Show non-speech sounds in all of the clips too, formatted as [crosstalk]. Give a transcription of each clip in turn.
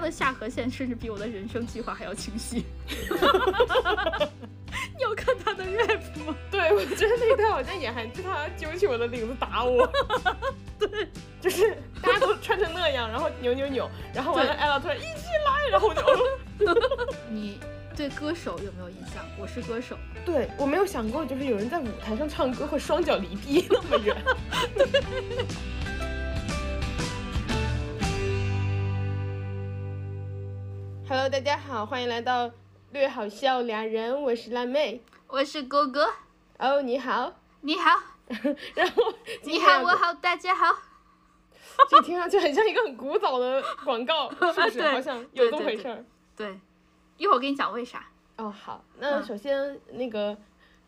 他的下颌线甚至比我的人生计划还要清晰。[laughs] 你有看他的 rap 吗？对，我觉得那段好像也还就他揪起我的领子打我。[laughs] 对，就是大家都穿成那样，然后扭扭扭，然后完了艾拉突然一起来，然后我就。[laughs] 你对歌手有没有印象？我是歌手。对我没有想过，就是有人在舞台上唱歌会双脚离地那么远。Hello，大家好，欢迎来到略好笑俩人，我是辣妹，我是哥哥。哦，你好，你好，[laughs] 然后你好，我好，大家好。这听上去很像一个很古早的广告，[laughs] 是不是？好像有这么回事儿。对，一会儿我跟你讲为啥。哦，好，那首先那个。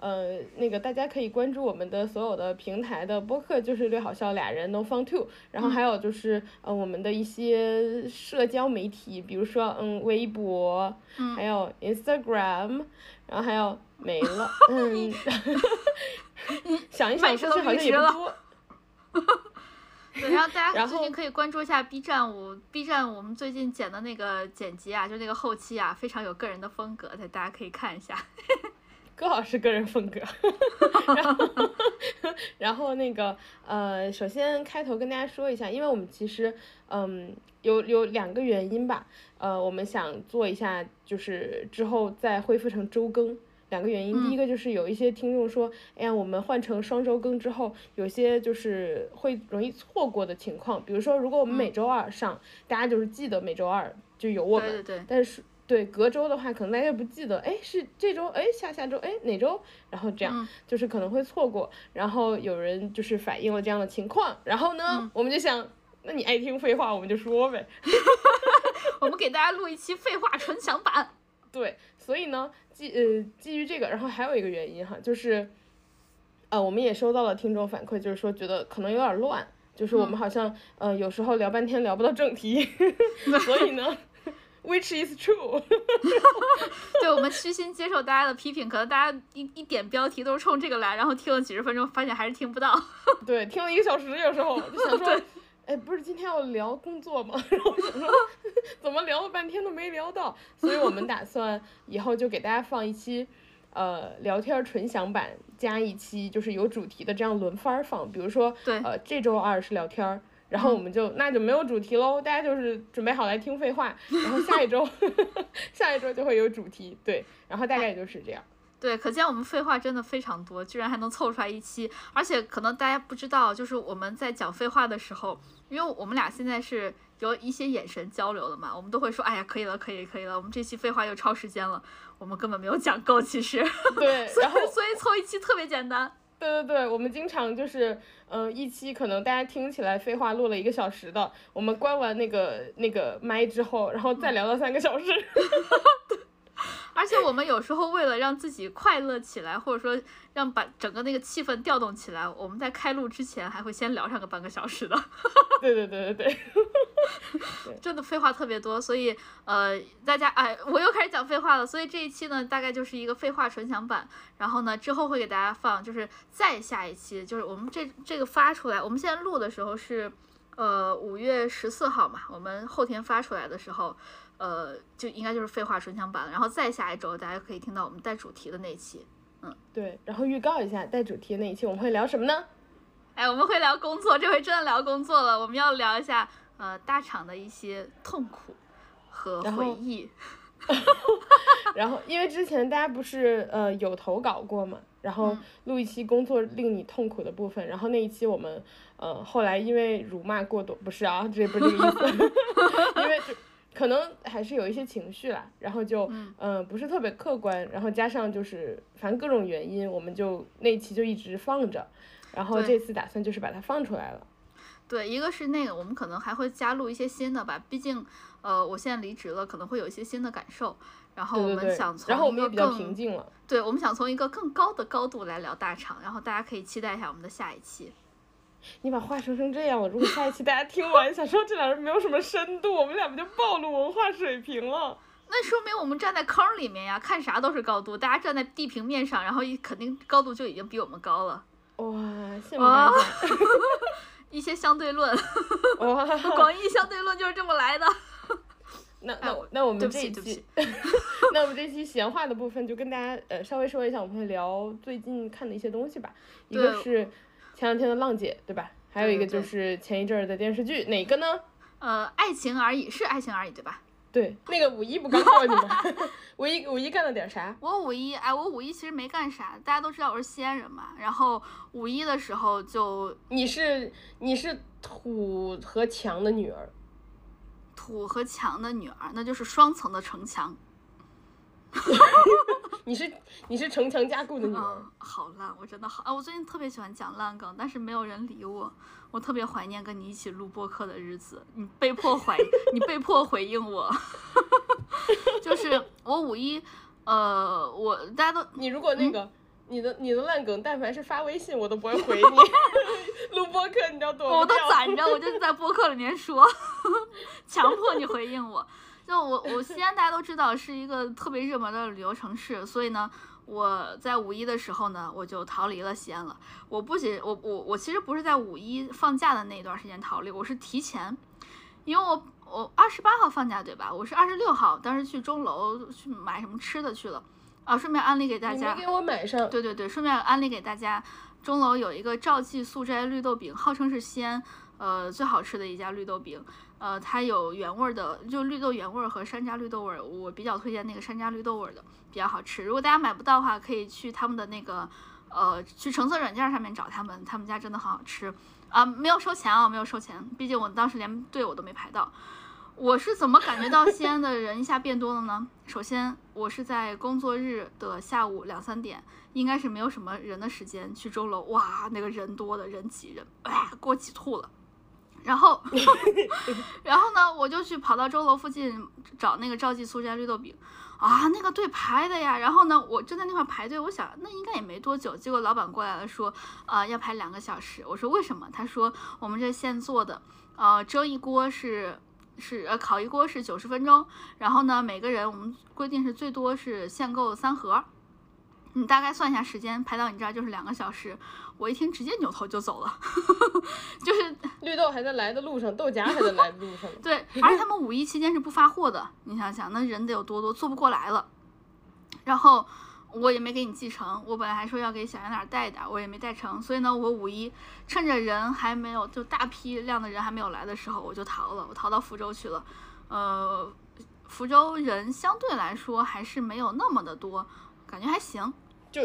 呃，那个大家可以关注我们的所有的平台的播客，就是略好笑俩人 No Fun Two，然后还有就是呃我们的一些社交媒体，比如说嗯微博，还有 Instagram，然后还有没了，[laughs] 嗯，[laughs] 想一想是不是好像也不多。对，然后大家最近可以关注一下 B 站，我 B 站我们最近剪的那个剪辑啊，就那个后期啊，非常有个人的风格，大家可以看一下。刚好是个人风格，[laughs] 然后，[laughs] 然后那个呃，首先开头跟大家说一下，因为我们其实嗯有有两个原因吧，呃，我们想做一下，就是之后再恢复成周更，两个原因，第一个就是有一些听众说，哎呀，我们换成双周更之后，有些就是会容易错过的情况，比如说如果我们每周二上，大家就是记得每周二就有我们，对对对，但是。对，隔周的话，可能大家不记得，哎，是这周，哎，下下周，哎，哪周？然后这样，就是可能会错过。然后有人就是反映了这样的情况，然后呢，我们就想，那你爱听废话，我们就说呗。[laughs] 我们给大家录一期废话纯享版。[laughs] 对，所以呢，基呃基于这个，然后还有一个原因哈，就是，呃，我们也收到了听众反馈，就是说觉得可能有点乱，就是我们好像呃有时候聊半天聊不到正题，[laughs] 所以呢。Which is true，[laughs] 对我们虚心接受大家的批评，可能大家一一点标题都是冲这个来，然后听了几十分钟，发现还是听不到。对，听了一个小时，有时候就想说，哎，不是今天要聊工作吗？[laughs] 然后想说，[laughs] 怎么聊了半天都没聊到？所以我们打算以后就给大家放一期，呃，聊天纯享版加一期就是有主题的，这样轮番放。比如说，对呃，这周二是聊天儿。然后我们就那就没有主题喽，大家就是准备好来听废话，然后下一周 [laughs] 下一周就会有主题，对，然后大概也就是这样。对，可见我们废话真的非常多，居然还能凑出来一期，而且可能大家不知道，就是我们在讲废话的时候，因为我们俩现在是有一些眼神交流的嘛，我们都会说，哎呀，可以了，可以，可以了，我们这期废话又超时间了，我们根本没有讲够，其实。对，[laughs] 所以所以凑一期特别简单。对对对，我们经常就是，嗯，一期可能大家听起来废话录了一个小时的，我们关完那个那个麦之后，然后再聊到三个小时。[laughs] [laughs] 而且我们有时候为了让自己快乐起来，或者说让把整个那个气氛调动起来，我们在开录之前还会先聊上个半个小时的。[laughs] 对对对对 [laughs] 对，真的废话特别多，所以呃，大家哎，我又开始讲废话了。所以这一期呢，大概就是一个废话纯享版。然后呢，之后会给大家放，就是再下一期，就是我们这这个发出来，我们现在录的时候是呃五月十四号嘛，我们后天发出来的时候。呃，就应该就是废话纯享版了，然后再下一周，大家可以听到我们带主题的那一期，嗯，对，然后预告一下带主题的那一期我们会聊什么呢？哎，我们会聊工作，这回真的聊工作了，我们要聊一下呃大厂的一些痛苦和回忆。[laughs] 然后，因为之前大家不是呃有投稿过嘛，然后录一期工作令你痛苦的部分，然后那一期我们呃后来因为辱骂过多，不是啊，这不是这个意思，[laughs] 因为就。可能还是有一些情绪啦，然后就嗯不是特别客观，然后加上就是反正各种原因，我们就那期就一直放着，然后这次打算就是把它放出来了。对，一个是那个我们可能还会加入一些新的吧，毕竟呃我现在离职了，可能会有一些新的感受，然后我们想从然后我们也比较平静了，对，我们想从一个更高的高度来聊大厂，然后大家可以期待一下我们的下一期。你把话说成这样我，如果下一期大家听完想说这俩人没有什么深度，我们俩不就暴露文化水平了？那说明我们站在坑里面呀，看啥都是高度。大家站在地平面上，然后一肯定高度就已经比我们高了。哇，羡慕大家！[laughs] 一些相对论，[laughs] 广义相对论就是这么来的。[laughs] 那那那我们这期，那我们这期闲话的部分就跟大家呃稍微说一下，我们会聊最近看的一些东西吧。一个是前两天的浪姐，对吧？还有一个就是前一阵儿的电视剧，哪个呢？呃，爱情而已是爱情而已，对吧？对，那个五一不刚告诉你们，[laughs] 五一五一干了点啥？[laughs] 我五一，哎，我五一其实没干啥，大家都知道我是西安人嘛。然后五一的时候就你是你是土和墙的女儿，土和墙的女儿，那就是双层的城墙。[laughs] 你是你是城墙加固的女人嗯，，好烂，我真的好啊！我最近特别喜欢讲烂梗，但是没有人理我。我特别怀念跟你一起录播客的日子，你被迫怀，你被迫回应我。[laughs] 就是我五一，呃，我大家都你如果那个。你的你的烂梗，但凡是发微信，我都不会回你。[laughs] 录播客，你知道多我都攒着，[laughs] 我就在播客里面说，强迫你回应我。就我我西安大家都知道是一个特别热门的旅游城市，所以呢，我在五一的时候呢，我就逃离了西安了。我不仅我我我其实不是在五一放假的那一段时间逃离，我是提前，因为我我二十八号放假对吧？我是二十六号当时去钟楼去买什么吃的去了，啊，顺便安利给大家。给我买上。对对对，顺便安利给大家，钟楼有一个赵记素斋绿豆饼，号称是西安呃最好吃的一家绿豆饼。呃，它有原味的，就绿豆原味和山楂绿豆味儿，我比较推荐那个山楂绿豆味儿的，比较好吃。如果大家买不到的话，可以去他们的那个呃去橙色软件上面找他们，他们家真的很好吃啊，没有收钱啊，没有收钱，毕竟我当时连队我都没排到。我是怎么感觉到西安的人一下变多了呢？首先，我是在工作日的下午两三点，应该是没有什么人的时间去钟楼，哇，那个人多的人挤人，哎，给我挤吐了。然后，[laughs] 然后呢，我就去跑到钟楼附近找那个赵记素斋绿豆饼，啊，那个队排的呀。然后呢，我就在那块排队，我想那应该也没多久。结果老板过来了，说，啊，要排两个小时。我说为什么？他说我们这现做的，呃，蒸一锅是是呃烤一锅是九十分钟，然后呢，每个人我们规定是最多是限购三盒。你大概算一下时间，排到你这儿就是两个小时。我一听，直接扭头就走了，[laughs] 就是绿豆还在来的路上，豆荚还在来的路上。[laughs] 对，而且他们五一期间是不发货的，你想想，那人得有多多，做不过来了。然后我也没给你寄成，我本来还说要给小圆脸带一点，我也没带成。所以呢，我五一趁着人还没有，就大批量的人还没有来的时候，我就逃了，我逃到福州去了。呃，福州人相对来说还是没有那么的多，感觉还行。就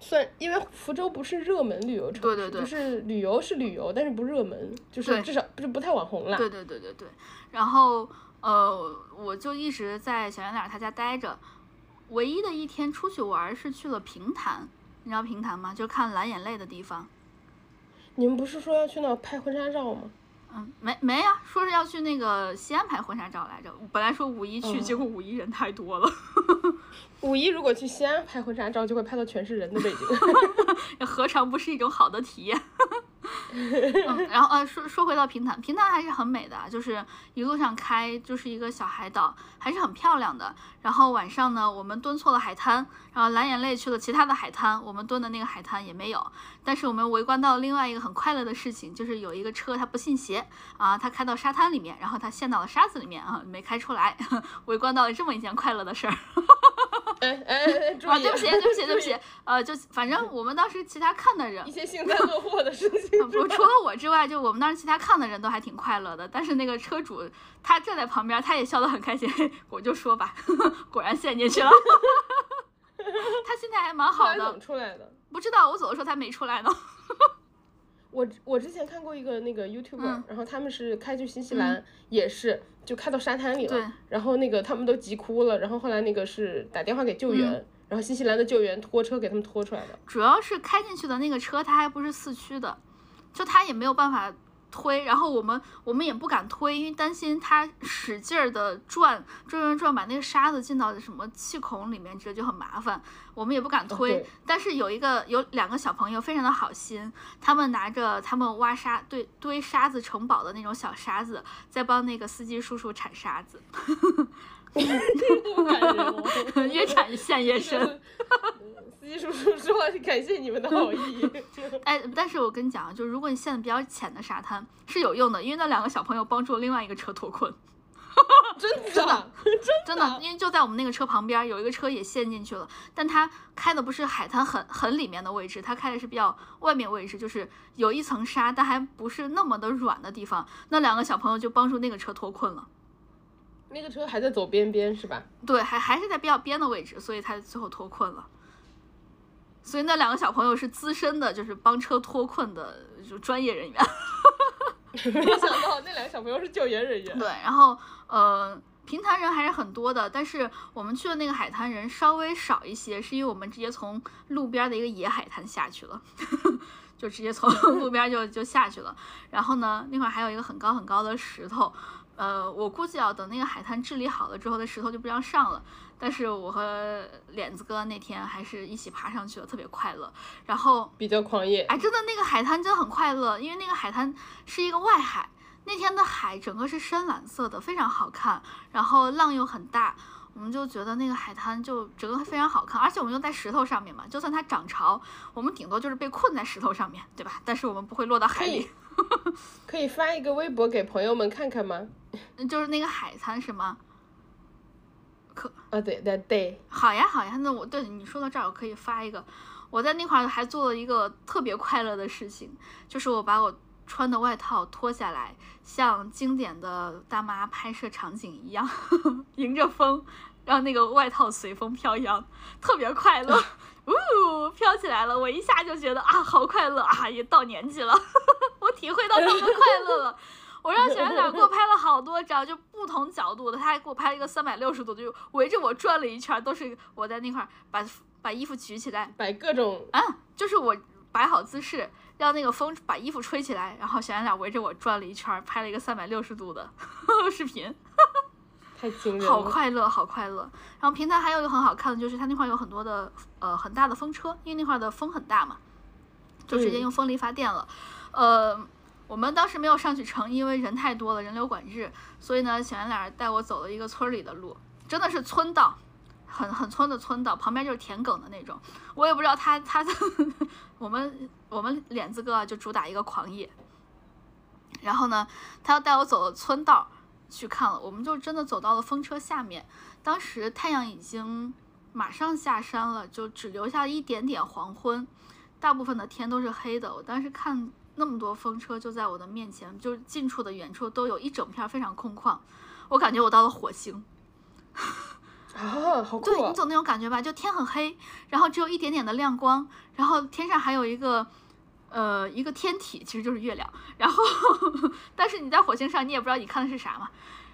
算因为福州不是热门旅游城市，对对对就是旅游是旅游，但是不热门，就是至少不是不太网红了。对对对对对，然后呃，我就一直在小圆脸他家待着，唯一的一天出去玩儿是去了平潭，你知道平潭吗？就看蓝眼泪的地方。你们不是说要去那拍婚纱照吗？嗯，没没呀、说是要去那个西安拍婚纱照来着。本来说五一去，哦结果五一人太多了，[laughs] 五一如果去西安拍婚纱照，就会拍到全是人的背景。[laughs] 何尝不是一种好的体验？[laughs] 嗯，然后呃，说说回到平潭，平潭还是很美的，就是一路上开就是一个小海岛，还是很漂亮的。然后晚上呢，我们蹲错了海滩，然后蓝眼泪去了其他的海滩，我们蹲的那个海滩也没有。但是我们围观到另外一个很快乐的事情，就是有一个车它不信邪啊，它开到沙滩里面，然后它陷到了沙子里面啊，没开出来，[laughs] 围观到了这么一件快乐的事儿。[laughs] 哎哎哎！啊，对不起，对不起，[laughs] 对不起，呃，就反正我们当时其他看的人一，些幸灾乐祸的事情呃不，除了我之外，就我们当时其他看的人都还挺快乐的。但是那个车主他站在旁边，他也笑得很开心。我就说吧，果然陷进去了。他心态还蛮好的怎么，出来的？不知道我走的时候他没出来呢。[laughs] 我我之前看过一个那个 YouTuber，、嗯然后他们是开去新西兰，也是就开到沙滩里了对，然后那个他们都急哭了，然后后来那个是打电话给救援，嗯然后新西兰的救援拖车给他们拖出来的。主要是开进去的那个车，它还不是四驱的，就它也没有办法推，然后我们我们也不敢推，因为担心它使劲儿的转转转转，把那个沙子进到什么气孔里面，这就很麻烦，我们也不敢推。对但是有一个有两个小朋友非常的好心，他们拿着他们挖沙堆堆沙子城堡的那种小沙子，在帮那个司机叔叔铲沙子！[laughs] [laughs] [laughs] 越铲线越深。[laughs] 司机叔叔说感谢你们的好意。哎，但是我跟你讲啊，就如果你陷的比较浅的沙滩是有用的，因为那两个小朋友帮助另外一个车脱困。真的真的真的，因为就在我们那个车旁边有一个车也陷进去了，但他开的不是海滩很很里面的位置，他开的是比较外面位置，就是有一层沙，但还不是那么的软的地方。那两个小朋友就帮助那个车脱困了。那个车还在走边边是吧？对，还还是在比较边的位置，所以他最后脱困了。所以那两个小朋友是资深的，就是帮车脱困的就专业人员。[laughs] 没想到那两个小朋友是救援人员。对，然后呃，平潭人还是很多的，但是我们去的那个海滩人稍微少一些，是因为我们直接从路边的一个野海滩下去了，[laughs] 就直接从 [laughs] 路边就就下去了。然后呢，那块还有一个很高很高的石头。呃，我估计啊，等那个海滩治理好了之后，那石头就不让上了。但是我和脸子哥那天还是一起爬上去了，特别快乐。然后比较狂野，哎，真的那个海滩真的很快乐，因为那个海滩是一个外海，那天的海整个是深蓝色的，非常好看，然后浪又很大，我们就觉得那个海滩就整个非常好看。而且我们又在石头上面嘛，就算它涨潮，我们顶多就是被困在石头上面，对吧？但是我们不会落到海里。[laughs] 可以发一个微博给朋友们看看吗？就是那个海滩是吗？可啊，对对对，好呀好呀，那我对你说到这儿，我可以发一个。我在那块儿还做了一个特别快乐的事情，就是我把我穿的外套脱下来，像经典的大妈拍摄场景一样，[laughs] 迎着风，让那个外套随风飘扬，特别快乐。[laughs] 呜，飘起来了！我一下就觉得啊，好快乐啊！也到年纪了，[laughs] 我体会到他们的快乐了。我让小圆脸给我拍了好多张，就不同角度的，他还给我拍了一个三百六十度，就围着我转了一圈，都是我在那块把把衣服举起来，摆各种啊，就是我摆好姿势，让那个风把衣服吹起来，然后小圆脸围着我转了一圈，拍了一个三百六十度的 [laughs] 视频。[laughs] 太惊人了，好快乐，好快乐。然后平台还有一个很好看的，就是它那块有很多的呃很大的风车，因为那块的风很大嘛，就直接用风力发电了。呃，我们当时没有上去乘，因为人太多了，人流管制，所以呢，小圆脸带我走了一个村里的路，真的是村道，很很村的村道，旁边就是田埂的那种。我也不知道他他 [laughs] 我们我们脸子哥就主打一个狂野，然后呢，他要带我走的村道。去看了，我们就真的走到了风车下面。当时太阳已经马上下山了，就只留下一点点黄昏，大部分的天都是黑的。我当时看那么多风车就在我的面前，就是近处的、远处都有一整片非常空旷，我感觉我到了火星。[laughs] 啊，好酷！对你总那种感觉吧，就天很黑，然后只有一点点的亮光，然后天上还有一个。呃，一个天体其实就是月亮，然后，但是你在火星上，你也不知道你看的是啥嘛。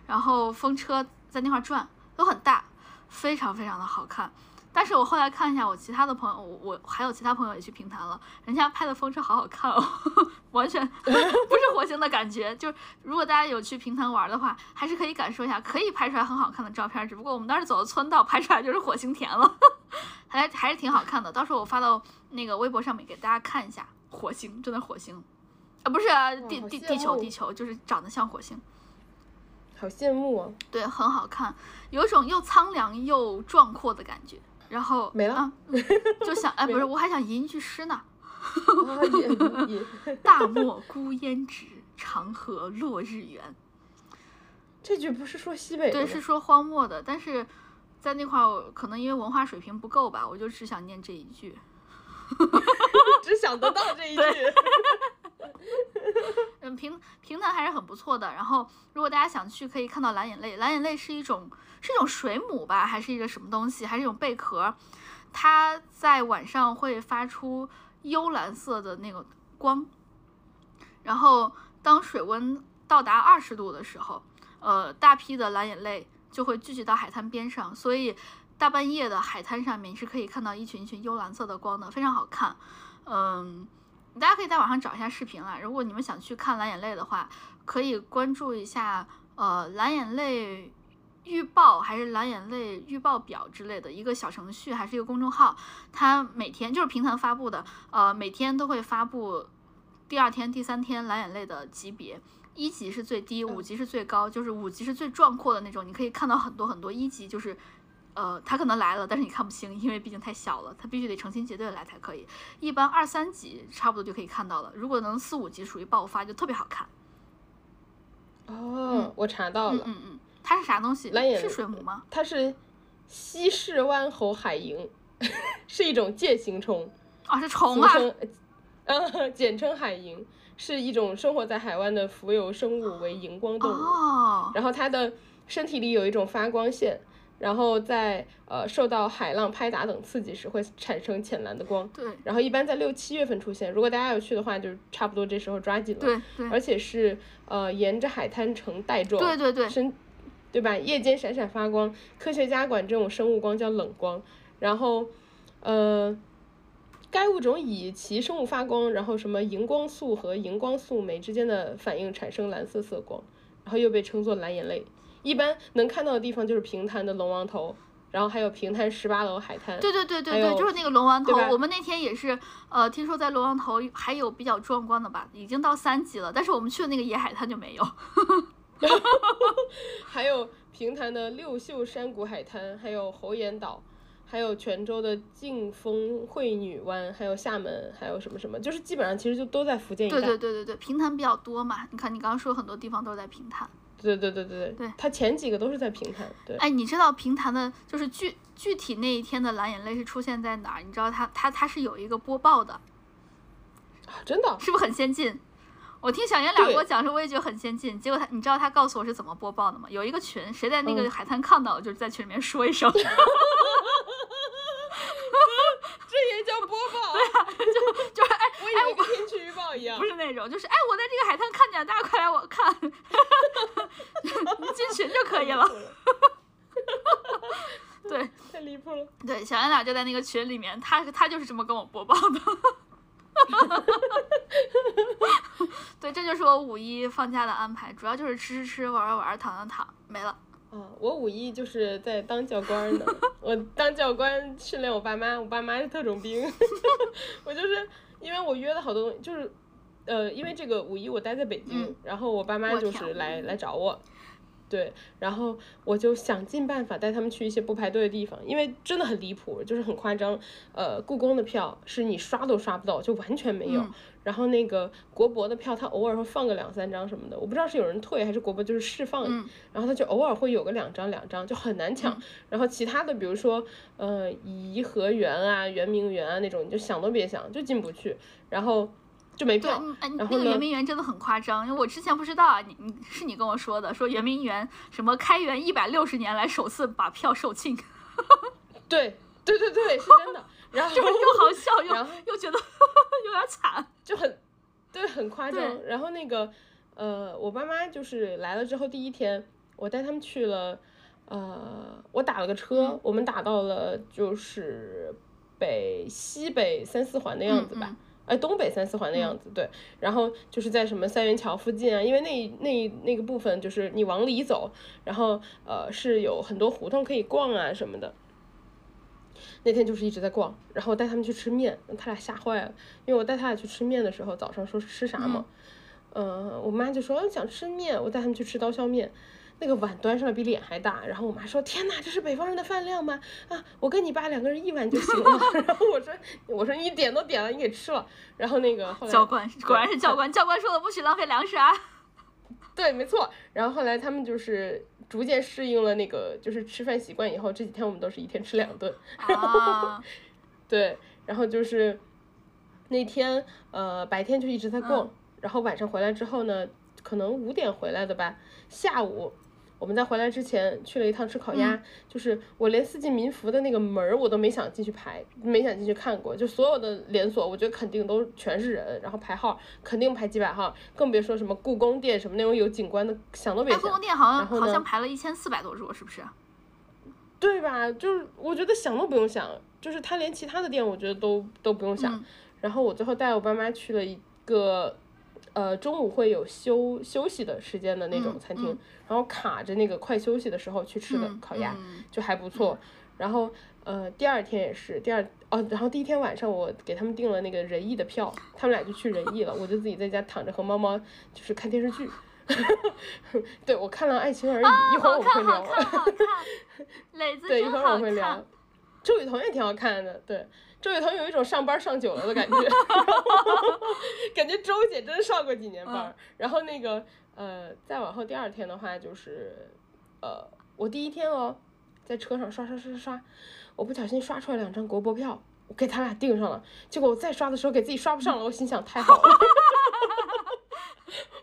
然后风车在那块转，都很大，非常非常的好看。但是我后来看一下，我其他的朋友，我我还有其他朋友也去平潭了，人家拍的风车好好看哦，[laughs] 完全 [laughs] 不是火星的感觉。就如果大家有去平潭玩的话，还是可以感受一下，可以拍出来很好看的照片。只不过我们当时走的村道，拍出来就是火星田了，[laughs] 还还是挺好看的。到时候我发到那个微博上面给大家看一下。火星真的火星，啊不是啊地地地球地球就是长得像火星，好羡慕啊！对，很好看，有一种又苍凉又壮阔的感觉。然后没了，啊就想哎，不是，我还想吟一句诗呢。[laughs] 大漠孤烟直，长河落日圆。这句不是说西北？对，是说荒漠的。但是在那块儿，可能因为文化水平不够吧，我就只想念这一句。[laughs] 只想得到这一句。[laughs] [laughs] 嗯，平平潭还是很不错的。然后，如果大家想去，可以看到蓝眼泪。蓝眼泪是一种是一种水母吧，还是一个什么东西？还是一种贝壳？它在晚上会发出幽蓝色的那个光。然后，当水温到达二十度的时候，呃，大批的蓝眼泪就会聚集到海滩边上，所以。大半夜的海滩上面是可以看到一群一群幽蓝色的光的，非常好看。嗯，大家可以在网上找一下视频啊。如果你们想去看蓝眼泪的话，可以关注一下呃蓝眼泪预报还是蓝眼泪预报表之类的一个小程序，还是一个公众号。它每天就是平台发布的，呃每天都会发布第二天、第三天蓝眼泪的级别，一级是最低，五级是最高，就是五级是最壮阔的那种，你可以看到很多很多一级就是。呃，他可能来了，但是你看不清，因为毕竟太小了，他必须得成群结队来才可以。一般二三级差不多就可以看到了，如果能四五级属于爆发，就特别好看。哦，我查到了。嗯嗯，它是啥东西？蓝眼是水母吗？它是西式弯猴海萤，[laughs] 是一种介形虫，啊，是虫啊！简称海萤，是一种生活在海湾的浮游生物，为荧光动物。哦，然后它的身体里有一种发光线，然后在呃受到海浪拍打等刺激时会产生浅蓝的光。对然后一般在六七月份出现，如果大家有去的话，就差不多这时候抓紧了。对对而且是呃沿着海滩呈带状，对对对，身，对吧？夜间闪闪发光，科学家管这种生物光叫冷光。然后，呃，该物种以其生物发光，然后什么荧光素和荧光素酶之间的反应产生蓝色色光，然后又被称作蓝眼泪。一般能看到的地方就是平潭的龙王头，然后还有平潭十八楼海滩。对对对对对，就是那个龙王头。我们那天也是，呃，听说在龙王头还有比较壮观的吧，已经到三级了，但是我们去的那个野海滩就没有。[laughs] [laughs] 还有平潭的六秀山谷海滩，还有猴岩岛，还有泉州的劲风惠女湾，还有厦门，还有什么什么，就是基本上其实就都在福建一带。对对对对对，平潭比较多嘛，你看你刚刚说很多地方都是在平潭。对对对对对对它前几个都是在平潭。对，哎，你知道平潭的，就是具具体那一天的蓝眼泪是出现在哪儿？你知道它它它是有一个播报的，啊，真的，是不是很先进？我听小严俩给我讲说，我也觉得很先进。结果他，你知道他告诉我是怎么播报的吗？有一个群，谁在那个嗯海滩看到，就是在群里面说一声。[laughs] 这也叫播报啊？就就 [laughs] 是哎，我以为跟天气预报一样不。是那种，就是哎，我在这个海滩看见了，大家快来我看，[laughs] 你进群就可以了。对太离谱了。对，小圆脸就在那个群里面，他他就是这么跟我播报的。[laughs] 对，这就是我五一放假的安排，主要就是吃吃吃，玩玩玩，躺躺躺，没了。啊，我五一就是在当教官呢，[laughs] 我当教官训练我爸妈，我爸妈是特种兵，[laughs] 我就是因为我约了好多东西，就是呃，因为这个五一我待在北京，嗯然后我爸妈就是来来找我，对，然后我就想尽办法带他们去一些不排队的地方，因为真的很离谱，就是很夸张。呃，故宫的票是你刷都刷不到，就完全没有。嗯然后那个国博的票，它偶尔会放个两三张什么的，我不知道是有人退还是国博就是释放，嗯然后它就偶尔会有个两张两张，就很难抢。然后其他的，比如说呃颐和园啊、圆明园啊那种，你就想都别想，就进不去，然后就没对，票。嗯哎，那个圆明园真的很夸张，因为我之前不知道啊，你你是你跟我说的，说圆明园什么开园一百六十年来首次把票售罄，[laughs] 对对对对，是真的。[laughs] 然后就是又好笑又又觉得 [laughs] 有点惨。就很，对，很夸张。然后那个，呃，我爸妈就是来了之后第一天，我带他们去了，呃，我打了个车，嗯我们打到了就是北西北三四环的样子吧。嗯哎，东北三四环的样子，对，然后就是在什么三元桥附近啊，因为那那那个部分就是你往里走，然后呃是有很多胡同可以逛啊什么的。那天就是一直在逛，然后带他们去吃面，他俩吓坏了，因为我带他俩去吃面的时候，早上说是吃啥嘛，嗯、我妈就说想吃面，我带他们去吃刀削面，那个碗端上来比脸还大，然后我妈说天哪，这是北方人的饭量吗？啊，我跟你爸两个人一碗就行了，[laughs] 然后我说我说你点都点了，你给吃了，然后那个后来教官果然是教官，教官说了不许浪费粮食啊。[laughs] 对，没错。然后后来他们就是逐渐适应了那个就是吃饭习惯以后，这几天我们都是一天吃两顿。啊，[laughs] 对，然后就是那天呃白天就一直在逛，嗯然后晚上回来之后呢，可能五点回来的吧，下午。我们在回来之前去了一趟吃烤鸭，嗯就是我连四季民福的那个门儿我都没想进去排，没想进去看过，就所有的连锁，我觉得肯定都全是人，然后排号肯定排几百号，更别说什么故宫店什么那种有景观的，想都别哎，故想。宫店好像好像排了一千四百多桌，是不是？对吧？就是我觉得想都不用想，就是他连其他的店我觉得都都不用想。嗯然后我最后带我爸妈去了一个，呃，中午会有休休息的时间的那种嗯餐厅，嗯然后卡着那个快休息的时候去吃的嗯烤鸭，嗯就还不错。然后呃，第二天也是第二哦，然后第一天晚上我给他们订了那个仁义的票，他们俩就去仁义了，我就自己在家躺着和猫猫就是看电视剧。[laughs] 对，我看了《爱情而已》一会儿我们会聊。[laughs] [laughs] 对，一会儿我好会聊。。周雨彤也挺好看的，对，周雨彤有一种上班上久了的感觉，感觉周姐真上过几年班。嗯然后那个呃，再往后第二天的话就是呃，我第一天哦，在车上刷刷刷刷刷，我不小心刷出来两张国博票，我给他俩订上了，结果我再刷的时候给自己刷不上了，我心想太好了。[laughs]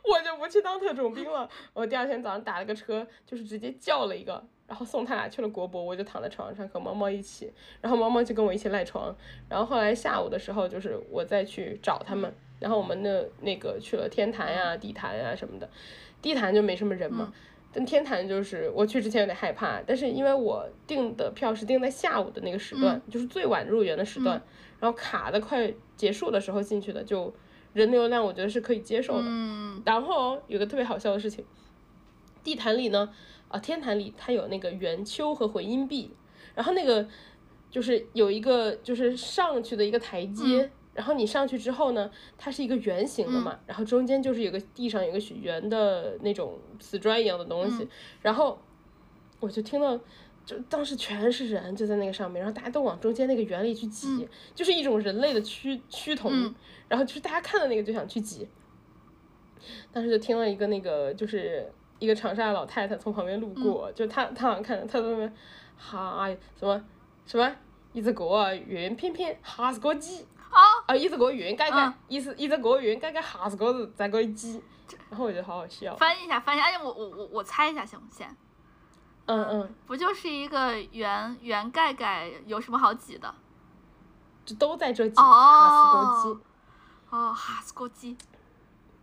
我就不去当特种兵了。我第二天早上打了个车，就是直接叫了一个，然后送他俩去了国博。我就躺在床上和猫猫一起，然后猫猫就跟我一起赖床。然后后来下午的时候，就是我再去找他们，然后我们的那个去了天坛呀、地坛呀什么的。地坛就没什么人嘛，但天坛就是我去之前有点害怕，但是因为我订的票是订在下午的那个时段，就是最晚入园的时段，然后卡的快结束的时候进去的就。人流量我觉得是可以接受的，然后有个特别好笑的事情，地坛里呢，啊天坛里它有那个圆丘和回音壁，然后那个就是有一个就是上去的一个台阶，然后你上去之后呢，它是一个圆形的嘛，然后中间就是有个地上有个圆的那种瓷砖一样的东西，然后我就听到。就当时全是人，就在那个上面，然后大家都往中间那个圆里去挤，就是一种人类的趋趋同，然后就是大家看到那个就想去挤。当时就听了一个那个就是一个长沙的老太太从旁边路过，就她她好像看到她在那边，哈什么什么一只歌圆片片哈是个挤，啊一只狗圆盖盖，一只一只狗圆盖盖哈是个是在个挤，然后我觉得好好笑。翻译一下翻译，哎我我我我猜一下行不行？嗯嗯，不就是一个圆圆盖盖，有什么好挤的？就都在这挤，哈斯锅鸡。哦，哈斯锅鸡。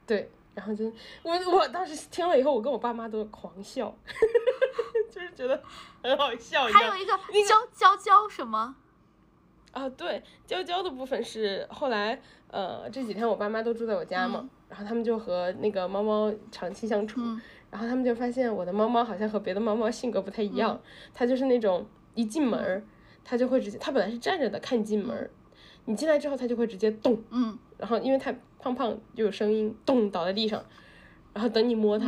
对，然后就我我当时听了以后，我跟我爸妈都狂笑，[laughs] 就是觉得很好笑。还有一个娇娇娇什么？啊，对，娇娇的部分是后来呃这几天我爸妈都住在我家嘛，然后他们就和那个猫猫长期相处。然后他们就发现我的猫猫好像和别的猫猫性格不太一样，它就是那种一进门儿，它就会直接，它本来是站着的，看你进门儿，你进来之后它就会直接动，嗯，然后因为它胖胖就有声音，咚倒在地上，然后等你摸它，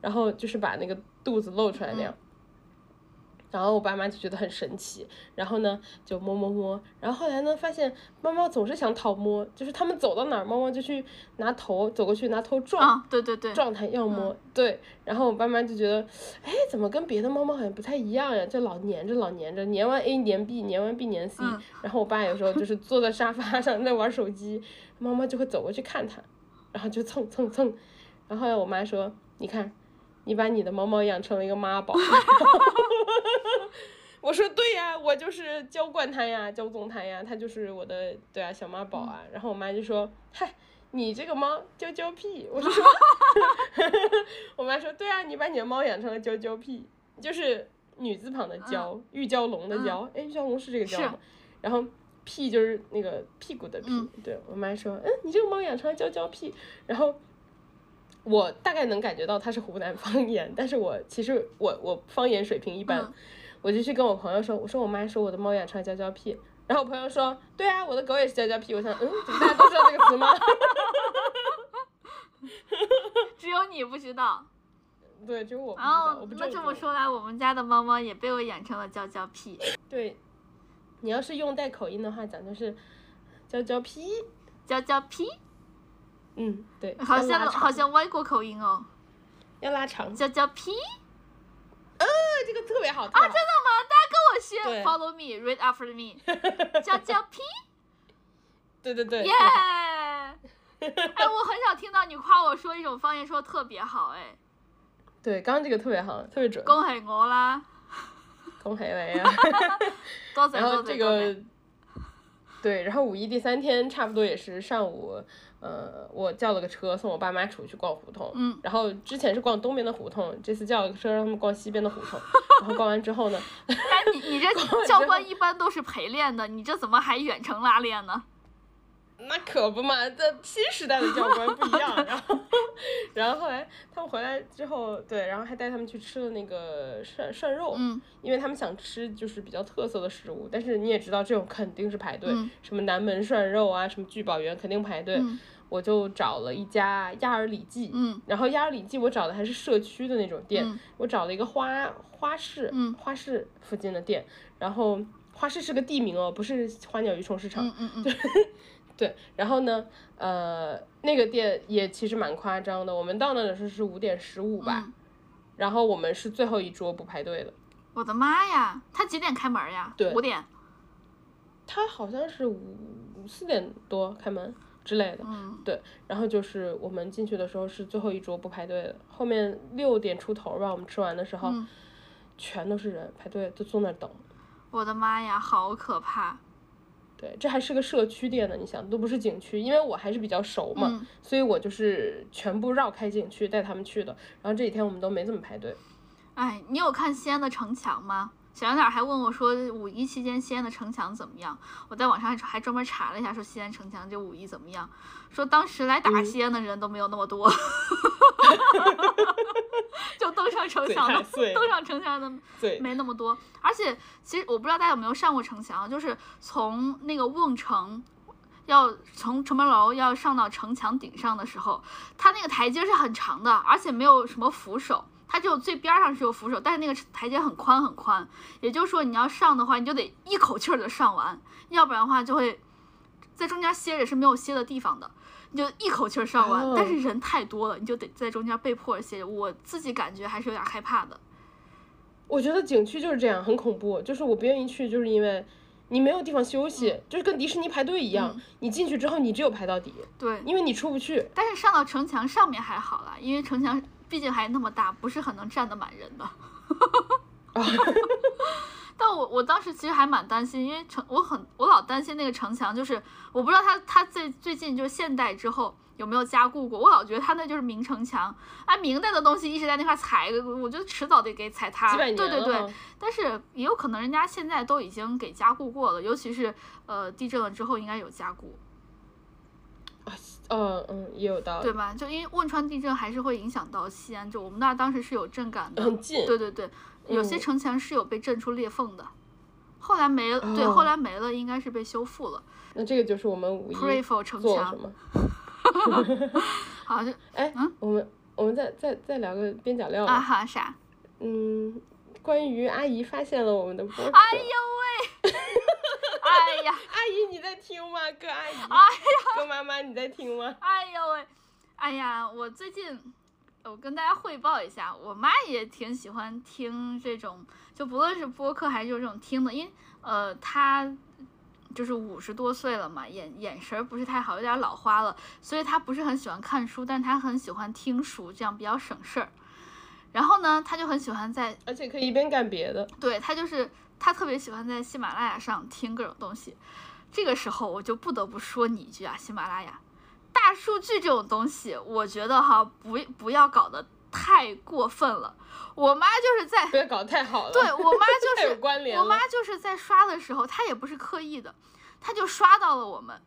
然后就是把那个肚子露出来那样。然后我爸妈就觉得很神奇，然后呢就摸摸摸，然后后来呢发现猫猫总是想讨摸，就是他们走到哪儿，猫猫就去拿头走过去拿头撞，对对对，撞它要摸，对，然后我爸妈就觉得，哎，怎么跟别的猫猫好像不太一样呀？就老粘着老粘着，粘完 A 粘 B，粘完 B 粘 C，然后我爸有时候就是坐在沙发上在玩手机，猫猫就会走过去看它，然后就蹭蹭蹭，然后后来我妈说，你看。你把你的猫猫养成了一个妈宝，[laughs] [laughs] 我说对呀，我就是娇惯它呀，娇纵它呀，它就是我的对啊小妈宝啊。然后我妈就说，嗨，你这个猫娇娇屁。我说，[laughs] 我妈说，对啊，你把你的猫养成了娇娇屁，就是女字旁的娇，玉娇龙的娇，哎，玉娇龙是这个娇吗？然后屁就是那个屁股的屁。对我妈说，嗯，你这个猫养成了娇娇屁，然后。我大概能感觉到它是湖南方言，但是我其实我我方言水平一般，我就去跟我朋友说，我说我妈说我的猫养成了娇娇屁，然后我朋友说，对啊，我的狗也是娇娇屁，我想，嗯，怎么大家都知道这个词吗？[laughs] 只有你不知道。对，只有我不知道。哦，那这么说来，我们家的猫猫也被我养成了娇娇屁。对，你要是用带口音的话讲，就是娇娇屁，娇娇屁。嗯，对，好像好像外国口音哦，要拉长，叫叫 P，呃，这个特别好听。啊，真的吗？大家跟我学，Follow me, read after me，[laughs] 叫叫 P，对对对，耶，哎，我很少听到你夸我说一种方言说的特别好，哎，对，刚刚这个特别好，特别准，恭喜我啦，恭喜你呀，[laughs] 多谢多谢多谢，对，然后五一第三天差不多也是上午。呃，我叫了个车送我爸妈出去逛胡同，嗯，然后之前是逛东边的胡同，这次叫了个车让他们逛西边的胡同，[laughs] 然后逛完之后呢，哎，你你这 [laughs] 教官一般都是陪练的，你这怎么还远程拉练呢？那可不嘛，这新时代的教官不一样。然后，然后后来他们回来之后，对，然后还带他们去吃了那个涮涮肉，嗯，因为他们想吃就是比较特色的食物，但是你也知道这种肯定是排队，什么南门涮肉啊，什么聚宝园肯定排队。我就找了一家鸭儿里记，嗯，然后鸭儿里记我找的还是社区的那种店，我找了一个花花市，嗯，花市附近的店，然后花市是个地名哦，不是花鸟鱼虫市场，嗯嗯嗯。对，然后呢，呃，那个店也其实蛮夸张的。我们到那的时候是五点十五吧，然后我们是最后一桌不排队的。我的妈呀！他几点开门呀？对五点。他好像是五四点多开门之类的，嗯，对。然后就是我们进去的时候是最后一桌不排队的，后面六点出头吧，我们吃完的时候，嗯全都是人排队，都坐那儿等。我的妈呀，好可怕！对，这还是个社区店呢，你想都不是景区，因为我还是比较熟嘛，嗯所以我就是全部绕开景区带他们去的。然后这几天我们都没怎么排队。哎，你有看西安的城墙吗？小杨点还问我说，五一期间西安的城墙怎么样？我在网上还还专门查了一下，说西安城墙就五一怎么样？说当时来打嗯西安的人都没有那么多，[laughs] 就登上城墙的登上城墙的对，没那么多。而且其实我不知道大家有没有上过城墙，就是从那个瓮城。要从城门楼要上到城墙顶上的时候，它那个台阶是很长的，而且没有什么扶手，它只有最边儿上是有扶手，但是那个台阶很宽很宽，也就是说你要上的话，你就得一口气儿的上完，要不然的话就会在中间歇着是没有歇的地方的，你就一口气儿上完，哦但是人太多了，你就得在中间被迫地歇着，我自己感觉还是有点害怕的。我觉得景区就是这样，很恐怖。就是我不愿意去，就是因为你没有地方休息，就是跟迪士尼排队一样，嗯你进去之后你只有排到底，对，因为你出不去。但是上到城墙上面还好啦，因为城墙毕竟还那么大，不是很能站得满人的。[laughs] 但我我当时其实还蛮担心，因为城我很我老担心那个城墙，就是我不知道它它最最近就是现代之后有没有加固过，我老觉得它那就是明城墙，哎，明代的东西一直在那块踩，我觉得迟早得给踩塌。对对对，但是也有可能人家现在都已经给加固过了，尤其是呃地震了之后应该有加固。嗯嗯，也有道理对，吧？就因为汶川地震还是会影响到西安，就我们那儿当时是有震感的。很近。对对对，有些嗯城墙是有被震出裂缝的，后来没了。对，哦后来没了，应该是被修复了。那这个就是我们五一 Pray for 城墙做了什，[laughs] 么？好就哎，嗯我们我们再再再聊个边角料吧。啊哈啥？嗯，关于阿姨发现了我们的播客。哎呦喂！[laughs] 哎呀，阿姨你在听吗？哥阿姨，哎呀，哥妈妈你在听吗？哎呦喂！哎呀，我最近。我跟大家汇报一下，我妈也挺喜欢听这种，就不论是播客还是这种听的，因为呃，她就是五十多岁了嘛，眼眼神儿不是太好，有点老花了，所以她不是很喜欢看书，但是她很喜欢听书，这样比较省事儿。然后呢，她就很喜欢在而且可以一边干别的。对她就是他特别喜欢在喜马拉雅上听各种东西。这个时候我就不得不说你一句啊，喜马拉雅大数据这种东西，我觉得哈不不要搞得太过分了。我妈就是在不要搞太好了。对我妈就太有是关联了。我妈 [laughs] 就是在刷的时候，她也不是刻意的，她就刷到了我们。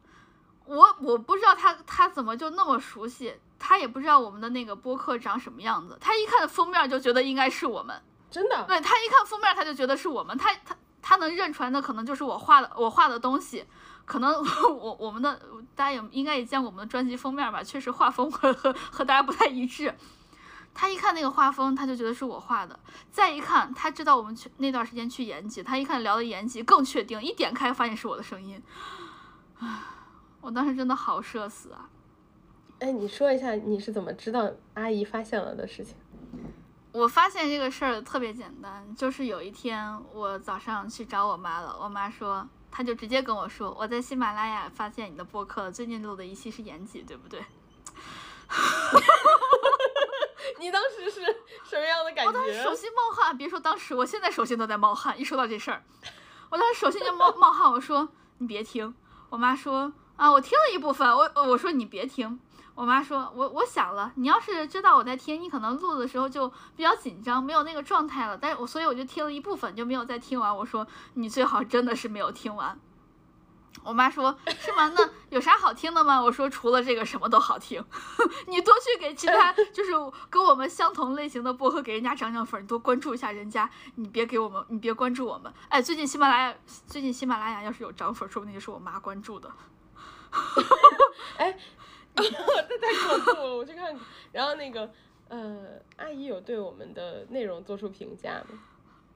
我我不知道她她怎么就那么熟悉，她也不知道我们的那个播客长什么样子。她一看封面就觉得应该是我们。真的，对他一看封面，他就觉得是我们，他他他能认出来，那可能就是我画的我画的东西，可能 [laughs] 我我们的大家也应该也见过我们的专辑封面吧，确实画风 [laughs] 和和和大家不太一致。他一看那个画风，他就觉得是我画的。再一看，他知道我们去那段时间去延吉，他一看聊的延吉，更确定，一点开发现是我的声音。唉，我当时真的好社死啊！哎，你说一下你是怎么知道阿姨发现了的事情？我发现这个事儿特别简单，就是有一天我早上去找我妈了，我妈说，她就直接跟我说，我在喜马拉雅发现你的播客了，最近录的一期是延吉，对不对？[laughs] 你当时是什么样的感觉我当时手？心冒汗，别说当时，我现在手心都在冒汗。一说到这事儿，我当时手心就冒冒汗。我说你别听，我妈说啊，我听了一部分。我我说你别听，我妈说我我想了，你要是知道我在听，你可能录的时候就比较紧张，没有那个状态了。但是我所以我就听了一部分，就没有再听完。我说你最好真的是没有听完。我妈说：“是吗？那有啥好听的吗？”我说：“除了这个，什么都好听。[laughs] 你多去给其他 [laughs] 就是跟我们相同类型的播客给人家涨涨粉，你多关注一下人家。你别给我们，你别关注我们。哎，最近喜马拉雅，最近喜马拉雅要是有涨粉，说不定就是我妈关注的。[laughs] 哎，[laughs] 这太恐怖了，我去看。然后那个呃，阿姨有对我们的内容做出评价吗？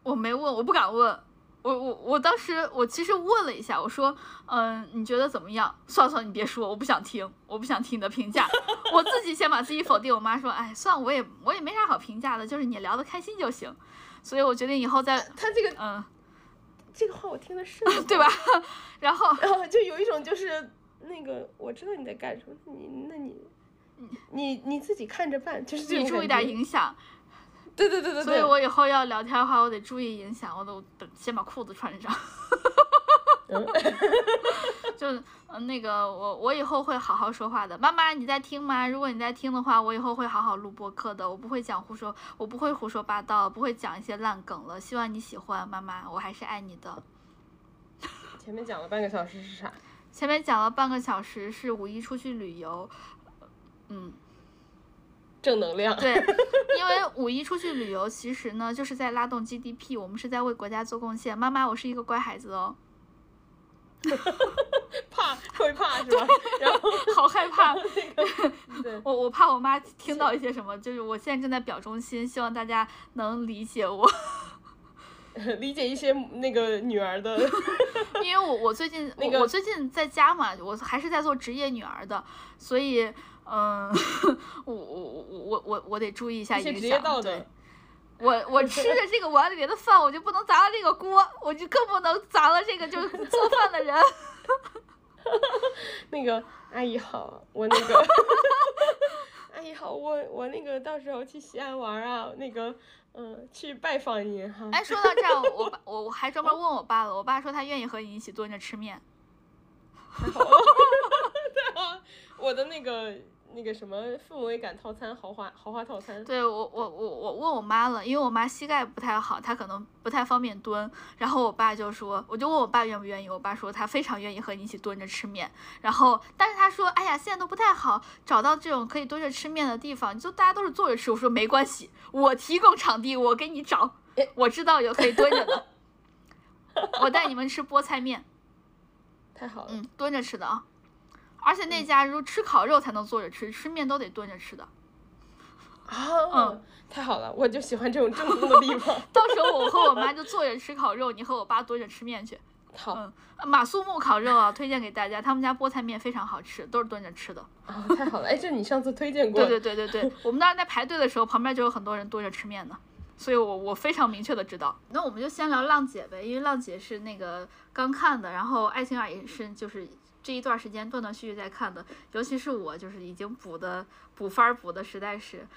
我没问，我不敢问。我我我当时我其实问了一下，我说，嗯，你觉得怎么样？算了算了，你别说，我不想听，我不想听你的评价，[laughs] 我自己先把自己否定。我妈说，哎，算了，我也我也没啥好评价的，就是你聊得开心就行。所以我决定以后再他这个嗯，这个话我听的是 [laughs] 对吧？然后然后就有一种就是那个我知道你在干什么，你那你你你自己看着办，就是你注意点影响。[laughs] 对对对对对。所以我以后要聊天的话，我得注意影响，我得等先把裤子穿上。[laughs] [laughs] 就嗯，那个我我以后会好好说话的。妈妈你在听吗？如果你在听的话，我以后会好好录播客的。我不会讲胡说，我不会胡说八道，不会讲一些烂梗了。希望你喜欢，妈妈，我还是爱你的。前面讲了半个小时是啥？前面讲了半个小时是五一出去旅游，嗯。正能量。对，[laughs] 因为五一出去旅游，其实呢就是在拉动 GDP，我们是在为国家做贡献。妈妈，我是一个乖孩子哦。[laughs] 怕会怕是吧？然后好害怕。对，我我怕我妈听到一些什么，就是我现在正在表忠心，希望大家能理解我。[laughs] 理解一些那个女儿的。[laughs] 因为我我最近 [laughs] 我我最近在家嘛，我还是在做职业女儿的，所以。嗯，我我我我我我得注意一下影响。对，我我吃着这个碗里面的饭，我就不能砸了这个锅，我就更不能砸了这个就是做饭的人。那个阿姨好，我那个阿姨好，我我那个到时候去西安玩啊，那个嗯去拜访您哈。哎，说到这儿，我爸我我还专门问我爸了，我爸说他愿意和你一起蹲着吃面。[laughs] 对啊，我的那个。那个什么氛围感套餐，豪华豪华套餐。对我我我我问我妈了，因为我妈膝盖不太好，她可能不太方便蹲。然后我爸就说，我就问我爸愿不愿意，我爸说他非常愿意和你一起蹲着吃面。然后，但是他说，哎呀，现在都不太好找到这种可以蹲着吃面的地方，就大家都是坐着吃。我说没关系，我提供场地，我给你找，我知道有可以蹲着的，[laughs] 我带你们吃菠菜面。太好了，嗯，蹲着吃的啊。而且那家如吃烤肉才能坐着吃，吃面都得蹲着吃的。啊，嗯，太好了，我就喜欢这种正宗的地方。[laughs] 到时候我和我妈就坐着吃烤肉，你和我爸蹲着吃面去。[laughs] 好，嗯，马苏木烤肉啊，推荐给大家，他们家菠菜面非常好吃，都是蹲着吃的。啊，太好了，哎，这你上次推荐过。对对对对对，[laughs] 我们当时在排队的时候，旁边就有很多人蹲着吃面呢，所以我我非常明确的知道。那我们就先聊浪姐呗，因为浪姐是那个刚看的，然后爱情二也是就是。这一段时间断断续续在看的，尤其是我就是已经补的补番补的实在是，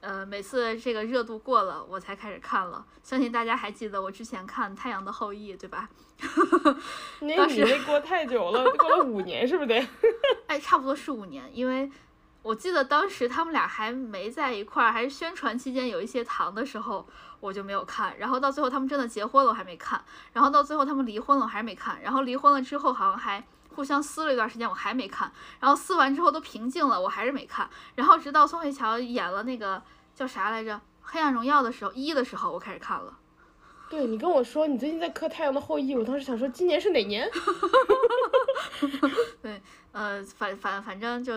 呃，每次这个热度过了我才开始看了。相信大家还记得我之前看《太阳的后裔》对吧？[laughs] 那你那过太久了，过了五年是不是得？[laughs] 哎，差不多是五年，因为我记得当时他们俩还没在一块儿，还是宣传期间有一些糖的时候，我就没有看。然后到最后他们真的结婚了，我还没看。然后到最后他们离婚了，我还是没看。然后离婚了之后，好像还。互相撕了一段时间，我还没看，然后撕完之后都平静了，我还是没看，然后直到宋慧乔演了那个叫啥来着《黑暗荣耀》的时候，一的时候我开始看了。对你跟我说你最近在磕《太阳的后裔》，我当时想说今年是哪年？[laughs] 对，呃，反反反正就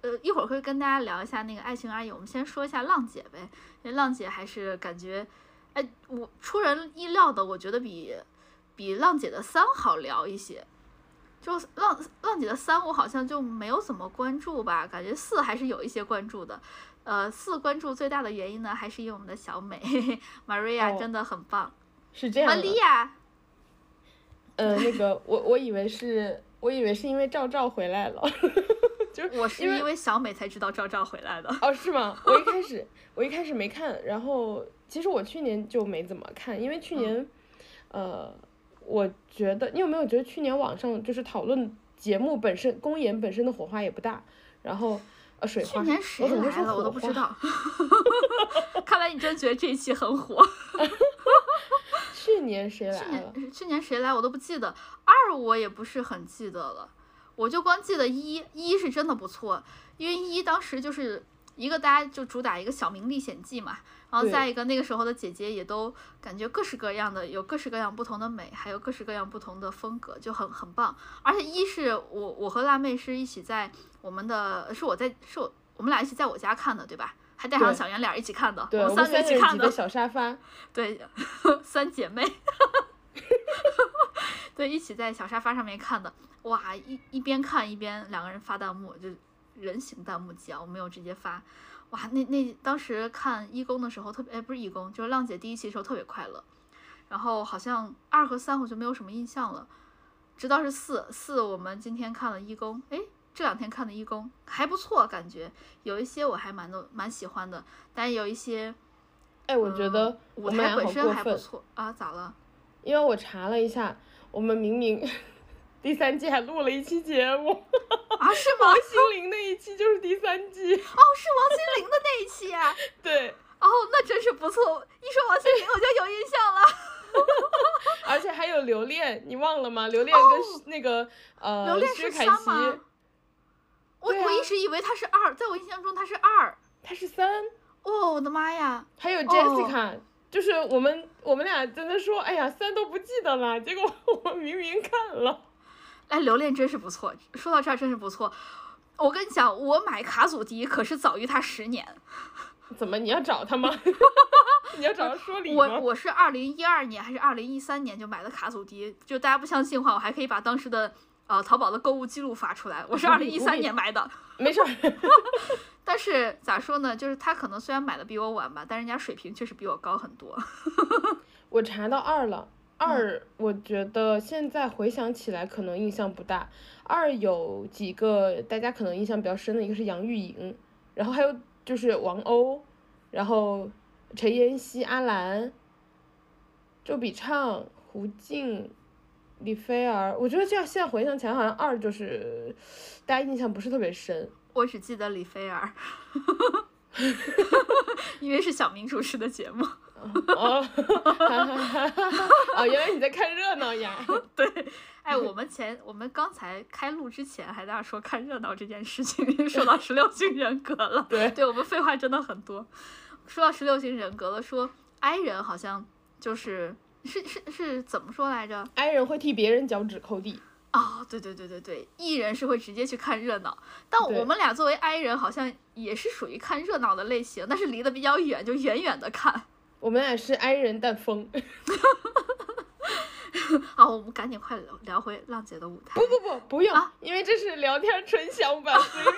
呃一会儿会跟大家聊一下那个《爱情而已》，我们先说一下浪姐呗，因为浪姐还是感觉，哎，我出人意料的，我觉得比比浪姐的三好聊一些。就浪浪姐的三，我好像就没有怎么关注吧，感觉四还是有一些关注的。呃，四关注最大的原因呢，还是因为我们的小美，[laughs] Maria 真的很棒。是这样的。玛利亚。呃，那个我我以为是，我以为是因为赵赵回来了，[laughs] 就是我是因为小美才知道赵赵回来的。哦，是吗？我一开始 [laughs] 我一开始没看，然后其实我去年就没怎么看，因为去年，呃。我觉得你有没有觉得去年网上就是讨论节目本身公演本身的火花也不大，然后呃水花，去年谁来了我都不知道，[laughs] 看来你真觉得这一期很火。[laughs] 去年谁来了？去年谁来我都不记得，二我也不是很记得了，我就光记得一，一是真的不错，因为一当时就是一个大家就主打一个小明历险记嘛。然后再一个，那个时候的姐姐也都感觉各式各样的，有各式各样不同的美，还有各式各样不同的风格，就很很棒。而且一是我我和辣妹是一起在我们的，是我在是我我们俩一起在我家看的，对吧？还带上小圆脸一起看的，我们三个一起看的。小沙发。对，[laughs] 三姐妹。[laughs] 对，一起在小沙发上面看的，哇，一一边看一边两个人发弹幕，就人形弹幕机啊，我没有直接发，哇，那那当时看一公的时候特别，哎，不是一公，就是浪姐第一期的时候特别快乐，然后好像二和三我就没有什么印象了，直到是四四，我们今天看了一公，哎，这两天看的一公还不错，感觉有一些我还蛮的蛮喜欢的，但是有一些，哎，我觉得舞台本身还不，错啊，咋了？因为我查了一下，我们明明第三季还录了一期节目，啊，是吗？[laughs] 王心凌那一期就是第三季。哦，是王心凌的那一期啊。[laughs] 对，哦，那真是不错。一说王心凌，我就有印象了。[laughs] 而且还有留恋，你忘了吗？留恋跟是那个、刘呃恋是薛凯琪，三吗？我、啊我一直以为他是二，在我印象中他是二。他是三，哦，我的妈呀！还有哦 Jessica，、就是我们我们俩在那说，哎呀三都不记得了，结果我们明明看了。哎，留恋真是不错。说到这儿，真是不错。我跟你讲，我买卡祖笛可是早于他十年。[laughs] 怎么你要找他吗？[laughs] 你要找他说理吗？我我是二零一二年还是二零一三年就买的卡祖笛，就大家不相信的话，我还可以把当时的呃淘宝的购物记录发出来。我是二零一三年买的。没事儿，[laughs] 但是咋说呢？就是他可能虽然买的比我晚吧，但人家水平确实比我高很多。我查到二了。嗯二，我觉得现在回想起来可能印象不大。二有几个大家可能印象比较深的，一个是杨钰莹，然后还有就是王鸥，然后陈妍希、阿兰、周笔畅、胡静、李菲儿。我觉得这样现在回想起来，好像二就是大家印象不是特别深。我只记得李菲儿，[laughs] 因为是小明主持的节目。哦，哦，原来你在看热闹呀。[laughs] 对哎，我们前我们刚才开录之前还在那说看热闹这件事情，[laughs] 说到十六型人格了。对对我们废话真的很多。说到十六型人格了，说 I 人好像就是是是是怎么说来着？i 人会替别人脚趾抠地。哦，对对对对对，E 人是会直接去看热闹，但我们俩作为 I 人好像也是属于看热闹的类型，但是离得比较远，就远远的看。我们俩是 i 人但疯。[laughs] 啊，我们赶紧快聊聊回浪姐的舞台。不不不，不用，啊因为这是聊天纯享版，随便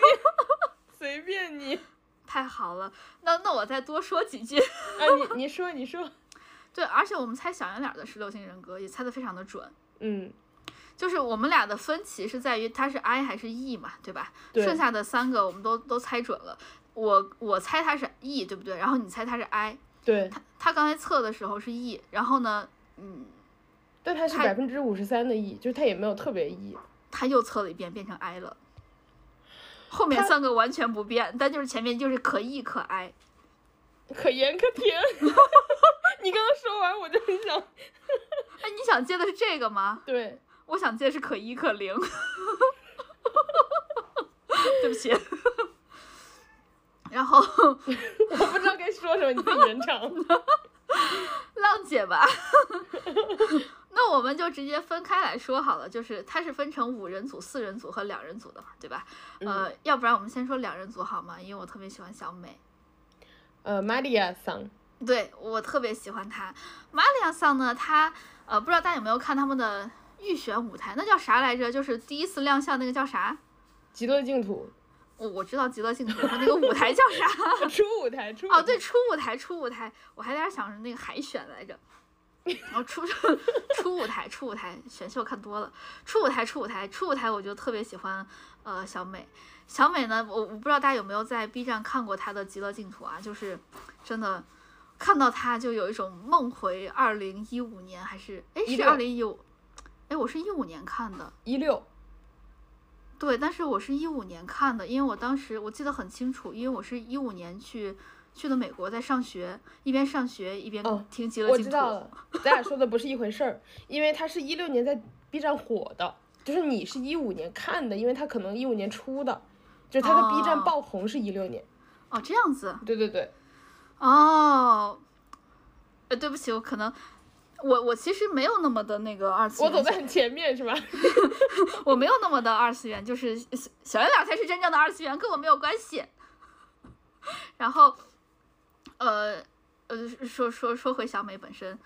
[laughs] 随便你。[laughs] 太好了，那那我再多说几句。啊，你你说你说，对，而且我们猜小圆脸的十六型人格也猜的非常的准，嗯，就是我们俩的分歧是在于他是 I 还是 E 嘛，对吧？对剩下的三个我们都都猜准了。我我猜他是 E，对不对？然后你猜他是 I。对，他他刚才测的时候是 E，然后呢，嗯，但他是百分之五十三的 E，就是他也没有特别 E。他又测了一遍，变成 I 了。后面三个完全不变，但就是前面就是可 E 可 I。可盐可甜，[laughs] 你刚刚说完我就很想，[laughs] 哎，你想接的是这个吗？对，我想接的是可一可零。[laughs] 对不起。然后 [laughs] 我不知道该说什么，你自己圆场。[laughs] 浪姐吧，[laughs] 那我们就直接分开来说好了，就是它是分成五人组、四人组和两人组的嘛，对吧？呃，要不然我们先说两人组好吗？因为我特别喜欢小美。呃，玛利亚桑，对我特别喜欢她。玛利亚桑呢，她呃，不知道大家有没有看他们的预选舞台？那叫啥来着？就是第一次亮相那个叫啥？极乐净土，我我知道极乐净土，那个舞台叫啥？[laughs] 初舞台，初舞哦，对，台，初舞台，初舞台，我还在那想着那个海选来着。然后初 [laughs] 初舞台，初舞台选秀看多了，初舞台，初舞台，初舞台，我就特别喜欢呃小美。小美呢，我我不知道大家有没有在 B 站看过她的《极乐净土》啊，就是真的看到她就有一种梦回二零一五年，还是哎是16二零一五，哎我是一五年看的，一六，对，但是我是一五年看的，因为我当时我记得很清楚，因为我是一五年去去的美国，在上学，一边上学一边哦听《极乐我净土》我知道了，咱俩说的不是一回事儿，因为他是一六年在 B 站火的，就是你是一五年看的，因为他可能一五年出的，就是他的 B 站哦爆红是一六年，哦，这样子对对对，哦，呃，对不起，我可能我我其实没有那么的那个二次元，我走在很前面是吧？[laughs] 我没有那么的二次元，就是小小圆脸才是真正的二次元，跟我没有关系。然后，呃，呃，说说说回小美本身，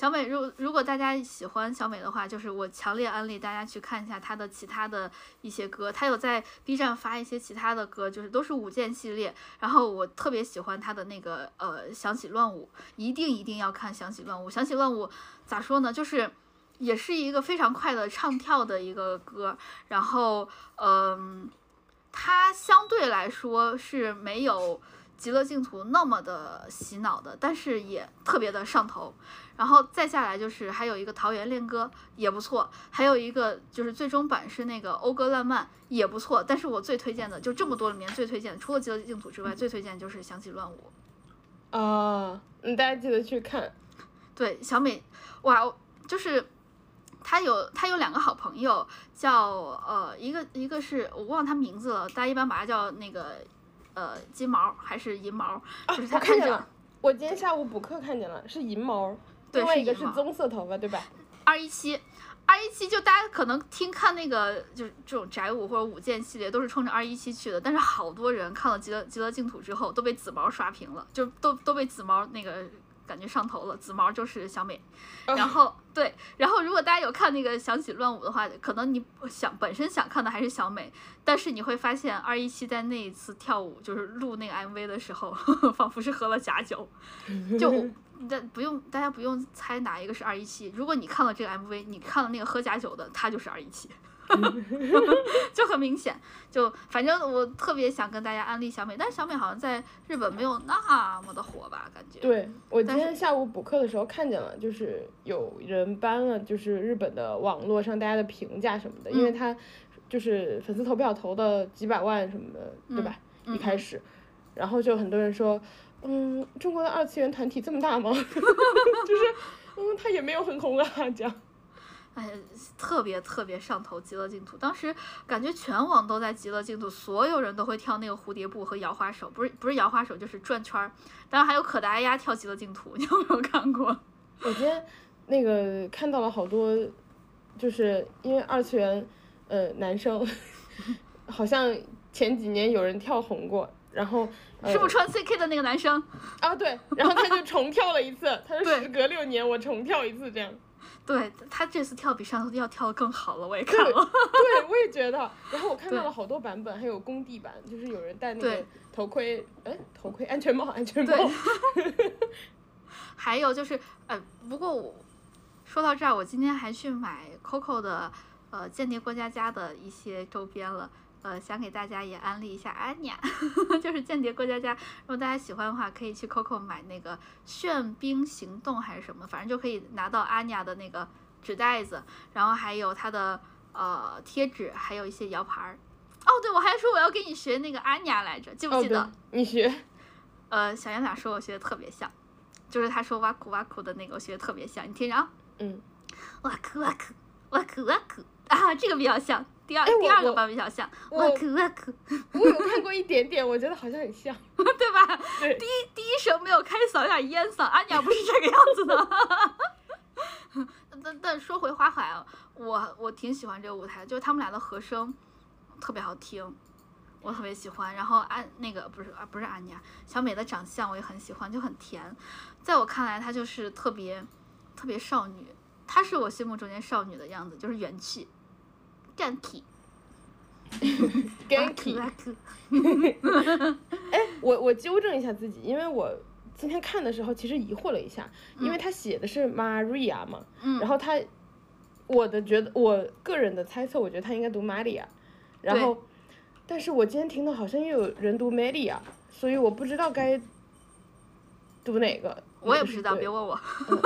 小美如如果大家喜欢小美的话，就是我强烈安利大家去看一下她的其他的一些歌，她有在 B 站发一些其他的歌，就是都是舞剑系列。然后我特别喜欢她的那个呃想起乱舞，一定一定要看想起乱舞。想起乱舞咋说呢？就是也是一个非常快的唱跳的一个歌，然后嗯，它相对来说是没有。极乐净土那么的洗脑的，但是也特别的上头。然后再下来就是还有一个桃园恋歌也不错，还有一个就是最终版是那个讴歌烂漫也不错。但是我最推荐的就这么多里面最推荐，除了极乐净土之外，最推荐就是想起乱舞。啊，嗯，大家记得去看。对，小美，哇，就是她有她有两个好朋友，叫呃一个一个是我忘了他名字了，大家一般把他叫那个。呃，金毛还是银毛？就是他看见了。我今天下午补课看见了，是银毛。对，是一个是棕色头发，对吧？二一七，二一七，就大家可能听看那个，就是这种宅舞或者舞剑系列，都是冲着二一七去的。但是好多人看了《极乐极乐净土》之后，都被紫毛刷屏了，就都都被紫毛那个。感觉上头了，紫毛就是小美，[laughs] 然后对，然后如果大家有看那个想起乱舞的话，可能你想本身想看的还是小美，但是你会发现二一七在那一次跳舞就是录那个 MV 的时候，[laughs] 仿佛是喝了假酒，[laughs] 就但不用大家不用猜哪一个是二一七，如果你看了这个 MV，你看了那个喝假酒的，他就是二一七。[laughs] 就很明显，就反正我特别想跟大家安利小美，但是小美好像在日本没有那么的火吧？感觉。对我今天下午补课的时候看见了，就是有人搬了，就是日本的网络上大家的评价什么的，因为他就是粉丝投票投的几百万什么的，对吧？一开始，然后就很多人说，嗯，中国的二次元团体这么大吗？[laughs] 就是，嗯，他也没有很红啊，这样。哎，特别特别上头，极乐净土。当时感觉全网都在极乐净土，所有人都会跳那个蝴蝶步和摇花手，不是不是摇花手就是转圈儿。当然还有可达鸭跳极乐净土，你有没有看过？[laughs] 我今天那个看到了好多，就是因为二次元，呃，男生 [laughs] 好像前几年有人跳红过，然后是不是穿 CK 的那个男生？啊，对，然后他就重跳了一次，他说时隔六年我重跳一次这样。对他这次跳比上次要跳的更好了，我也看了。对，[laughs] 我也觉得。然后我看到了好多版本，还有工地版，就是有人戴那个头盔，哎，头盔、安全帽、安全帽。[laughs] 还有就是，呃，不过我说到这儿，我今天还去买 Coco 的呃间谍过家家的一些周边了。呃，想给大家也安利一下安妮，[laughs] 就是间谍过家家。如果大家喜欢的话，可以去 COCO 买那个炫兵行动还是什么，反正就可以拿到安妮的那个纸袋子，然后还有它的呃贴纸，还有一些摇牌儿。哦，对，我还说我要给你学那个安妮来着，记不记得？你学？呃，小杨俩说我学的特别像，就是他说哇酷哇酷的那个，我学的特别像，你听着啊。嗯。哇酷哇酷哇酷哇酷啊，这个比较像。第二第二个版本比小像，我可 [laughs] 我有看过一点点，我觉得好像很像，[laughs] 对吧？对。第一第一声没有开嗓，有点烟嗓，阿娘不是这个样子的。[laughs] 但但说回花海啊，我我挺喜欢这个舞台，就是他们俩的和声特别好听，我特别喜欢。然后安那个不是啊不是安妮，小美的长相我也很喜欢，就很甜。在我看来，她就是特别特别少女，她是我心目中间少女的样子，就是元气。Ganky，Ganky，[laughs] 哎，我我纠正一下自己，因为我今天看的时候其实疑惑了一下，因为他写的是 Maria 嘛，然后他，我的觉得我个人的猜测，我觉得他应该读 Maria，然后，但是我今天听到好像又有人读 Maria，所以我不知道该读哪个。我也不知道，别问我。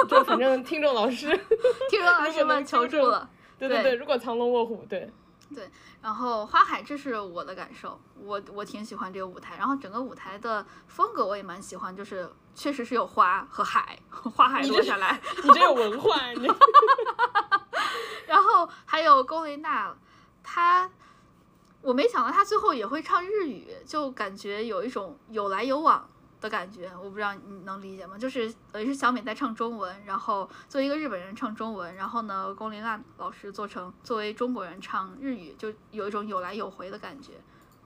就反正听众老师，[laughs] 听众老师们求助了。对对对，如果藏龙卧虎，对对，然后花海，这是我的感受，我我挺喜欢这个舞台，然后整个舞台的风格我也蛮喜欢，就是确实是有花和海，[laughs] 花海落下来，[laughs] 你这有文化，你，[laughs] 然后还有龚琳娜，她，我没想到她最后也会唱日语，就感觉有一种有来有往。的感觉，我不知道你能理解吗？就是等于是小美在唱中文，然后作为一个日本人唱中文，然后呢，龚琳娜老师做成作为中国人唱日语，就有一种有来有回的感觉。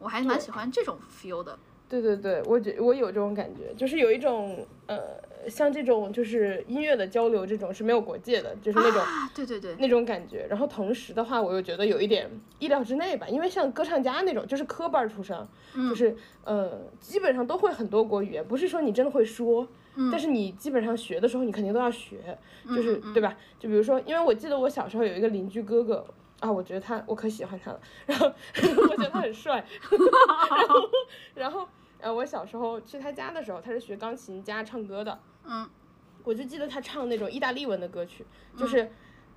我还蛮喜欢这种 feel 的。对对对，我觉我有这种感觉，就是有一种呃，像这种就是音乐的交流，这种是没有国界的，就是那种、啊，对对对，那种感觉。然后同时的话，我又觉得有一点意料之内吧，因为像歌唱家那种，就是科班儿出身，嗯就是呃，基本上都会很多国语言，不是说你真的会说，嗯但是你基本上学的时候，你肯定都要学，就是嗯嗯对吧？就比如说，因为我记得我小时候有一个邻居哥哥。啊，我觉得他，我可喜欢他了。然后 [laughs] 我觉得他很帅。[laughs] 然后，[laughs] 然后，呃，我小时候去他家的时候，他是学钢琴加唱歌的。嗯我就记得他唱那种意大利文的歌曲，就是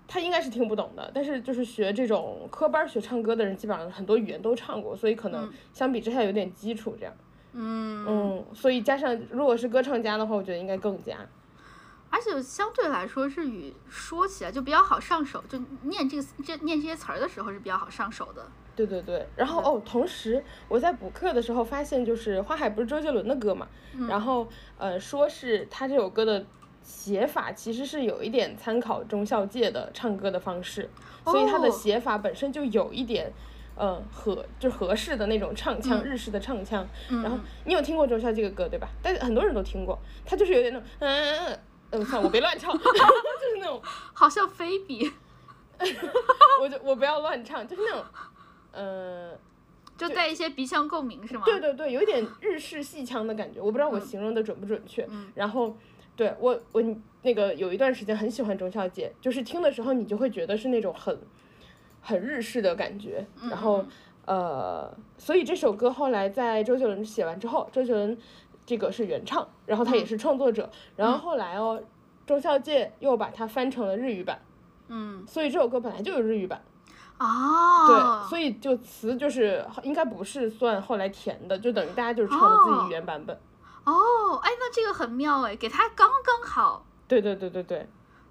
他应该是听不懂的，但是就是学这种科班学唱歌的人，基本上很多语言都唱过，所以可能相比之下有点基础这样。嗯，嗯，所以加上如果是歌唱家的话，我觉得应该更加。而且相对来说，日语说起来就比较好上手，就念这个这念这些词儿的时候是比较好上手的。对对对，然后哦，同时我在补课的时候发现，就是《花海》不是周杰伦的歌嘛，然后呃，说是他这首歌的写法其实是有一点参考中校介的唱歌的方式，所以他的哦。写法本身就有一点。呃，合就合适的那种唱腔，日式的唱腔。然后你有听过中孝这个歌对吧？但是很多人都听过，他就是有点那种，嗯嗯嗯，嗯，算了，我别乱唱，[laughs] 就是那种，好像菲比，[laughs] 我就我不要乱唱，就是那种，呃，就带一些鼻腔共鸣是吗？对对对，有一点日式戏腔的感觉，我不知道我形容的准不准确。然后，对我我那个有一段时间很喜欢中孝介，就是听的时候你就会觉得是那种很很日式的感觉。然后呃，所以这首歌后来在周杰伦写完之后，周杰伦这个是原唱，然后他也是创作者，然后后来哦，中孝介又把它翻成了日语版，嗯，所以这首歌本来就有日语版。哦，对，所以就词就是应该不是算后来填的，就等于大家就是唱的自己原版本。哦，哎，那这个很妙哎，给他刚刚好。对对对对对，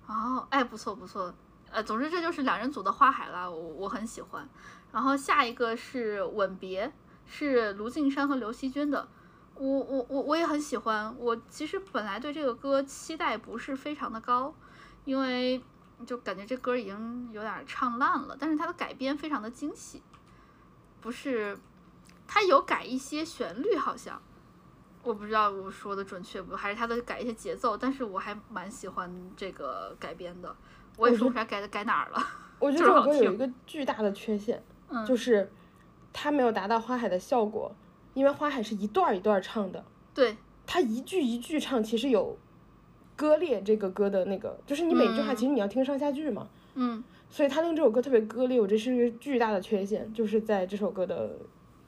哦，哎，不错不错，呃，总之这就是两人组的花海啦，我我很喜欢。然后下一个是吻别，是卢靖姗和刘惜君的，我我我我也很喜欢。我其实本来对这个歌期待不是非常的高，因为就感觉这歌已经有点唱烂了，但是它的改编非常的惊喜，不是，它有改一些旋律好像。我不知道我说的准确不，还是它的改一些节奏，但是我还蛮喜欢这个改编的。我也说不出来改的改哪儿了。我觉得这首歌有一个巨大的缺陷，嗯、就是它没有达到花海的效果，因为花海是一段一段唱的，对，它一句一句唱，其实有割裂这个歌的那个，就是你每句话其实你要听上下句嘛，嗯，所以他令这首歌特别割裂，我这是一个巨大的缺陷，就是在这首歌的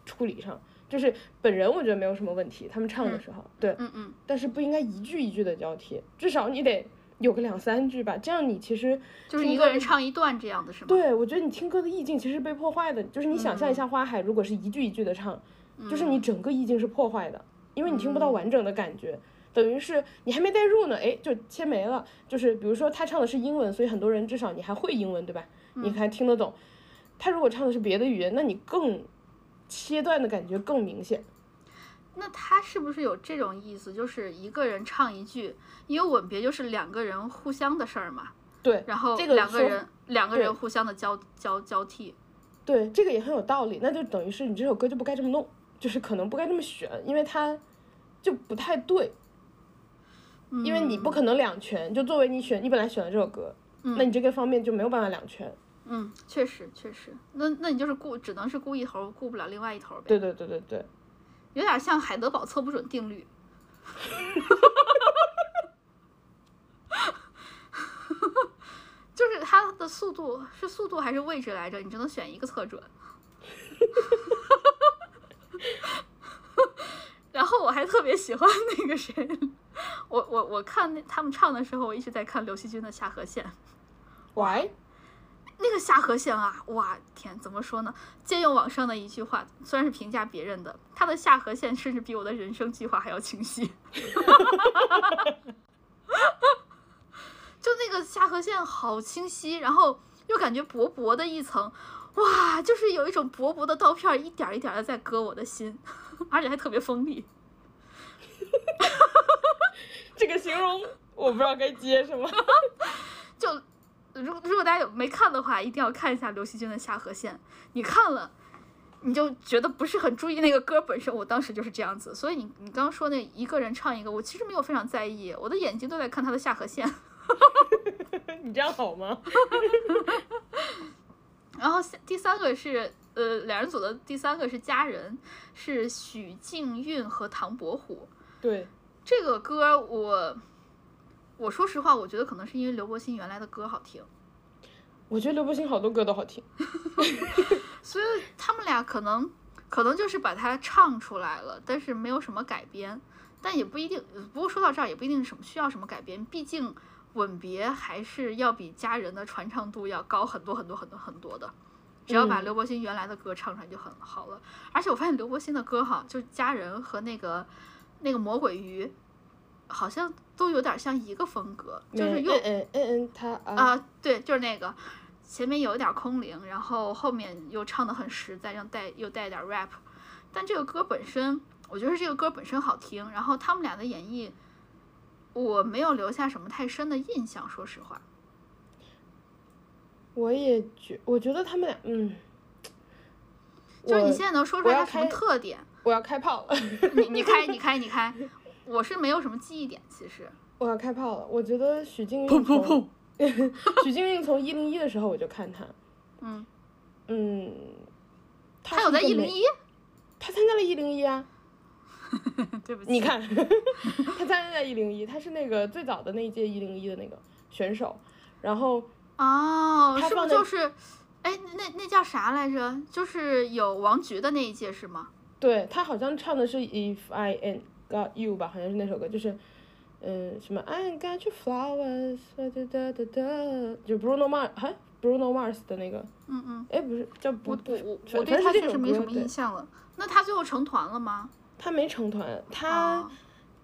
处理上。就是本人我觉得没有什么问题，他们唱的时候，对，嗯嗯，但是不应该一句一句的交替，至少你得有个两三句吧，这样你其实就是一个人唱一段这样的是吗？对，我觉得你听歌的意境其实被破坏的，就是你想象一下花海如果是一句一句的唱，就是你整个意境是破坏的，因为你听不到完整的感觉，等于是你还没带入呢，哎，就切没了。就是比如说他唱的是英文，所以很多人至少你还会英文，对吧？你还听得懂。他如果唱的是别的语言，那你更。切断的感觉更明显，那他是不是有这种意思？就是一个人唱一句，因为吻别就是两个人互相的事儿嘛。对，然后这个两个人两个人互相的交交交替。对，这个也很有道理。那就等于是你这首歌就不该这么弄，就是可能不该这么选，因为它就不太对。嗯、因为你不可能两全，就作为你选，你本来选了这首歌，嗯、那你这个方面就没有办法两全。嗯，确实确实，那那你就是顾，只能是顾一头，顾不了另外一头呗。对对对对对，有点像海德堡测不准定律。[laughs] 就是它的速度是速度还是位置来着？你只能选一个测准。[laughs] 然后我还特别喜欢那个谁，[laughs] 我我我看那他们唱的时候，我一直在看刘惜君的下颌线。[laughs] Why？那个下颌线啊，哇天，怎么说呢？借用网上的一句话，虽然是评价别人的，他的下颌线甚至比我的人生计划还要清晰。[laughs] 就那个下颌线好清晰，然后又感觉薄薄的一层，哇，就是有一种薄薄的刀片一点一点的在割我的心，而且还特别锋利。这个形容我不知道该接什么。[laughs] 就。如如果大家有没看的话，一定要看一下刘惜君的下颌线。你看了，你就觉得不是很注意那个歌本身。我当时就是这样子，所以你你刚刚说那一个人唱一个，我其实没有非常在意，我的眼睛都在看他的下颌线。你这样好吗？然后第三个是呃两人组的第三个是家人，是许静韵和唐伯虎。对这个歌，我我说实话，我觉得可能是因为刘柏辛原来的歌好听。我觉得刘柏辛好多歌都好听，[laughs] 所以他们俩可能可能就是把它唱出来了，但是没有什么改编，但也不一定。不过说到这儿，也不一定什么需要什么改编，毕竟。吻别还是要比家人的传唱度要高很多很多很多很多的，只要把刘柏辛原来的歌唱出来就很好了。而且我发现刘柏辛的歌哈，就家人和那个那个魔鬼鱼，好像都有点像一个风格，就是又嗯嗯嗯他啊对，就是那个前面有一点空灵，然后后面又唱的很实在，又带又带点 rap。但这个歌本身，我觉得这个歌本身好听，然后他们俩的演绎。我没有留下什么太深的印象，说实话。我也觉，我觉得他们俩，嗯，就是你现在能说出来他什么特点？我要开炮了。[laughs] 你你开你开你开，我是没有什么记忆点，其实。我要开炮了，我觉得许静韵从 [laughs] 许静韵从一零一的时候我就看她，嗯嗯，他有在一零一，她参加了一零一啊。[laughs] 对不起，你看，他参加在一零一，他是那个最早的那一届一零一的那个选手，然后哦，是不是就是，哎，那那叫啥来着？就是有王菊的那一届是吗？对他好像唱的是 If I Ain't Got You 吧，好像是那首歌，就是嗯什么 I Ain't Got Your Flowers，哒哒哒哒，就 Bruno Mars，哈，Bruno Mars 的那个，嗯嗯，哎不是叫不，我我我对他确实没什么印象了。那他最后成团了吗？他没成团，他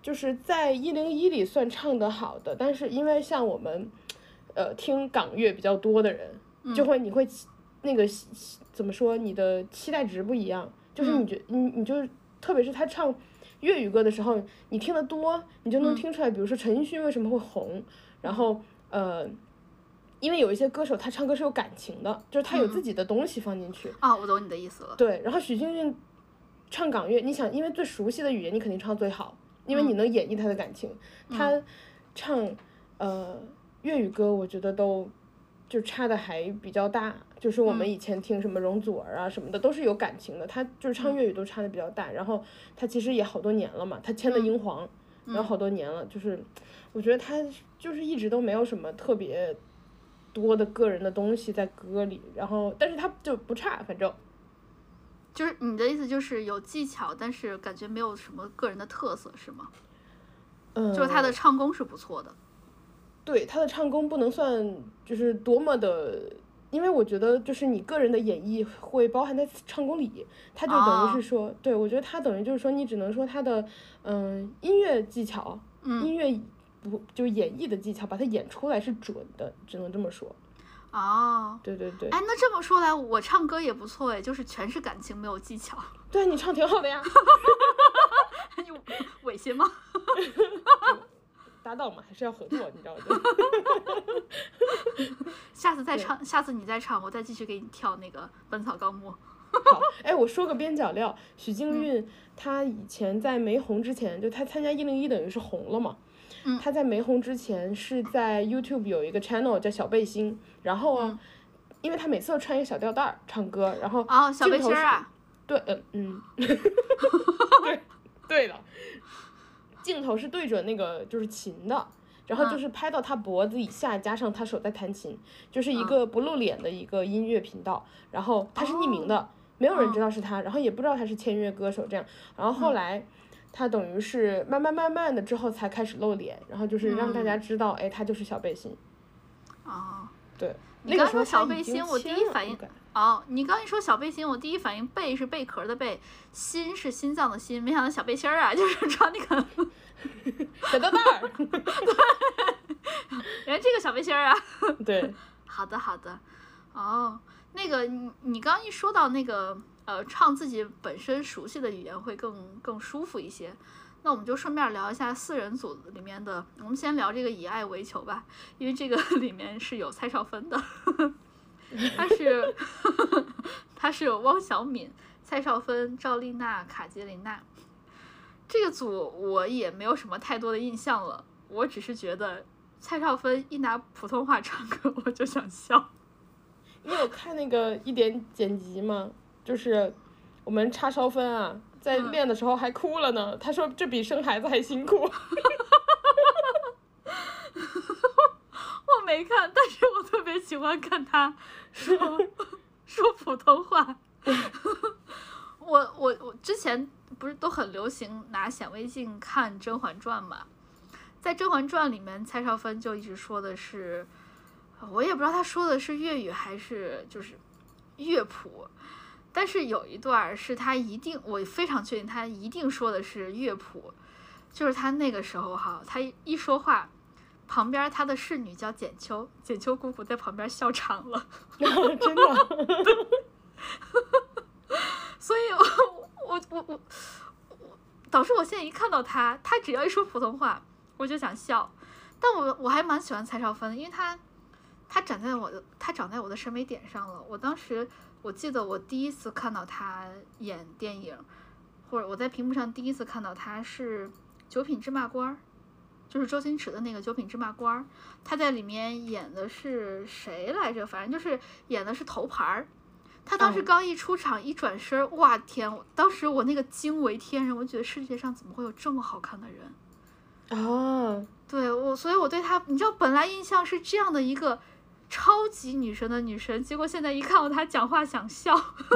就是在一零一里算唱的好的，但是因为像我们，呃，听港乐比较多的人，就会你会那个怎么说，你的期待值不一样，就是你觉你你就特别是他唱粤语歌的时候，你听得多，你就能听出来，比如说陈奕迅为什么会红，然后呃，因为有一些歌手他唱歌是有感情的，就是他有自己的东西放进去。啊，我懂你的意思了。对，然后许静韵。唱港乐，你想，因为最熟悉的语言，你肯定唱最好，因为你能演绎他的感情。他唱呃粤语歌，我觉得都就差的还比较大。就是我们以前听什么容祖儿啊什么的，都是有感情的。他就是唱粤语都差的比较大。然后他其实也好多年了嘛，他签了英皇，然后好多年了。就是我觉得他就是一直都没有什么特别多的个人的东西在歌里。然后，但是他就不差，反正。就是你的意思就是有技巧，但是感觉没有什么个人的特色，是吗？嗯，就是他的唱功是不错的。对，他的唱功不能算就是多么的，因为我觉得就是你个人的演绎会包含在唱功里，他就等于是说，对我觉得他等于就是说你只能说他的嗯音乐技巧，音乐不就演绎的技巧，把它演出来是准的，只能这么说。哦，对对对，哎，那这么说来，我唱歌也不错哎，就是全是感情，没有技巧。[laughs] 对你唱挺好的呀，[laughs] 你违心吗？[laughs] 搭档嘛，还是要合作，你知道的。[laughs] 下次再唱，下次你再唱，我再继续给你跳那个《本草纲目》。[laughs] 好，哎，我说个边角料，许静韵她以前在没红之前，就她参加一零一，等于是红了嘛。她在没红之前是在 YouTube 有一个 channel 叫小背心，然后，因为她每次都穿一个小吊带儿唱歌，然后哦小背心啊，对，嗯嗯，[laughs] 对，对了，镜头是对准那个就是琴的，然后就是拍到他脖子以下，加上他手在弹琴，就是一个不露脸的一个音乐频道，然后他是匿名的，没有人知道是他，然后也不知道他是签约歌手这样，然后后来。他等于是慢慢慢慢的之后才开始露脸，然后就是让大家知道，哎，他就是小背心。哦，对。你刚说小背心，我第一反应哦，你刚一说小背心，我第一反应贝是贝壳的贝，心是心脏的心，没想到小背心儿啊，[laughs] 就是穿那个小吊带儿。[laughs] 原来这个小背心儿啊。对。[laughs] 好的好的，哦，那个你你刚一说到那个。呃，唱自己本身熟悉的语言会更更舒服一些。那我们就顺便聊一下四人组里面的，我们先聊这个以爱为求吧，因为这个 [laughs] 里面是有蔡少芬的，他是 [laughs] 他是汪小敏、蔡少芬、赵丽娜、卡捷琳娜。这个组我也没有什么太多的印象了，我只是觉得蔡少芬一拿普通话唱歌 [laughs] 我就想笑。你有看那个一点剪辑吗？就是我们叉烧分啊，在练的时候还哭了呢。他说这比生孩子还辛苦。我没看，但是我特别喜欢看他说 [laughs] 说普通话。[laughs] 我我我之前不是都很流行拿显微镜看《甄嬛传》嘛，在《甄嬛传》里面，蔡少芬就一直说的是，我也不知道他说的是粤语还是就是乐谱，但是有一段是他一定，我非常确定他一定说的是乐谱，就是他那个时候哈，他一说话，旁边他的侍女叫简秋，简秋姑姑在旁边笑场了，[laughs] 真的。[laughs] 所以，我我我我我导致我现在一看到他，他只要一说普通话，我就想笑。但我我还蛮喜欢蔡少芬，因为他他长在我的他长在我的审美点上了。我当时我记得我第一次看到他演电影，或者我在屏幕上第一次看到他是《九品芝麻官》，就是周星驰的那个《九品芝麻官》，他在里面演的是谁来着？反正就是演的是头牌儿。他当时刚一出场，一转身，哇天！当时我那个惊为天人，我觉得世界上怎么会有这么好看的人？哦，对我，所以我对他，你知道，本来印象是这样的一个超级女神的女神，结果现在一看到她讲话想笑，[laughs]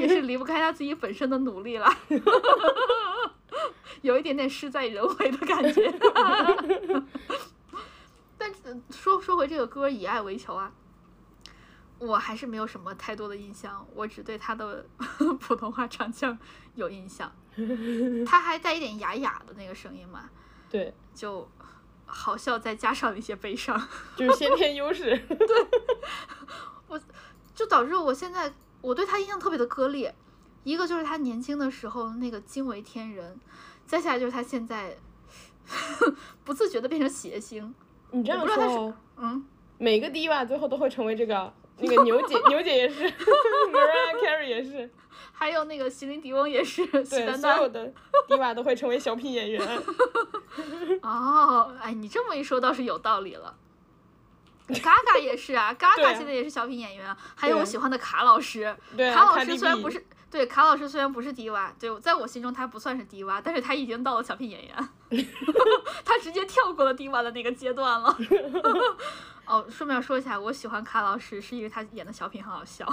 也是离不开她自己本身的努力了，[laughs] 有一点点事在人为的感觉。[laughs] 但说说回这个歌，以爱为求啊。我还是没有什么太多的印象，我只对她的普通话唱腔有印象。她还带一点哑哑的那个声音嘛？对，就好笑，再加上一些悲伤，[laughs] 就是先天优势。[laughs] 对，[laughs] 我就导致我现在我对他印象特别的割裂。一个就是他年轻的时候那个惊为天人，再下来就是他现在不自觉的变成谐星。你这样说，嗯，每个 diva 最后都会成为这个。那个牛姐，牛姐也是，Mariah Carey 也是，还有那个席琳迪翁也是，[laughs] 对，所有的迪瓦都会成为小品演员。[laughs] 哦，哎，你这么一说倒是有道理了。Gaga 也是啊，[laughs] Gaga 现在也是小品演员，还有我喜欢的卡老师，卡老师虽然不是，对，卡老师虽然不是迪瓦，对，在我心中他不算是迪瓦，但是他已经到了小品演员，他直接跳过了迪瓦的那个阶段了。哦，顺便说一下，我喜欢卡老师是因为他演的小品很好笑。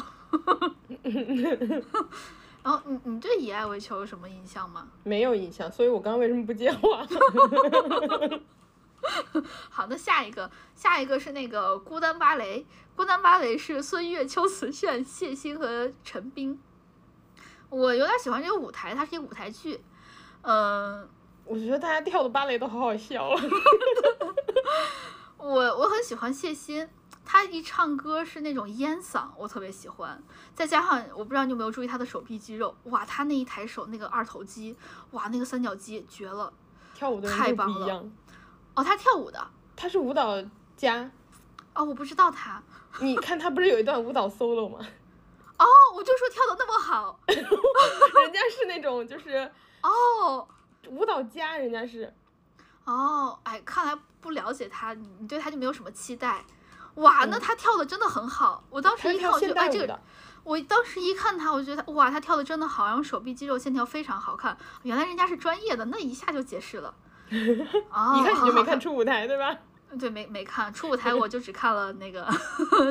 然后你你对以爱为求有什么印象吗？没有印象，所以我刚刚为什么不接话？[laughs] 好，那下一个，下一个是那个孤单芭蕾。孤单芭蕾是孙悦、秋瓷炫、谢欣和陈冰。我有点喜欢这个舞台，它是一个舞台剧。嗯，我觉得大家跳的芭蕾都好好笑。[laughs] [laughs] 我我很喜欢谢欣，她一唱歌是那种烟嗓，我特别喜欢。再加上我不知道你有没有注意他的手臂肌肉，哇，他那一抬手那个二头肌，哇，那个三角肌绝了，跳舞的太棒了。哦，他跳舞的，他是舞蹈家。哦，我不知道他。[laughs] 你看他不是有一段舞蹈 solo 吗？哦，我就说跳的那么好，[laughs] 人家是那种就是 [laughs] 哦，舞蹈家，人家是。哦，哎，看来不了解他，你你对他就没有什么期待。哇，那他跳的真的很好，我当时一看我就哎这个，我当时一看他，我就觉得哇，他跳的真的好，然后手臂肌肉线条非常好看，原来人家是专业的，那一下就解释了。[laughs] 哦，一看你就没 [laughs] 看初舞台对吧？[laughs] 对，没没看初舞台，我就只看了那个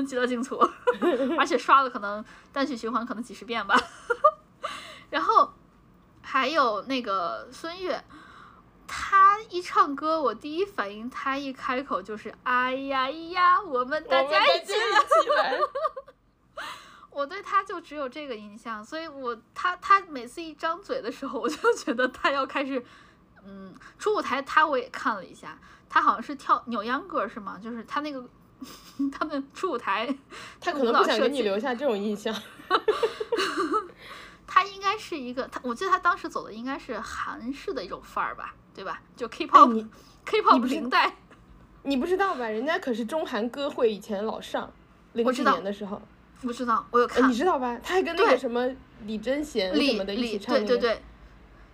极乐净土，而且刷了可能单曲循环可能几十遍吧。然后还有那个孙悦。他一唱歌，我第一反应，他一开口就是“哎呀呀，我们大家一起来”，[laughs] 我对他就只有这个印象，所以我他他每次一张嘴的时候，我就觉得他要开始，嗯，初舞台他我也看了一下，他好像是跳扭秧歌是吗？就是他那个 [laughs] 他们初舞台，他可能不想给你留下这种印象。[laughs] 他应该是一个，他我记得他当时走的应该是韩式的一种范儿吧。对吧？就 K-pop，K-pop 零代，你不知道吧？人家可是中韩歌会以前老上，零几年的时候，不知道，我有看，你知道吧？他还跟那个什么李贞贤什么的一起唱那个。对对对，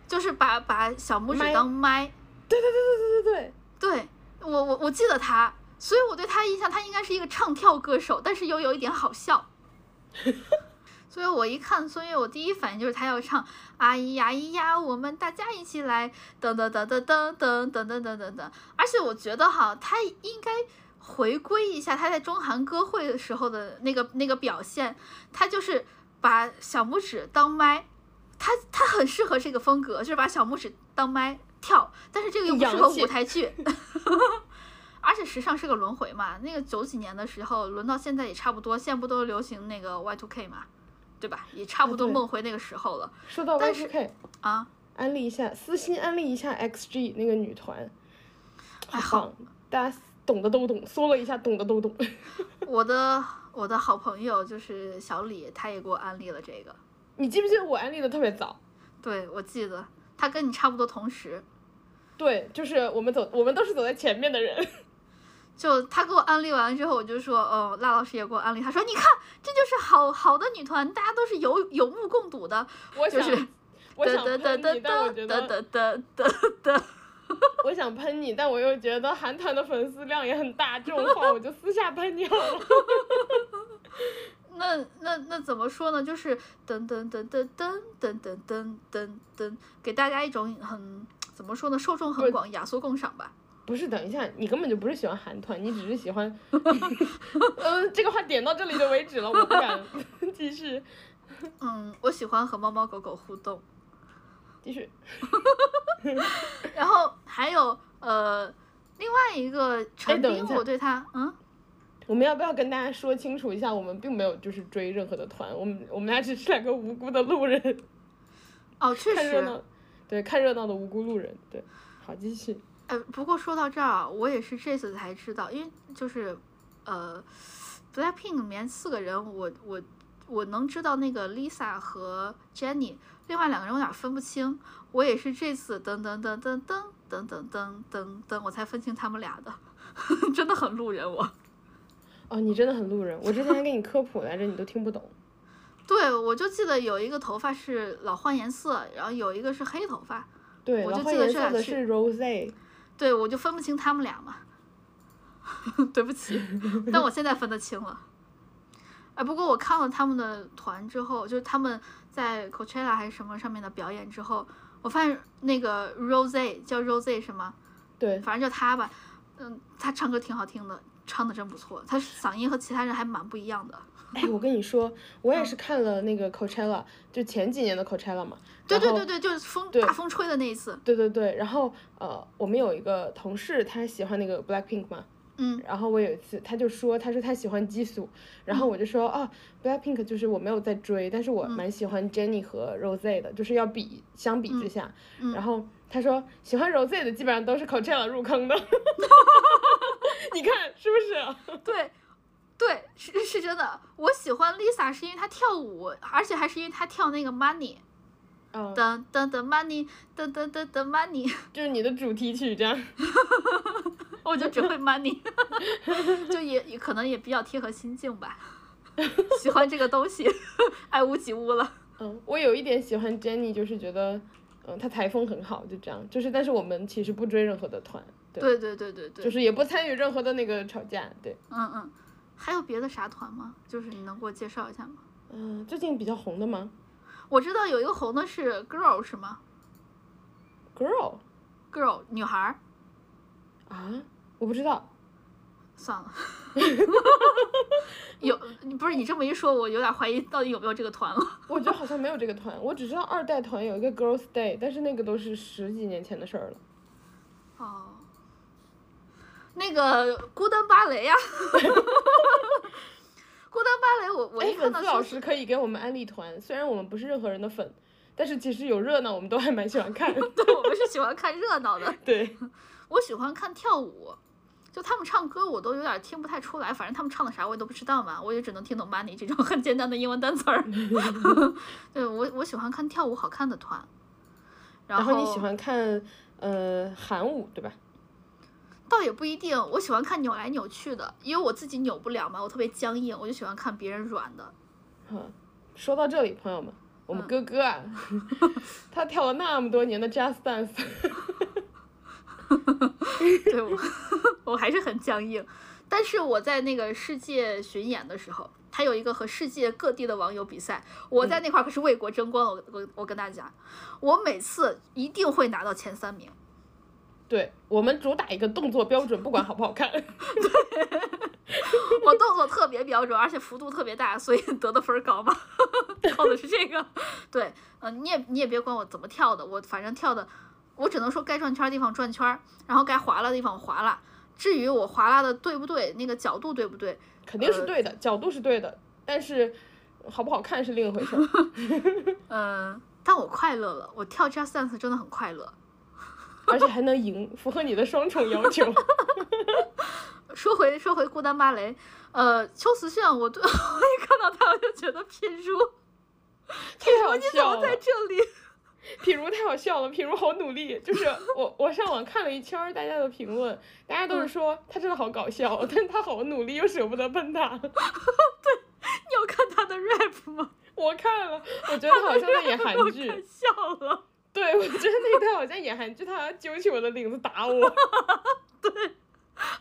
就是把把小拇指当麦。对对对对对对对我我我记得他，所以我对他印象，他应该是一个唱跳歌手，但是又有一点好笑。[laughs] 所以我一看孙悦，我第一反应就是他要唱啊咿呀咿呀，我们大家一起来，噔噔噔噔噔噔噔噔噔噔噔。而且我觉得哈，他应该回归一下他在中韩歌会的时候的那个那个表现，他就是把小拇指当麦，他他很适合这个风格，就是把小拇指当麦跳，但是这个又不适合舞台剧。[laughs] 而且时尚是个轮回嘛，那个九几年的时候轮到现在也差不多，现在不都流行那个 Y2K 嘛，对吧？也差不多梦回那个时候了说到但是 Y2K，啊。安利一下，私心安利一下 XG 那个女团，哎好，大家懂的都懂，搜了一下懂的都懂。[laughs] 我的我的好朋友就是小李，他也给我安利了这个。你记不记得我安利的特别早？对，我记得他跟你差不多同时，对，就是我们走，我们都是走在前面的人。就他给我安利完之后，我就说，哦，辣老师也给我安利，他说，你看，这就是好好的女团，大家都是有有目共睹的，我是 [laughs] 我想喷你，但我觉嘚得。[laughs] 我想喷你，但我又觉得韩团的粉丝量也很大，这种话我就私下喷你好了。[laughs] 那那那怎么说呢？就是噔噔噔噔噔噔噔噔噔噔，给大家一种很怎么说呢？受众很广，雅俗共赏吧。不是，等一下，你根本就不是喜欢韩团，你只是喜欢。嗯，[laughs] 这个话点到这里就为止了，我不敢继续。嗯，我喜欢和猫猫狗狗互动。继续。然后还有呃，另外一个陈斌，等一下我对他嗯。我们要不要跟大家说清楚一下，我们并没有就是追任何的团，我们我们俩只是两个无辜的路人，哦，确实，看热闹，对，看热闹的无辜路人，对，好，继续。呃，不过说到这儿啊，我也是这次才知道，因为就是呃，BLACKPINK 里面四个人，我我我能知道那个 Lisa 和 Jennie，另外两个人我有点分不清，我也是这次噔噔噔噔噔噔噔噔噔噔，我才分清他们俩的，[laughs] 真的很路人我。哦，你真的很路人，我之前还给你科普来着，你都听不懂。[laughs] 对，我就记得有一个头发是老换颜色，然后有一个是黑头发，对，我就记得这是 Rose，对我就分不清他们俩嘛，[laughs] 对不起，[laughs] 但我现在分得清了。哎，不过我看了他们的团之后，就是他们在 Coachella 还是什么上面的表演之后，我发现那个 Rose 叫 Rose 是吗？对，反正就他吧，嗯，他唱歌挺好听的，唱的真不错，他嗓音和其他人还蛮不一样的。哎，我跟你说，我嗯也是看了那个 Coachella，就前几年的 Coachella 嘛。对对对对，就是风对大风吹的那一次。对对对，然后呃，我们有一个同事，他喜欢那个 Blackpink 嘛，嗯，然后我有一次他就说，他说他喜欢激素，然后我就说啊，Blackpink 就是我没有在追，但是我蛮喜欢 Jennie 和 Rose 的，就是要比相比之下，嗯然后他说喜欢 Rose 的基本上都是 Coachella 入坑的，[laughs] [laughs] 你看是不是？[laughs] 对，对，是 [laughs] 是真的。我喜欢 Lisa 是因为她跳舞，而且还是因为她跳那个 Money，嗯，噔噔噔 Money，噔噔噔噔 Money，就是你的主题曲这样。我就只会 Money，就也也可能也比较贴合心境吧。喜欢这个东西，爱屋及乌了。嗯，我有一点喜欢 Jennie，就是觉得，嗯，她台风很好，就这样。就是，但是我们其实不追任何的团，对，对对对对对，就是也不参与任何的那个吵架，对。嗯嗯。还有别的啥团吗？就是你能给我介绍一下吗？嗯，最近比较红的吗我知道有一个红的是 Girl 是吗？Girl？Girl 女孩儿，啊，我不知道。算了。有你不是你这么一说，我有点怀疑到底有没有这个团了。我觉得好像没有这个团，我只知道二代团有一个 Girls Day，但是那个都是十几年前的事儿了。哦，那个孤单芭蕾呀，[laughs] 孤单芭蕾我，我哎，一看粉丝老师可以给我们安利团，虽然我们不是任何人的粉，但是其实有热闹，我们都还蛮喜欢看。[laughs] 对，我们是喜欢看热闹的，[laughs] 对，我喜欢看跳舞。就他们唱歌，我都有点听不太出来，反正他们唱的啥我也都不知道嘛，我也只能听懂 money 这种很简单的英文单词儿。对我，我喜欢看跳舞好看的团。然后你喜欢看呃韩舞对吧？倒也不一定，我喜欢看扭来扭去的，因为我自己扭不了嘛，我特别僵硬，我就喜欢看别人软的。嗯，说到这里，朋友们，我们哥哥啊，[laughs] 他跳了那么多年的 Just Dance，[laughs] 对我我还是很僵硬。但是我在那个世界巡演的时候，他有一个和世界各地的网友比赛，我在那块儿可是为国争光。我我我跟大家讲，我每次一定会拿到前三名。对我们主打一个动作标准，不管好不好看。对，[laughs] 我动作特别标准，而且幅度特别大，所以得的分儿高嘛。[laughs] 靠的是这个。对，嗯，你也你也别管我怎么跳的，我反正跳的，我只能说该转圈的地方转圈，然后该划拉的地方划拉。至于我划拉的对不对，那个角度对不对，肯定是对的，角度是对的，但是好不好看是另一回事。[laughs] 嗯，但我快乐了，我跳 Just Dance 真的很快乐，而且还能赢，符合你的双重要求。[laughs] 说回说回孤单芭蕾，呃，邱慈炫，我对 [laughs] 我一看到他我就觉得品如，品如你怎么在这里？[laughs] 品如太好笑了，品如好努力，就是我我上网看了一圈大家的评论，大家都是说他真的好搞笑，但他好努力又舍不得喷他。对，你有看他的 rap 吗？我看了，我觉得他好像在演韩剧。笑了。对，我觉得那段好像演韩剧，他揪起我的领子打我。[laughs] 对，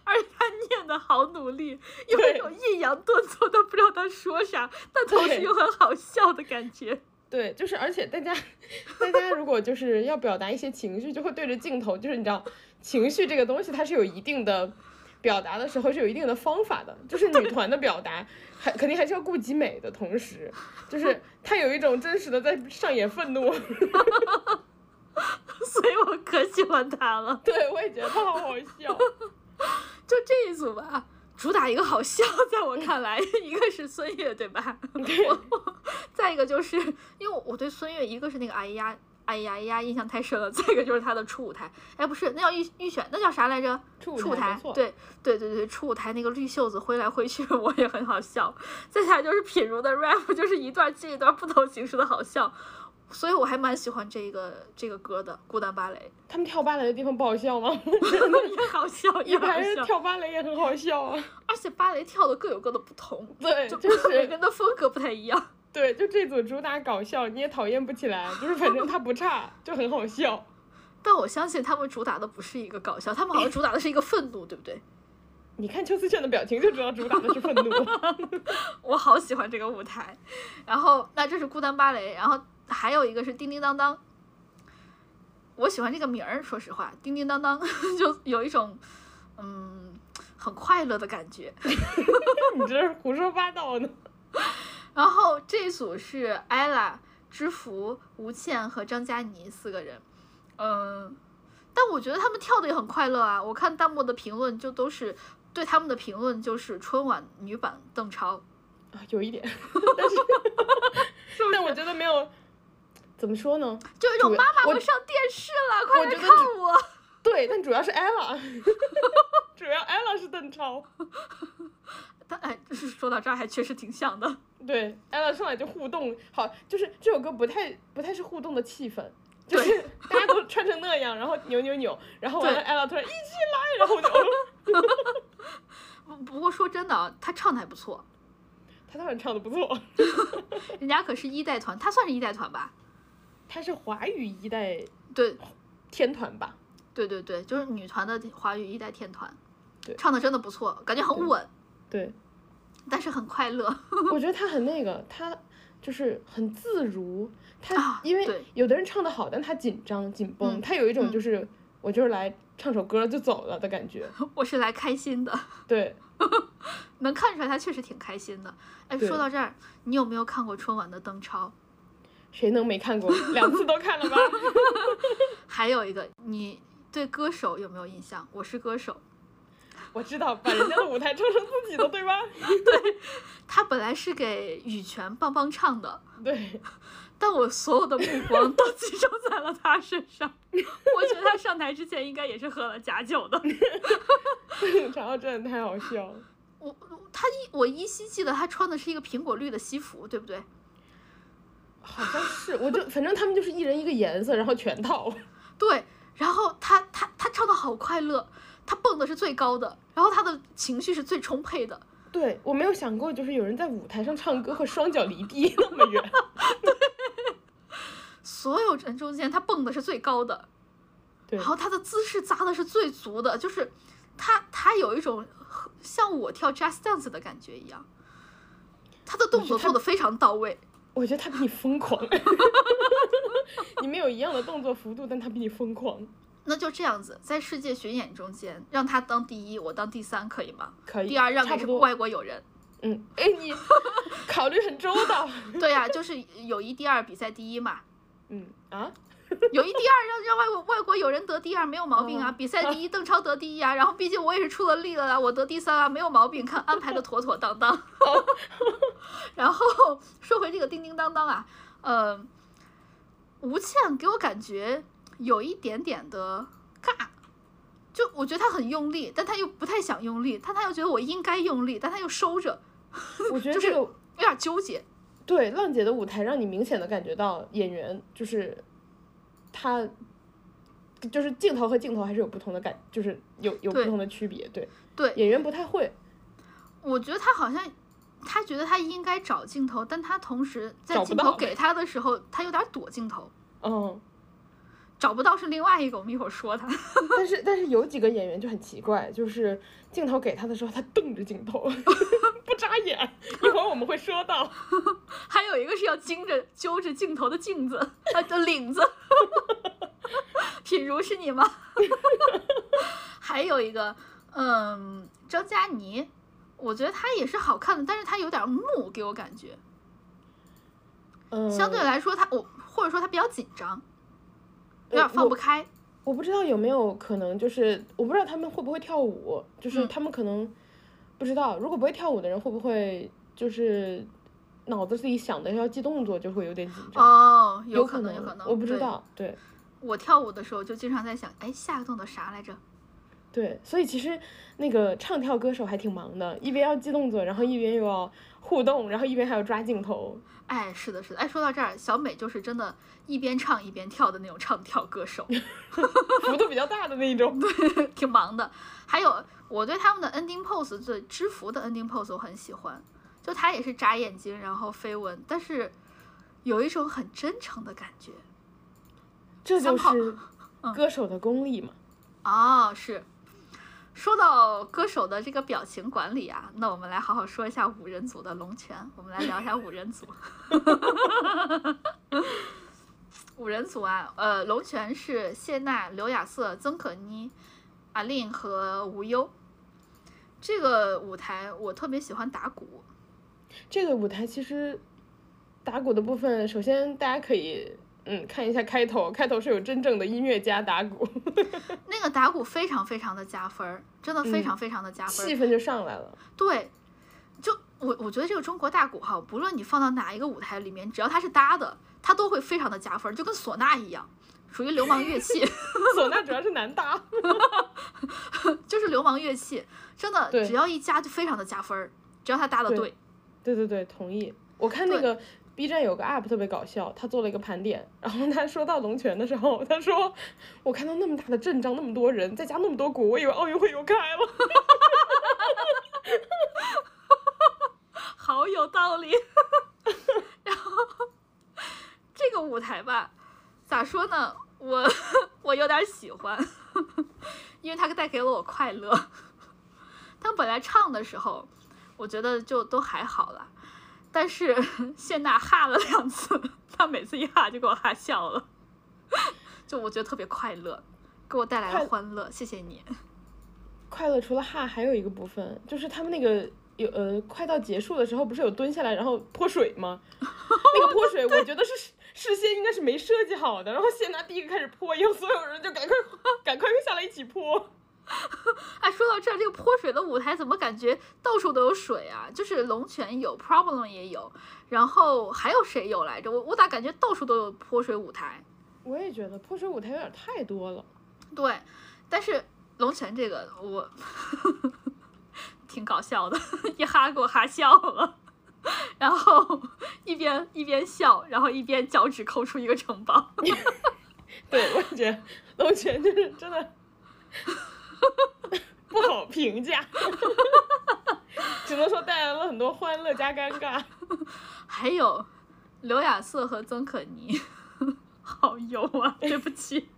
而且他念的好努力，有一种抑扬顿挫的不知道他说啥，但同时又很好笑的感觉。[laughs] 对，就是，而且大家，大家如果就是要表达一些情绪，就会对着镜头，就是你知道，情绪这个东西它是有一定的表达的时候是有一定的方法的，就是 [laughs] 女团的表达还肯定还是要顾及美的同时，就是她有一种真实的在上演愤怒，[laughs] 所以我可喜欢她了。[laughs] 对，我也觉得她好好笑，就这一组吧。主打一个好笑，在我看来，一个是孙悦，对吧？再一个就是因为我对孙悦，一个是那个哎呀哎呀呀印象太深了，[laughs] 再一个就是他的初舞台，哎，不是，那叫预预选，那叫啥来着？初舞台，对对对对，初舞台那个绿袖子挥来挥去，[laughs] 我也很好笑。再下来就是品如的 rap，[laughs] 就是一段接一段不同形式的好笑。所以我还蛮喜欢这个这个歌的《孤单芭蕾》。他们跳芭蕾的地方不好笑吗？也好笑，也好笑。跳芭蕾也很好笑啊。而且芭蕾跳的各有各的不同，对，就是每个人的风格不太一样。对，就这组主打搞笑，你也讨厌不起来，就是反正他不差，就很好笑。[laughs] 但我相信他们主打的不是一个搞笑，他们好像主打的是一个愤怒，对不对？[laughs] 你看邱思炫的表情就知道主打的是愤怒。[laughs] 我好喜欢这个舞台。然后，那这是孤单芭蕾，然后。还有一个是叮叮当当，我喜欢这个名儿。说实话，叮叮当当就有一种嗯很快乐的感觉。你这是胡说八道呢。然后这一组是 ella、知福、吴倩和张嘉倪四个人。嗯，但我觉得他们跳的也很快乐啊。我看弹幕的评论就都是对他们的评论就是春晚女版邓超啊，有一点，[laughs] 但是但我觉得没有。怎么说呢？就有一种妈妈我上电视了，快来看我。对，但主要是 ella，[laughs] 主要 ella 是邓超。[laughs] 但哎，就是说到这儿还确实挺像的。[laughs] 对，ella 上来就互动，好，就是这首歌不太不太是互动的气氛，就是大家都穿成那样，然后扭扭扭，然后完了 ella 突然一起来，然后我就。[laughs] 不过说真的，他唱的还不错。他当然唱的不错。[laughs] 人家可是一代团，他算是一代团吧？她是华语一代对天团吧？对对对，就是女团的华语一代天团，对，唱的真的不错，感觉很稳，对，但是很快乐。[laughs] 我觉得他很那个，他就是很自如。他因为有的人唱的好，但他紧张紧绷，他有一种就是我就是来唱首歌就走了的感觉。我是来开心的。对，[laughs] 能看出来他确实挺开心的。哎，说到这儿，你有没有看过春晚的邓超？谁能没看过？两次都看了吧？[laughs] 还有一个，你对歌手有没有印象？我是歌手，我知道，把人家的舞台唱成自己的，对吧？[laughs] 对，他本来是给羽泉棒棒唱的，对，[laughs] 但我所有的目光都集中在了他身上。我觉得他上台之前应该也是喝了假酒的。[laughs] 然后真的太好笑了。我他依我依稀记得他穿的是一个苹果绿的西服，对不对？好像是，我就反正他们就是一人一个颜色，然后全套。对，然后他他他唱的好快乐，他蹦的是最高的，然后他的情绪是最充沛的。[laughs] 对我没有想过，就是有人在舞台上唱歌和双脚离地那么远。[laughs] 对。所有人中间他蹦的是最高的，对然后他的姿势扎的是最足的，就是他他有一种像我跳 jazz dance 的感觉一样，他的动作做的非常到位。我觉得他比你疯狂，[laughs] 你们有一样的动作幅度，但他比你疯狂。那就这样子，在世界巡演中间，让他当第一，我当第三，可以吗？可以，第二让给差不多。外国友人。嗯，哎，你 [laughs] 考虑很周到。[laughs] 对呀、就是友谊第二，比赛第一嘛。嗯啊，友谊第二让让外国外国友人得第二没有毛病啊，哦比赛第一邓超得第一啊，然后毕竟我也是出了力了啊，我得第三啊，没有毛病，看安排的妥妥当当。[laughs] 然后说回这个叮叮当当啊，呃，吴倩给我感觉有一点点的尬，就我觉得他很用力，但他又不太想用力，但他又觉得我应该用力，但他又收着，我觉得 [laughs] 这个有点纠结。对浪姐的舞台，让你明显的感觉到演员就是他。就是镜头和镜头还是有不同的感，就是有有不同的区别，对对，演员不太会，我觉得他好像，他觉得他应该找镜头，但他同时在镜头给他的时候，他有点躲镜头，嗯，找不到是另外一个，我们一会儿说他。[laughs] 但是但是有几个演员就很奇怪，就是镜头给他的时候，他瞪着镜头，[laughs] 不眨眼。一会儿我们会说到，[laughs] 还有一个是要盯着揪着镜头的镜子，呃的领子。品如是你吗？还有一个，嗯，张嘉倪，我觉得她也是好看的，但是她有点木，给我感觉。嗯，相对来说，她我或者说她比较紧张，有点放不开。我不知道有没有可能，就是我不知道他们会不会跳舞，就是嗯他们可能不知道，如果不会跳舞的人会不会就是脑子自己想的要记动作就会有点紧张，哦，有可能，有可能，我不知对。道，对我跳舞的时候就经常在想，哎，下个动作啥来着？对，所以其实那个唱跳歌手还挺忙的，一边要记动作，然后一边又要互动，然后一边还要抓镜头，哎，是的，是的。哎，说到这儿，小美就是真的，一边唱一边跳的那种唱跳歌手，[laughs] 幅度比较大的那一种。[laughs] 对挺忙的。还有，我对他们的 ending pose 对知福的 ending pose 我很喜欢，就他也是眨眼睛，然后飞吻，但是有一种很真诚的感觉。这就是嗯歌手的功力嘛。哦，是。说到歌手的这个表情管理啊，那我们来好好说一下五人组的龙泉。我们来聊一下五人组。五人组啊，呃，龙泉是谢娜、刘亚瑟、曾可妮、阿令和吴优。这个舞台我特别喜欢打鼓，这个舞台其实打鼓的部分，首先大家可以嗯看一下开头，开头是有真正的音乐家打鼓，[laughs] 那个打鼓非常非常的加分儿，真的非嗯常非常的加分儿。气氛就上来了。对，就我我觉得这个中国大鼓哈，不论你放到哪一个舞台里面，只要它是搭的，它都会非常的加分儿，就跟唢呐一样，属于流氓乐器，[laughs] 唢呐主要是难搭。[laughs] 就是流氓乐器，真的只要一加就非常的加分儿，只要它搭的对对。对对对，同意。我看那个 B 站有个 UP 特别搞笑，他做了一个盘点，然后他说到龙泉的时候，他说我看到那么大的阵仗，那么多人，再加那么多鼓，我以为奥运会又开了。[laughs] 好有道理。[laughs] 然后这个舞台吧，咋说呢？我我有点喜欢，因为它带给了我快乐。[laughs] 他本来唱的时候，我觉得就都还好啦，但是 [laughs] 谢娜哈了两次，她每次一哈就给我哈笑了，[laughs] 就我觉得特别快乐，给我带来了欢乐，谢谢你。快乐除了哈，还有一个部分就是他们那个有呃，快到结束的时候，不是有蹲下来然后泼水吗？那个泼水，我觉得是事事先应该是没设计好的，然后谢娜第一个开始泼，以后所有人就赶快赶快下来一起泼。[laughs] 哎，说到这儿，这个泼水的舞台怎么感觉到处都有水啊？就是龙泉有，Problem 也有，然后还有谁有来着？我我咋感觉到处都有泼水舞台？我也觉得泼水舞台有点太多了。对，但是龙泉这个我 [laughs] 挺搞笑的，一哈给我哈笑了，然后一边一边笑，然后一边脚趾抠出一个城堡。[laughs] 对，我也觉得龙泉就是真的 [laughs] 不好评价，[laughs] 只能说带来了很多欢乐加尴尬。还有刘亚瑟和曾可妮，[laughs] 好油啊！对不起。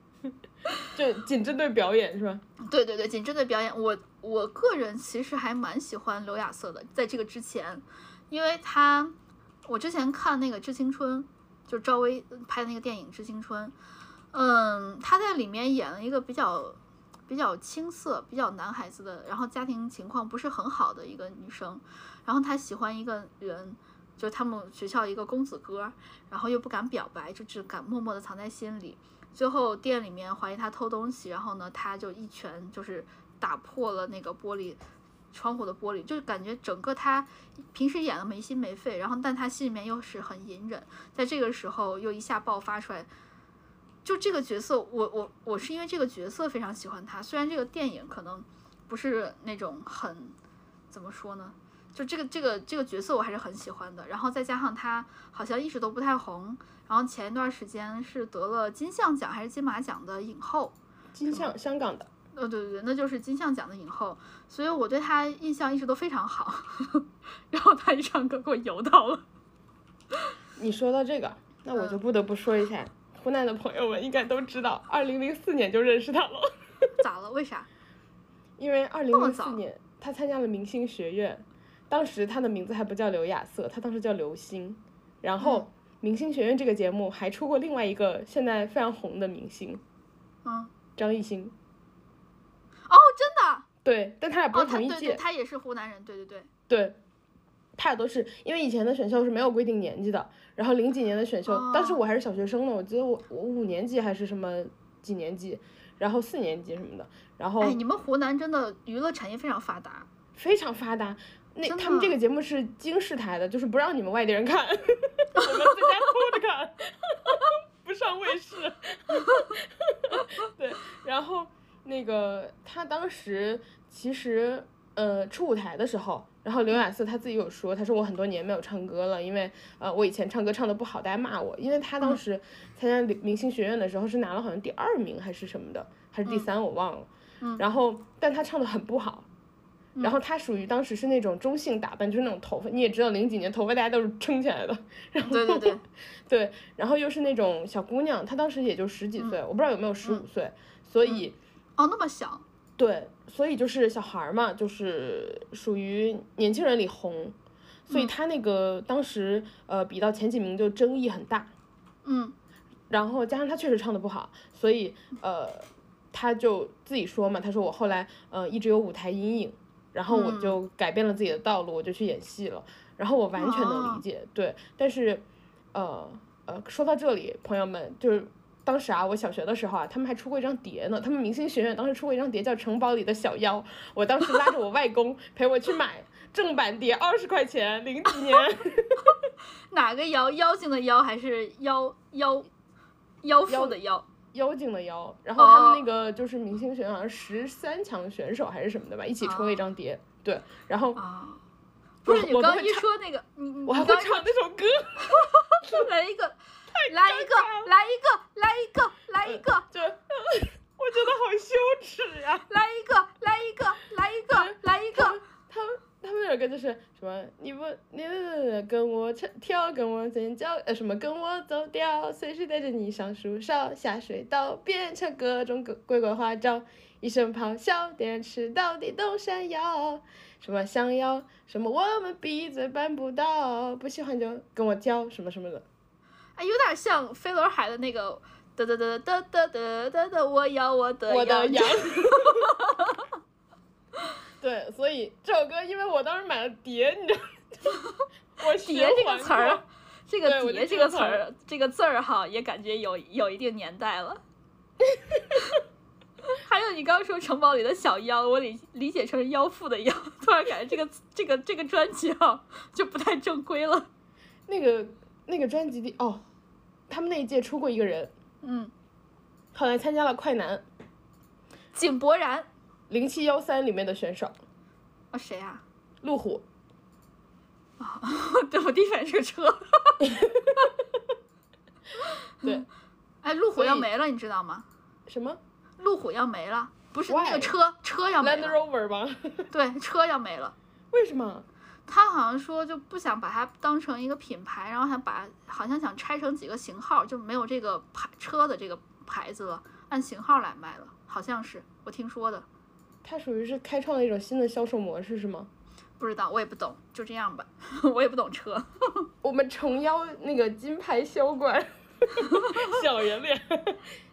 就仅针对表演是吧？对对对，仅针对表演。我我个人其实还蛮喜欢刘亚瑟的，在这个之前，因为他我之前看那个《致青春》，就赵薇拍的那个电影《致青春》，嗯，他在里面演了一个比较比较青涩、比较男孩子的，然后家庭情况不是很好的一个女生，然后她喜欢一个人，就是他们学校一个公子哥，然后又不敢表白，就只敢默默的藏在心里。最后店里面怀疑他偷东西，然后呢，他就一拳就是打破了那个玻璃窗户的玻璃，就是感觉整个他平时演的没心没肺，然后但他心里面又是很隐忍，在这个时候又一下爆发出来，就这个角色，我我我是因为这个角色非常喜欢他，虽然这个电影可能不是那种很怎么说呢，就这个这个这个角色我还是很喜欢的，然后再加上他好像一直都不太红。然后前一段时间是得了金像奖还是金马奖的影后，金像香港的，呃对对对，那就是金像奖的影后，所以我对他印象一直都非常好。[laughs] 然后他一唱歌给我油到了。[laughs] 你说到这个，那我就不得不说一下，湖南的朋友们应该都知道，二零零四年就认识他了。[laughs] 咋了？为啥？因为二零零四年他参加了明星学院，当时他的名字还不叫刘亚瑟，他当时叫刘星，然后。明星学院这个节目还出过另外一个现在非常红的明星，嗯，张艺兴。哦，真的？对，但他俩不是同一届。他也是湖南人，对对对。对，他俩都是因为以前的选秀是没有规定年纪的，然后零几年的选秀，当时我还是小学生呢，我记得我我五年级还是什么几年级，然后四年级什么的，然后。哎，你们湖南真的娱乐产业非常发达。非常发达。那他们这个节目是京视台的，就是不让你们外地人看，[laughs] 我们在家偷着看，[laughs] 不上卫视。[laughs] 对，然后那个他当时其实呃出舞台的时候，然后刘雅瑟他自己有说，他说我很多年没有唱歌了，因为呃我以前唱歌唱的不好，大家骂我，因为他当时参加明星学院的时候是拿了好像第二名还是什么的，还是第三我忘了，然后但他唱的很不好。然后她属于当时是那种中性打扮，就是那种头发，你也知道零几年头发大家都是撑起来的，然后对对对，[laughs] 对，然后又是那种小姑娘，她当时也就十几岁，我不知道有没有十五岁，所以哦那么小，对，所以就是小孩儿嘛，就是属于年轻人里红，所以他那个当时呃比到前几名就争议很大，嗯，然后加上他确实唱的不好，所以呃他就自己说嘛，他说我后来呃一直有舞台阴影。然后我就改变了自己的道路，我就去演戏了。然后我完全能理解，对。但是，呃呃，说到这里，朋友们，就是当时啊，我小学的时候啊，他们还出过一张碟呢。他们明星学院当时出过一张碟，叫《城堡里的小妖》。我当时拉着我外公陪我去买正版碟，二十块钱，零几年。[laughs] 哪个妖？妖精的妖还是妖妖妖妇的妖？妖精的妖，然后他们那个就是明星学院好像十三强选手还是什么的吧，一起出了一张碟，对，然后不是你刚一说那个，你你刚唱那首歌，[laughs] [laughs] 来一个，来一个，来一个，来一个，来一个，就 [laughs] 我觉得好羞耻呀，来一个，来一个，来一个，来一个，他们。他们有个就是什么，你不你跟我唱跳，跟我尖叫，呃什么跟我走掉，随时带着你上树梢，下水道，变成各种各鬼鬼花招，一声咆哮，电池到底都闪耀，什么想要什么我们闭嘴办不到，不喜欢就跟我叫什么什么的，哎，有点像飞轮海的那个哒哒哒哒哒哒哒哒，我要我的羊。[laughs] 对，所以这首歌，因为我当时买了碟，你知道，[laughs] 我碟这个词儿，这个碟这个词儿，这个字儿哈，也感觉有有一定年代了。[laughs] 还有你刚刚说城堡里的小妖，我理理解成妖妇的妖，突然感觉这个这个这个专辑哈就不太正规了。那个那个专辑的哦，他们那一届出过一个人，嗯，后来参加了快男，井柏然。零七幺三里面的选手，啊谁啊？路虎。啊，对我第一反应是个车。[laughs] 对，哎，路虎要没了，你知道吗？什么？路虎要没了？不是那个车，车要没了。Land Rover 吗？[laughs] 对，车要没了。为什么？他好像说就不想把它当成一个品牌，然后还把好像想拆成几个型号，就没有这个牌车的这个牌子了，按型号来卖了，好像是我听说的。它属于是开创了一种新的销售模式，是吗？不知道，我也不懂，就这样吧，[laughs] 我也不懂车。[laughs] 我们诚邀那个金牌销冠，[laughs] 小圆脸，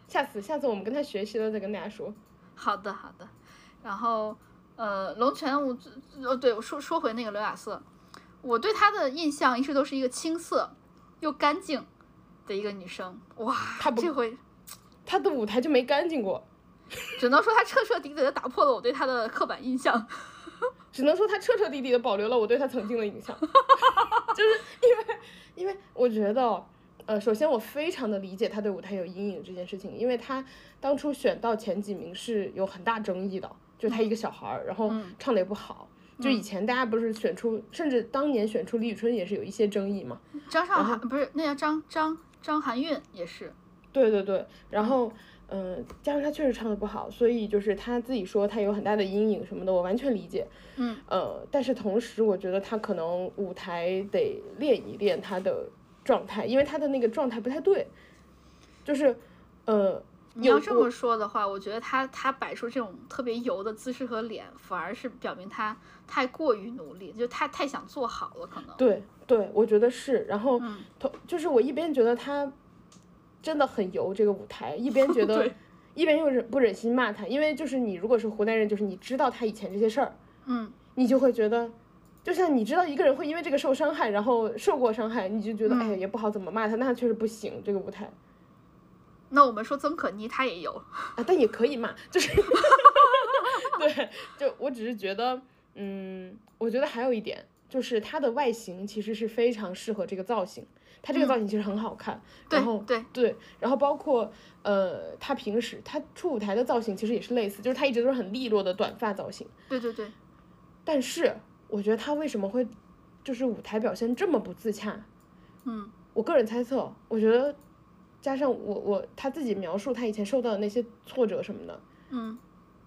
下次下次我们跟他学习了再跟大家说。好的好的，然后呃，龙泉我呃对我说说回那个刘亚瑟，我对她的印象一直都是一个青涩又干净的一个女生，哇，她这回她的舞台就没干净过，只能说她彻彻底底的打破了我对她的刻板印象。[laughs] 只能说她彻彻底底的保留了我对她曾经的印象，[laughs] 就是因为，因为我觉得，呃，首先我非常的理解他对舞台有阴影这件事情，因为他当初选到前几名是有很大争议的，就他一个小孩儿，然后唱的也不好，就以前大家不是选出，甚至当年选出李宇春也是有一些争议嘛，张韶涵不是那叫张张张含韵也是，对对对，然后。嗯，加上他确实唱的不好，所以就是他自己说他有很大的阴影什么的，我完全理解。嗯，呃，但是同时我觉得他可能舞台得练一练他的状态，因为他的那个状态不太对。就是，呃，你要这么说的话，我觉得他他摆出这种特别油的姿势和脸，反而是表明他太过于努力，就他太想做好了，可能。对对，我觉得是。然后，同就是我一边觉得他。真的很油这个舞台，一边觉 [laughs] 得，一边又忍不忍心骂他，因为就是你如果是湖南人，就是你知道他以前这些事儿，嗯，你就会觉得，就像你知道一个人会因为这个受伤害，然后受过伤害，你就觉得哎呀也不好怎么骂他，那确实不行这个舞台。那我们说曾可妮她也有啊，但也可以嘛，就是，[laughs] 对，就我只是觉得，嗯，我觉得还有一点就是她的外形其实是非常适合这个造型。她这个造型其实很好看，然后对对，然后包括呃，她平时她出舞台的造型其实也是类似，就是她一直都是很利落的短发造型。对对对。但是我觉得她为什么会就是舞台表现这么不自洽？嗯，我个人猜测，我觉得加上我我他自己描述他以前受到的那些挫折什么的，嗯，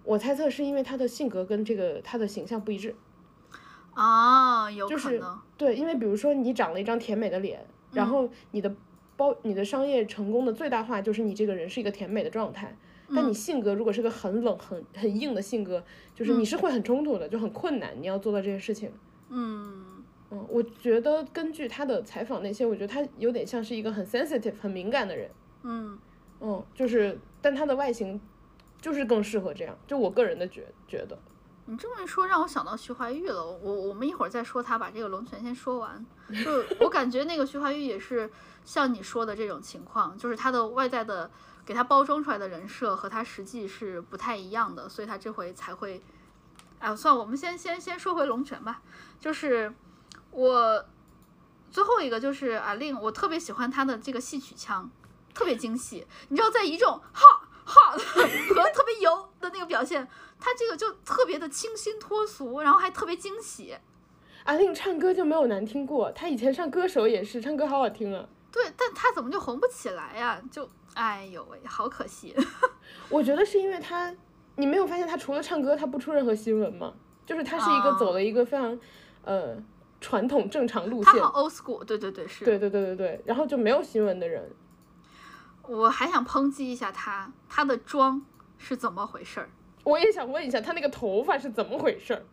我猜测是因为他的性格跟这个他的形象不一致。啊，有可能。对，因为比如说你长了一张甜美的脸。然后你的包，你的商业成功的最大化就是你这个人是一个甜美的状态，但你性格如果是个很冷、很很硬的性格，就是你是会很冲突的，就很困难，你要做到这件事情。嗯嗯，我觉得根据他的采访那些，我觉得他有点像是一个很 sensitive、很敏感的人。嗯嗯，就是，但他的外形就是更适合这样，就我个人的觉觉得。你这么一说，让我想到徐怀钰了。我我们一会儿再说他，把这个龙泉先说完。[laughs] 就我感觉那个徐怀钰也是像你说的这种情况，就是他的外在的给他包装出来的人设和他实际是不太一样的，所以他这回才会。哎，算了，我们先先先说回龙泉吧。就是我最后一个就是阿令，我特别喜欢他的这个戏曲腔，特别精细。你知道，在一众哈哈和特别油的那个表现。他这个就特别的清新脱俗，然后还特别惊喜。阿令唱歌就没有难听过，他以前上歌手也是唱歌好好听啊。对，但他怎么就红不起来呀？就哎呦喂，好可惜。[laughs] 我觉得是因为他，你没有发现他除了唱歌，他不出任何新闻吗？就是他是一个走了一个非常呃传统正常路线。他好 old school，对对对是。对对对对对，然后就没有新闻的人。我还想抨击一下他，他的妆是怎么回事儿？我也想问一下，他那个头发是怎么回事儿？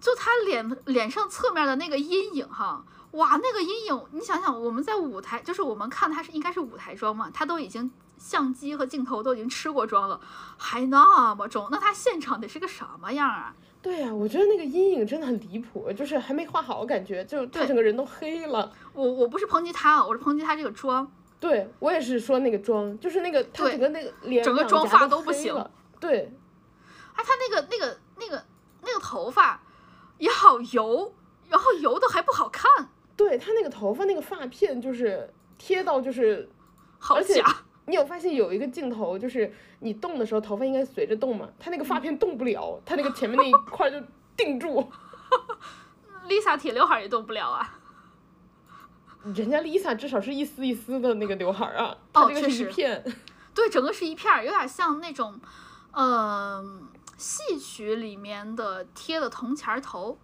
就他脸脸上侧面的那个阴影，哈，哇，那个阴影，你想想，我们在舞台，就是我们看他是应该是舞台妆嘛，他都已经相机和镜头都已经吃过妆了，还那么重，那他现场得是个什么样啊？对呀，我觉得那个阴影真的很离谱，就是还没画好，感觉就他整个人都黑了。我我不是抨击他，我是抨击他这个妆。对我也是说那个妆，就是那个他整个那个脸整个妆发都不行。对。哎，他那个、那个、那个、那个头发也好油，然后油的还不好看。对他那个头发那个发片就是贴到就是，好假。你有发现有一个镜头，就是你动的时候头发应该随着动嘛，他那个发片动不了，他那个前面那一 [laughs] 块就定住。[laughs] Lisa 铁刘海也动不了啊。人家 Lisa 至少是一丝一丝的那个刘海啊，他这个是一片。对，整个是一片，有点像那种，嗯。戏曲里面的贴的铜钱头，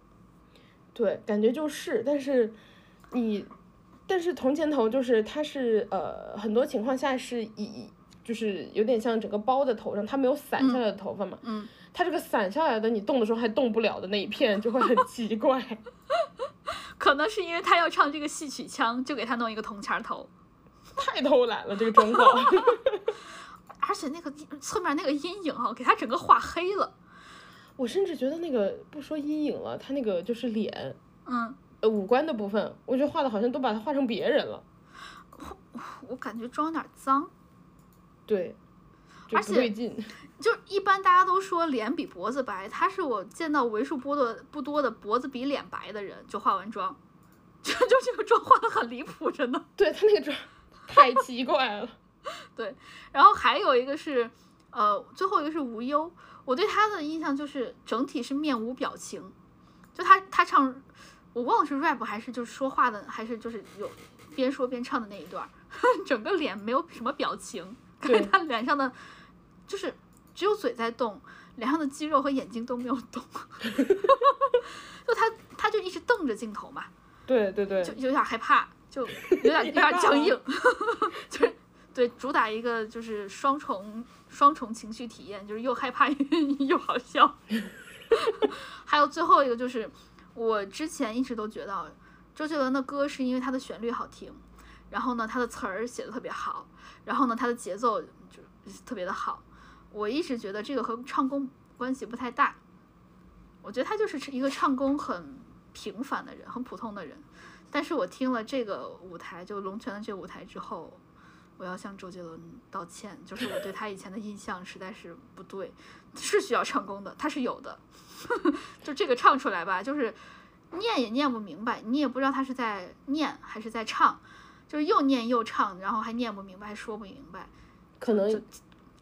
对，感觉就是，但是你，但是铜钱头就是它是呃很多情况下是以就是有点像整个包在头上，它没有散下来的头发嘛，嗯，它这个散下来的你动的时候还动不了的那一片就会很奇怪，[laughs] 可能是因为他要唱这个戏曲腔，就给他弄一个铜钱头，太偷懒了这个妆造，[laughs] 而且那个侧面那个阴影啊，给他整个画黑了。我甚至觉得那个不说阴影了，他那个就是脸，嗯，呃，五官的部分，我觉得画的好像都把它画成别人了。我我感觉妆有点脏。对，就不对劲。[laughs] 就一般大家都说脸比脖子白，他是我见到为数不多不多的脖子比脸白的人，就化完妆，[laughs] 就就这个妆化的很离谱，真的。对他那个妆 [laughs] 太奇怪了。对，然后还有一个是，呃，最后一个是无忧。我对他的印象就是整体是面无表情，就他他唱，我忘了是 rap 还是就是说话的，还是就是有边说边唱的那一段，[laughs] 整个脸没有什么表情，感觉他脸上的就是只有嘴在动，脸上的肌肉和眼睛都没有动，[laughs] 就他他就一直瞪着镜头嘛，对对对，就有点害怕，就有点 [laughs] 有点僵硬，就是对主打一个就是双重。双重情绪体验，就是又害怕又好笑。还有最后一个就是，我之前一直都觉得周杰伦的歌是因为他的旋律好听，然后呢他的词儿写的特别好，然后呢他的节奏就特别的好。我一直觉得这个和唱功关系不太大，我觉得他就是一个唱功很平凡的人，很普通的人。但是我听了这个舞台，就龙泉的这个舞台之后。我要向周杰伦道歉，就是我对他以前的印象实在是不对，是需要唱功的，他是有的，[laughs] 就这个唱出来吧，就是念也念不明白，你也不知道他是在念还是在唱，就是又念又唱，然后还念不明白，还说不明白，可能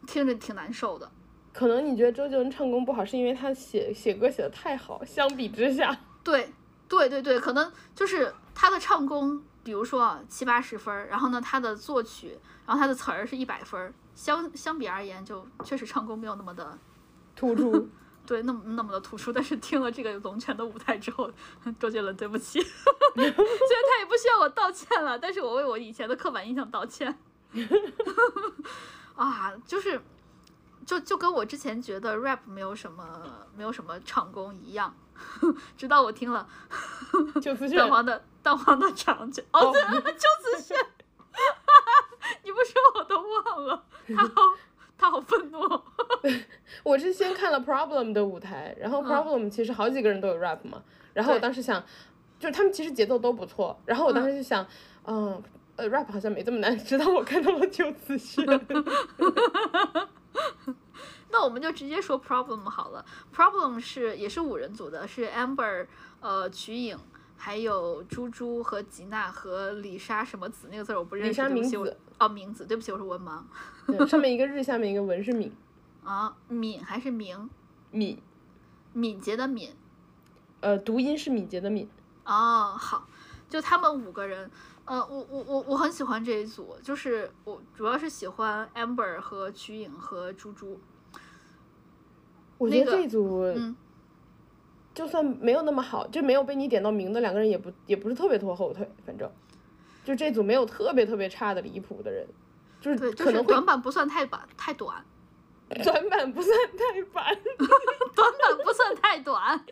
听着挺难受的。可能你觉得周杰伦唱功不好，是因为他写写歌写的太好，相比之下，对对对对，可能就是他的唱功。比如说七八十分儿，然后呢，他的作曲，然后他的词儿是一百分儿，相相比而言，就确实唱功没有那么的突出，对，那么那么的突出。[laughs] 但是听了这个龙泉的舞台之后，周杰伦，对不起，[laughs] 虽然他也不需要我道歉了，但是我为我以前的刻板印象道歉。[laughs] 啊，就是，就就跟我之前觉得 rap 没有什么没有什么唱功一样，直到我听了蛋黄的。蛋黄的长卷哦，对，周子轩，你不说我都忘了，他好，他好愤怒。[laughs] 我是先看了 Problem 的舞台，然后 Problem 其实好几个人都有 rap 嘛，然后我当时想，就是他们其实节奏都不错，然后我当时就想，嗯，呃，rap 好像没这么难，[laughs] 直到我看到了周子轩。[laughs] 那我们就直接说 Problem 好了，Problem 是也是五人组的，是 Amber，呃，瞿颖。还有猪猪和吉娜和李莎什么子那个字我不认识。李莎名字哦，名字，对不起，我是文盲。[laughs] 上面一个日，下面一个文是敏。啊，敏还是明？敏，敏捷的敏。呃，读音是敏捷的敏。哦，好，就他们五个人，呃，我我我我很喜欢这一组，就是我主要是喜欢 Amber 和瞿颖和猪猪。我觉得这组，嗯。就算没有那么好，就没有被你点到名的两个人，也不也不是特别拖后腿，反正，就这组没有特别特别差的离谱的人，就是可能短板不算太板太短，短板不算太短，[laughs] 短板不算太短，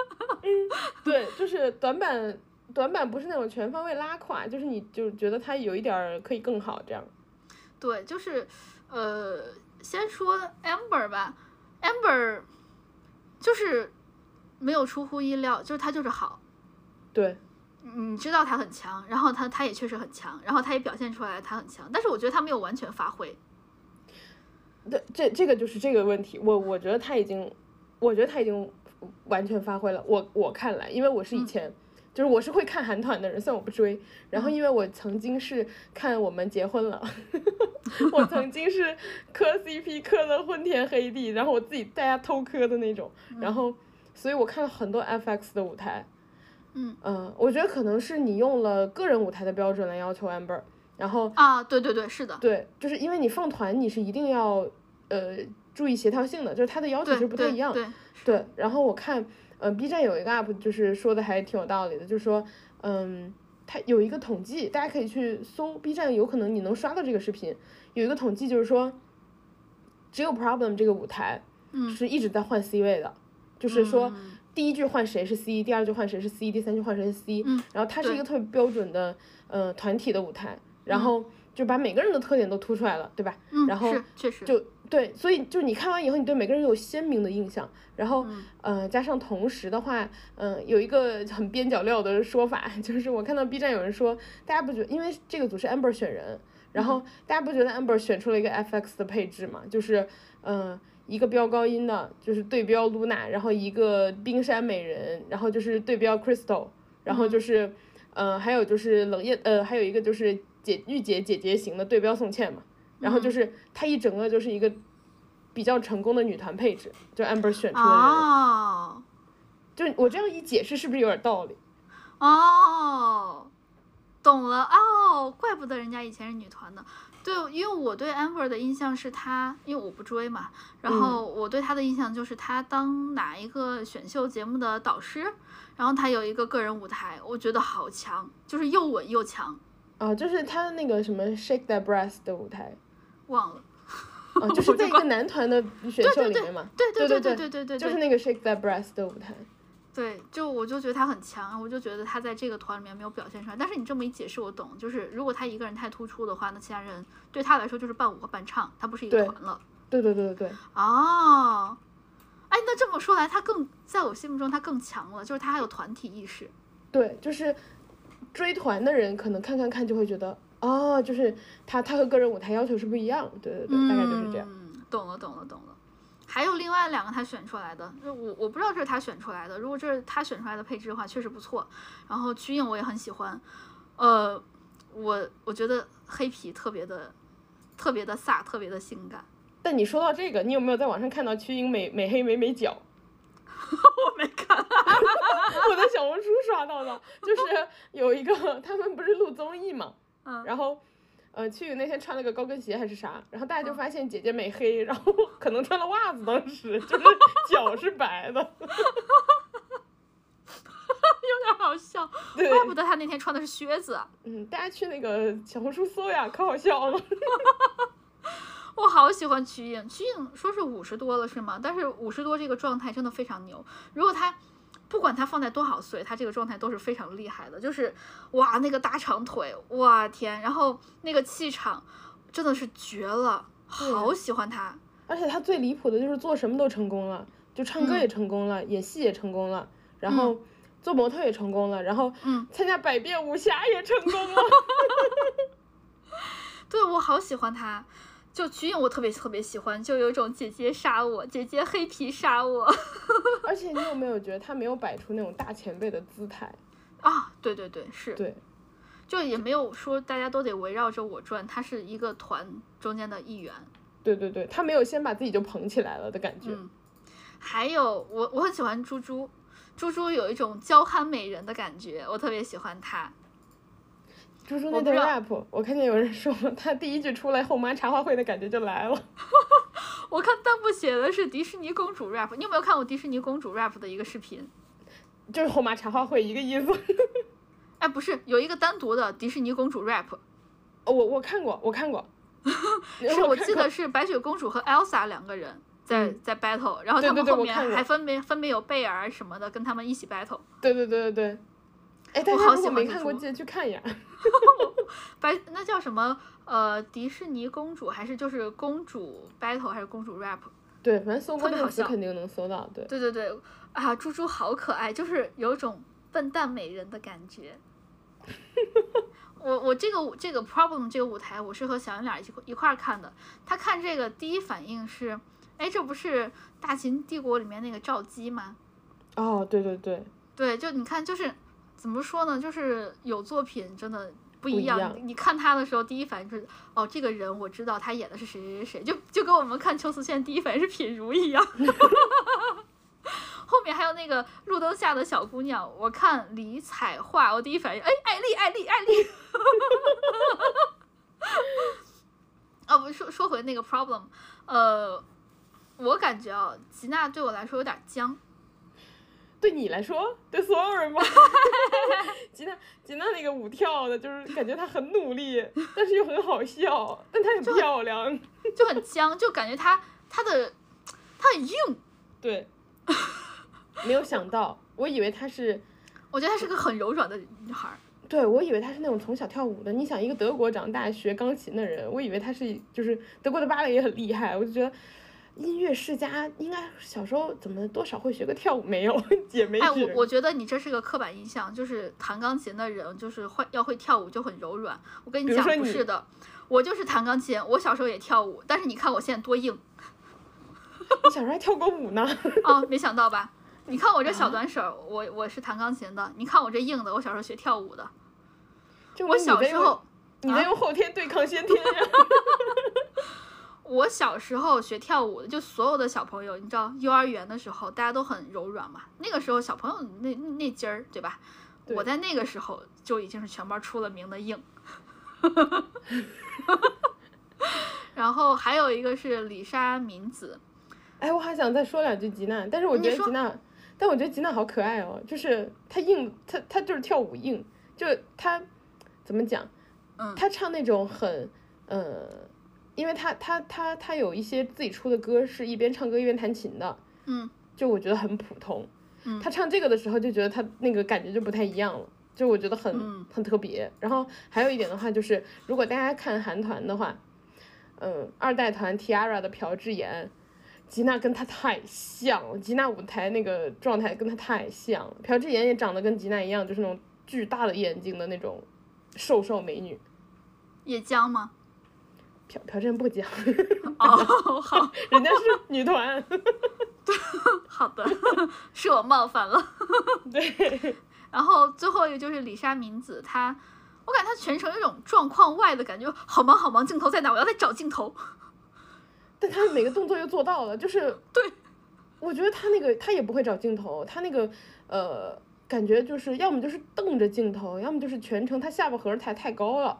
[laughs] 对，就是短板短板不是那种全方位拉垮，就是你就觉得他有一点可以更好这样，[laughs] 对，就是呃，先说 Amber 吧，Amber 就是。没有出乎意料，就是他就是好，对，你知道他很强，然后他他也确实很强，然后他也表现出来他很强，但是我觉得他没有完全发挥。对，这这个就是这个问题，我我觉得他已经，我觉得他已经完全发挥了。我我看来，因为我是以前就是我是会看韩团的人，虽然我不追，然后因为我曾经是看我们结婚了，[laughs] 我曾经是磕 CP 磕的昏天黑地，然后我自己大家偷磕的那种，然后。所以我看了很多 FX 的舞台，嗯嗯，我觉得可能是你用了个人舞台的标准来要求 Amber，然后啊，对对对，是的，对，就是因为你放团，你是一定要呃注意协调性的，就是他的要求是不太一样，对对。然后我看嗯，B 站有一个 UP 就是说的还挺有道理的，就是说，嗯，它有一个统计，大家可以去搜 B 站，有可能你能刷到这个视频，有一个统计就是说，只有 Problem 这个舞台，是一直在换 C 位的，就是说。第一句换谁是 C，第二句换谁是 C，第三句换谁是 C，然后它是一个特别标准的呃团体的舞台，然后就把每个人的特点都突出来了，对吧？嗯，然后确实就对，所以就你看完以后，你对每个人有鲜明的印象，然后呃加上同时的话，嗯有一个很边角料的说法，[laughs] 就是我看到 B 站有人说，大家不觉因为这个组是 Amber 选人，然后大家不觉得 Amber 选出了一个 FX 的配置嘛？就是嗯。一个飙高音的，就是对标 Luna，然后一个冰山美人，然后就是对标 Crystal，然后就是，呃，还有就是冷夜，呃，还有一个就是姐御姐姐姐型的对标宋茜嘛，然后就是她一整个就是一个比较成功的女团配置，就 Amber 选出的人，哦，就我这样一解释是不是有点道理？哦，懂了。哦，怪不得人家以前是女团的。对，因为我对 Amber 的印象是他，因为我不追嘛，然后我对他的印象就是他当哪一个选秀节目的导师，然后他有一个个人舞台，我觉得好强，就是又稳又强。啊，就是他的那个什么 Shake That Breast 的舞台，忘了。啊，[laughs] 就是在一个男团的选秀里面嘛。对对对对对对对，就是那个 Shake That Breast 的舞台。对，就我就觉得他很强，我就觉得他在这个团里面没有表现出来。但是你这么一解释，我懂，就是如果他一个人太突出的话，那其他人对他来说就是伴舞和伴唱，他不是一个团了。对对对对对。哦，哎，那这么说来，他更在我心目中他更强了，就是他还有团体意识。对，就是追团的人可能看看看就会觉得，哦，就是他他和个人舞台要求是不一样。对对对，大概就是这样。懂了懂了懂了。还有另外两个他选出来的，就我我不知道这是他选出来的。如果这是他选出来的配置的话，确实不错。然后曲颖我也很喜欢，呃，我我觉得黑皮特别的特别的飒，特别的性感。但你说到这个，你有没有在网上看到曲颖美美黑美美脚？[laughs] 我没看，[laughs] 我在小红书刷到的，就是有一个他们不是录综艺嘛，嗯，然后。呃，去雨那天穿了个高跟鞋还是啥，然后大家就发现姐姐美黑，然后可能穿了袜子，当时就是脚是白的，[laughs] 有点好笑，怪不得她那天穿的是靴子。嗯，大家去那个小红书搜呀，可好笑了。[laughs] 我好喜欢曲颖，曲颖说是五十多了是吗？但是五十多这个状态真的非常牛，如果他。不管他放在多少岁，他这个状态都是非常厉害的。就是哇，那个大长腿，哇天，然后那个气场真的是绝了，好喜欢他。而且他最离谱的就是做什么都成功了，就唱歌也成功了，演戏也成功了，然后做模特也成功了，然后嗯，参加百变武侠也成功了。[laughs] [laughs] 对我好喜欢他。就瞿颖我特别特别喜欢，就有一种姐姐杀我，姐姐黑皮杀我。[laughs] 而且你有没有觉得他没有摆出那种大前辈的姿态？啊，对对对，是。对。就也没有说大家都得围绕着我转，他是一个团中间的一员。对对对，他没有先把自己就捧起来了的感觉。嗯。还有我我很喜欢猪猪，猪猪有一种娇憨美人的感觉，我特别喜欢她。猪猪那段 rap，我看见有人说他第一句出来，后妈茶话会的感觉就来了。[laughs] 我看弹幕写的是迪士尼公主 rap，你有没有看过迪士尼公主 rap 的一个视频？就是后妈茶话会一个意思。[laughs] 哎，不是，有一个单独的迪士尼公主 rap。哦，我我看过，我看过。[laughs] 是我记得是白雪公主和 Elsa 两个人在在 battle，然后他们后面还分别分别有贝尔什么的跟他们一起 battle。对对对对对。哎，我好喜欢没看过，记得去看一眼。白那叫什么？呃，迪士尼公主还是就是公主 battle 还是公主 rap？[laughs] 对，反正搜关键词肯定能搜到。对对对对，啊，猪猪好可爱，就是有种笨蛋美人的感觉。[laughs] 我我这个这个 problem 这个舞台，我是和小圆脸一起一块儿看的。他看这个第一反应是，哎，这不是大秦帝国里面那个赵姬吗？哦，对对对。对，就你看，就是。怎么说呢？就是有作品真的不一样。你看他的时候，第一反应就是哦，这个人我知道他演的是谁谁谁，就就跟我们看邱思倩第一反应是品如一样。[laughs] 后面还有那个路灯下的小姑娘，我看李彩桦，我第一反应哎，艾丽，艾丽，艾丽。[laughs] 哦，不说说回那个 problem，呃，我感觉啊，吉娜对我来说有点僵。对你来说，对所有人吗？[laughs] 吉娜吉娜那个舞跳的，就是感觉她很努力，但是又很好笑，但她很漂亮，就很僵，就感觉她她的她很硬。对，没有想到，我以为她是，[laughs] 我觉得她是个很柔软的女孩。[laughs] 对，我以为她是那种从小跳舞的。你想，一个德国长大学钢琴的人，我以为她是就是德国的芭蕾也很厉害，我就觉得。音乐世家应该小时候怎么多少会学个跳舞没有 [laughs] 也没。哎，我我觉得你这是个刻板印象，就是弹钢琴的人就是会要会跳舞就很柔软。我跟你讲不是的，我就是弹钢琴，我小时候也跳舞，但是你看我现在多硬。你小时候还跳过舞呢？[laughs] 哦，没想到吧？你看我这小短手，我我是弹钢琴的，你看我这硬的，我小时候学跳舞的。我小时候你在用后天对抗先天呀。[laughs] 我小时候学跳舞的，就所有的小朋友，你知道，幼儿园的时候大家都很柔软嘛。那个时候小朋友那那劲儿，对吧？我在那个时候就已经是全班出了名的硬。[laughs] 然后还有一个是李莎敏子。哎，我还想再说两句吉娜，但是我觉得吉娜，但我觉得吉娜好可爱哦，就是她硬，她她就是跳舞硬，就她怎么讲？嗯，她唱那种很呃。因为他他他他有一些自己出的歌，是一边唱歌一边弹琴的，嗯，就我觉得很普通，嗯，他唱这个的时候就觉得他那个感觉就不太一样了，就我觉得很很特别。然后还有一点的话就是，如果大家看韩团的话，嗯，二代团 T-ara 的朴智妍，吉娜跟她太像了，吉娜舞台那个状态跟她太像了，朴智妍也长得跟吉娜一样，就是那种巨大的眼睛的那种瘦瘦美女，也僵吗？朴朴智妍不讲，[laughs] 哦好，[laughs] 人家是女团，[laughs] 好的，是我冒犯了，对。然后最后一个就是李莎明子，她，我感觉她全程有种状况外的感觉，好忙好忙，镜头在哪？我要再找镜头。但她每个动作又做到了，就是对，我觉得她那个她也不会找镜头，她那个呃感觉就是要么就是瞪着镜头，要么就是全程她下巴颏抬太高了。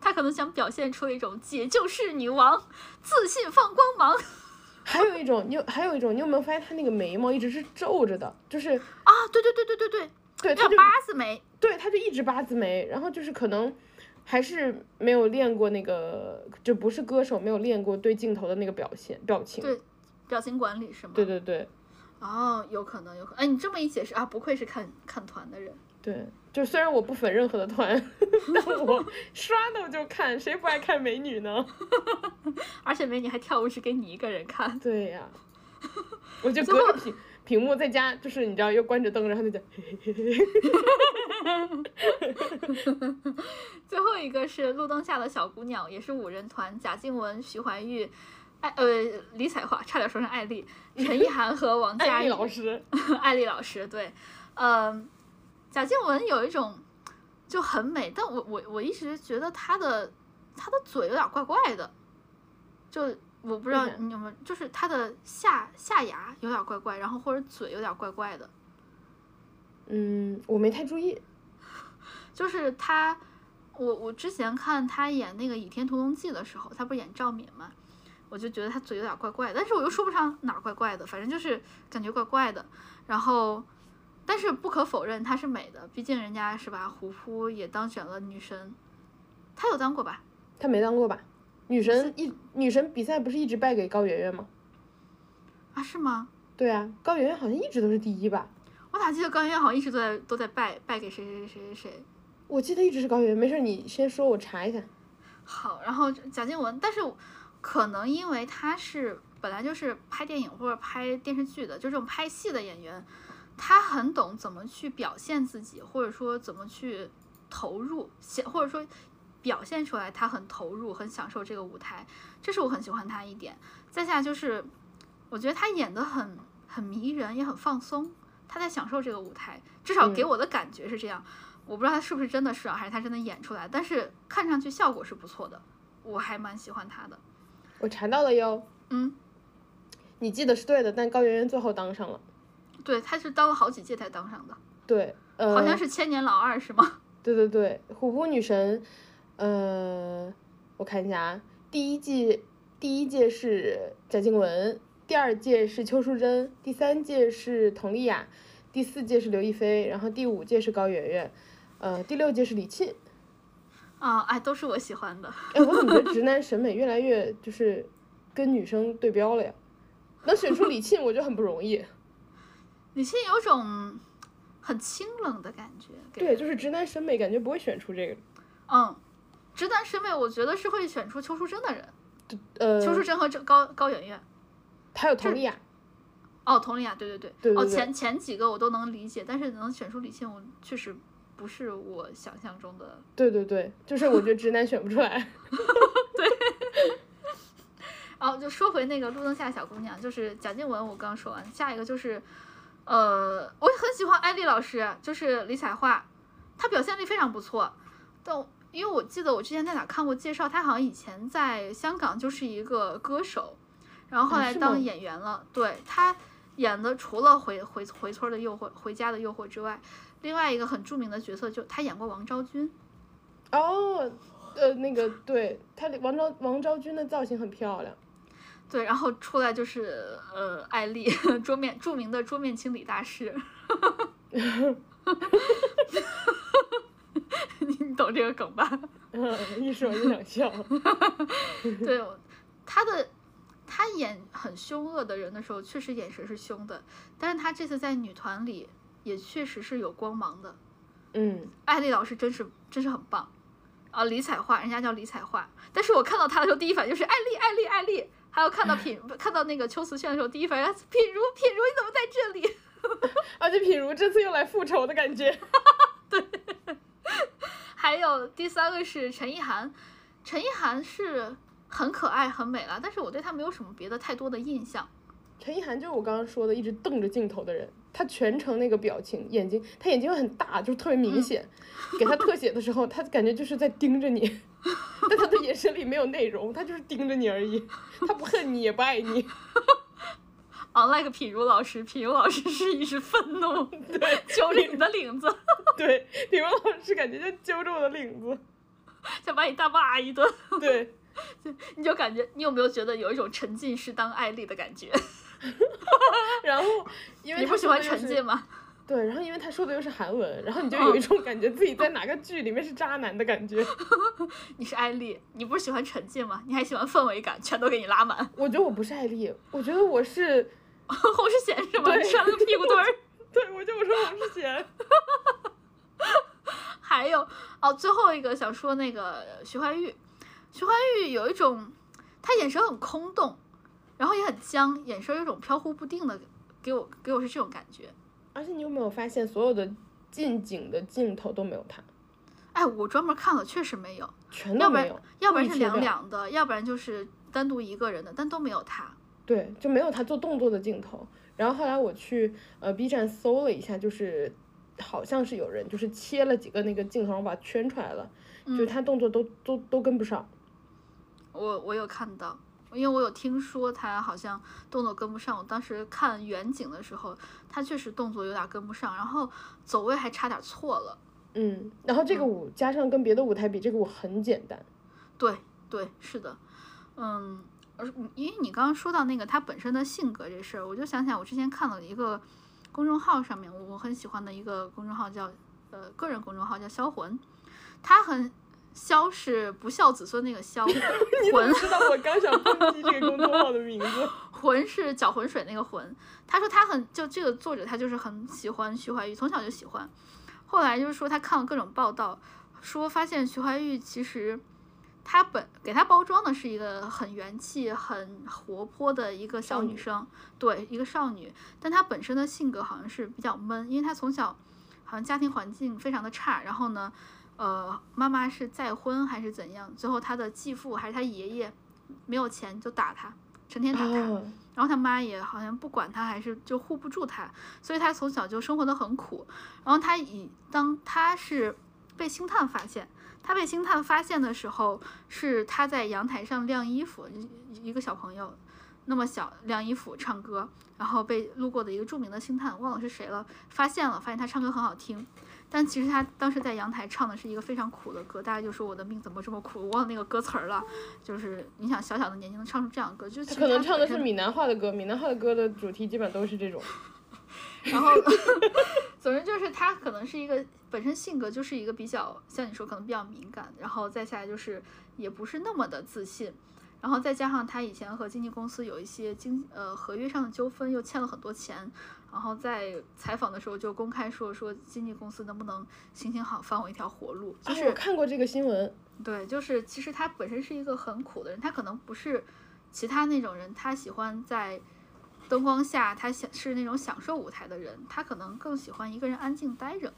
他可能想表现出一种姐就是女王，自信放光芒。[laughs] 还有一种，你有还有一种，你有没有发现他那个眉毛一直是皱着的？就是啊，对对对对对对，对，他就八字眉，对，他就一直八字眉，然后就是可能还是没有练过那个，就不是歌手，没有练过对镜头的那个表现表情。对，表情管理是吗？对对对。哦，有可能，有可能。哎，你这么一解释啊，不愧是看看团的人。对，就虽然我不粉任何的团，但我刷到就看，谁不爱看美女呢？[laughs] 而且美女还跳舞是给你一个人看。对呀，我就隔着屏屏幕在家，就是你知道，又关着灯，然后就讲。[laughs] 最后一个是路灯下的小姑娘，也是五人团，贾静雯、徐怀钰、艾呃李彩桦，差点说成艾丽，陈意涵和王佳艺老师，[laughs] 艾丽老师，对，嗯。贾静雯有一种就很美，但我我我一直觉得她的她的嘴有点怪怪的，就我不知道你有没有，就是她的下下牙有点怪怪，然后或者嘴有点怪怪的。嗯，我没太注意。就是她，我我之前看她演那个《倚天屠龙记》的时候，她不是演赵敏嘛，我就觉得她嘴有点怪怪，但是我又说不上哪儿怪怪的，反正就是感觉怪怪的，然后。但是不可否认，她是美的，毕竟人家是吧？胡夫也当选了女神，她有当过吧？她没当过吧？女神一女神比赛不是一直败给高圆圆吗？啊，是吗？对啊，高圆圆好像一直都是第一吧？我咋记得高圆圆好像一直都在都在败败给谁谁谁谁谁？我记得一直是高圆圆，没事，你先说，我查一下。好，然后贾静雯，但是可能因为她是本来就是拍电影或者拍电视剧的，就这种拍戏的演员。他很懂怎么去表现自己，或者说怎么去投入，显或者说表现出来他很投入，很享受这个舞台，这是我很喜欢他一点。再下就是，我觉得他演的很很迷人，也很放松，他在享受这个舞台，至少给我的感觉是这样。我不知道他是不是真的是，还是他真的演出来，但是看上去效果是不错的，我还蛮喜欢他的。我查到了哟，嗯，你记得是对的，但高圆圆最后当上了。对，他是当了好几届才当上的。对，呃，好像是千年老二是吗？[laughs] 对对对，虎扑女神，呃，我看一下啊，第一季第一届是贾静雯，第二届是邱淑贞，第三届是佟丽娅，第四届是刘亦菲，然后第五届是高圆圆，呃，第六届是李沁。啊，哎，都是我喜欢的。哎，我怎么觉得 [laughs] 直男审美越来越就是跟女生对标了呀？能选出李沁，我觉得很不容易。李沁有种很清冷的感觉。对，就是直男审美感觉不会选出这个。嗯，直男审美我觉得是会选出邱淑贞的人。呃，邱淑贞和这高高圆圆，还有佟丽娅。哦，佟丽娅，对对对对。哦，前前几个我都能理解，但是能选出李沁，我确实。不是我想象中的。对对对，就是我觉得直男选不出来。[laughs] 对。然 [laughs] 后就说回那个路灯下小姑娘，就是贾静雯，我刚说完，下一个就是，呃，我很喜欢艾丽老师，就是李彩桦，她表现力非常不错。但因为我记得我之前在哪看过介绍，她好像以前在香港就是一个歌手，然后后来当演员了。对她演的除了回回回村的诱惑、回家的诱惑之外。另外一个很著名的角色，就她演过王昭君。哦，呃，那个对他王昭王昭君的造型很漂亮。对，然后出来就是呃艾丽，[laughs] 桌面著名的桌面清理大师。[laughs] 你懂这个梗吧？嗯 [laughs] 一说就想笑。对，他的他演很凶恶的人的时候，确实眼神是凶的，但是他这次在女团里。也确实是有光芒的，嗯，艾丽老师真是真是很棒，啊，李彩桦，人家叫李彩桦，但是我看到她的时候，第一反应就是艾丽，艾丽，艾丽，还有看到品看到那个秋瓷炫的时候，第一反应品如，品如你怎么在这里？[laughs] 而且品如这次又来复仇的感觉，[laughs] 对，[laughs] 还有第三个是陈意涵，陈意涵是很可爱很美了，但是我对她没有什么别的太多的印象。陈意涵就是我刚刚说的一直瞪着镜头的人。他全程那个表情，眼睛，他眼睛很大，就特别明显。给他特写的时候，他感觉就是在盯着你，[laughs] 但他的眼神里没有内容，他就是盯着你而已。他不恨你，也不爱你。[laughs] Unlike 品如老师，品如老师是一时愤怒，[laughs] 对，揪着你的领子。对，品如老师感觉就揪着我的领子，想把你大骂一顿。对，你就感觉，你有没有觉得有一种沉浸式当艾丽的感觉？然后，因为你不喜欢沉浸吗？对，然后因为他说的又是韩文，然后你就有一种感觉自己在哪个剧里面是渣男的感觉。[laughs] 你是艾丽，你不是喜欢沉浸吗？你还喜欢氛围感，全都给你拉满。我觉得我不是艾丽，我觉得我是 [laughs] 侯世贤是吗？你穿了个屁股墩儿。[laughs] 对，我就我说侯世贤。还有哦，最后一个想说那个徐怀钰，徐怀钰有一种，他眼神很空洞。然后也很僵，眼神有种飘忽不定的，给我给我是这种感觉。而且你有没有发现，所有的近景的镜头都没有他？哎，我专门看了，确实没有，全都没有。要不然是两两的，要不然就是单独一个人的，但都没有他。对，就没有他做动作的镜头。然后后来我去呃 B 站搜了一下，就是好像是有人就是切了几个那个镜头，然后把它圈出来了，就是他动作都都都跟不上。我我有看到。因为我有听说他好像动作跟不上，我当时看远景的时候，他确实动作有点跟不上，然后走位还差点错了。嗯，然后这个舞加上跟别的舞台比，这个舞很简单。对对，是的，嗯，而因为你刚刚说到那个他本身的性格这事儿，我就想起来我之前看了一个公众号上面，我很喜欢的一个公众号叫呃个人公众号叫销魂，他很。萧是不孝子孙那个萧，[laughs] 魂知道我刚想抨击这个公众号的名字。[laughs] 魂是搅浑水那个魂。他说他很就这个作者他就是很喜欢徐怀钰，从小就喜欢。后来就是说他看了各种报道，说发现徐怀钰其实他本给他包装的是一个很元气、很活泼的一个小女生，对，一个少女。但她本身的性格好像是比较闷，因为她从小好像家庭环境非常的差，然后呢。呃，妈妈是再婚还是怎样？最后他的继父还是他爷爷没有钱就打他，成天打他。然后他妈也好像不管他，还是就护不住他，所以他从小就生活的很苦。然后他以当他是被星探发现，他被星探发现的时候是他在阳台上晾衣服，一个小朋友那么小晾衣服唱歌，然后被路过的一个著名的星探忘了是谁了发现了，发现他唱歌很好听。但其实他当时在阳台唱的是一个非常苦的歌，大家就说我的命怎么这么苦，我忘了那个歌词儿了。就是你想小小的年纪能唱出这样的歌，就他可能唱的是闽南话的歌，闽南话的歌的主题基本都是这种。[laughs] 然后，[laughs] 总之就是他可能是一个本身性格就是一个比较像你说可能比较敏感，然后再下来就是也不是那么的自信，然后再加上他以前和经纪公司有一些经呃合约上的纠纷，又欠了很多钱。然后在采访的时候就公开说说经纪公司能不能行行好放我一条活路。就是我看过这个新闻。对，就是其实他本身是一个很苦的人，他可能不是其他那种人，他喜欢在灯光下，他想是那种享受舞台的人，他可能更喜欢一个人安静待着。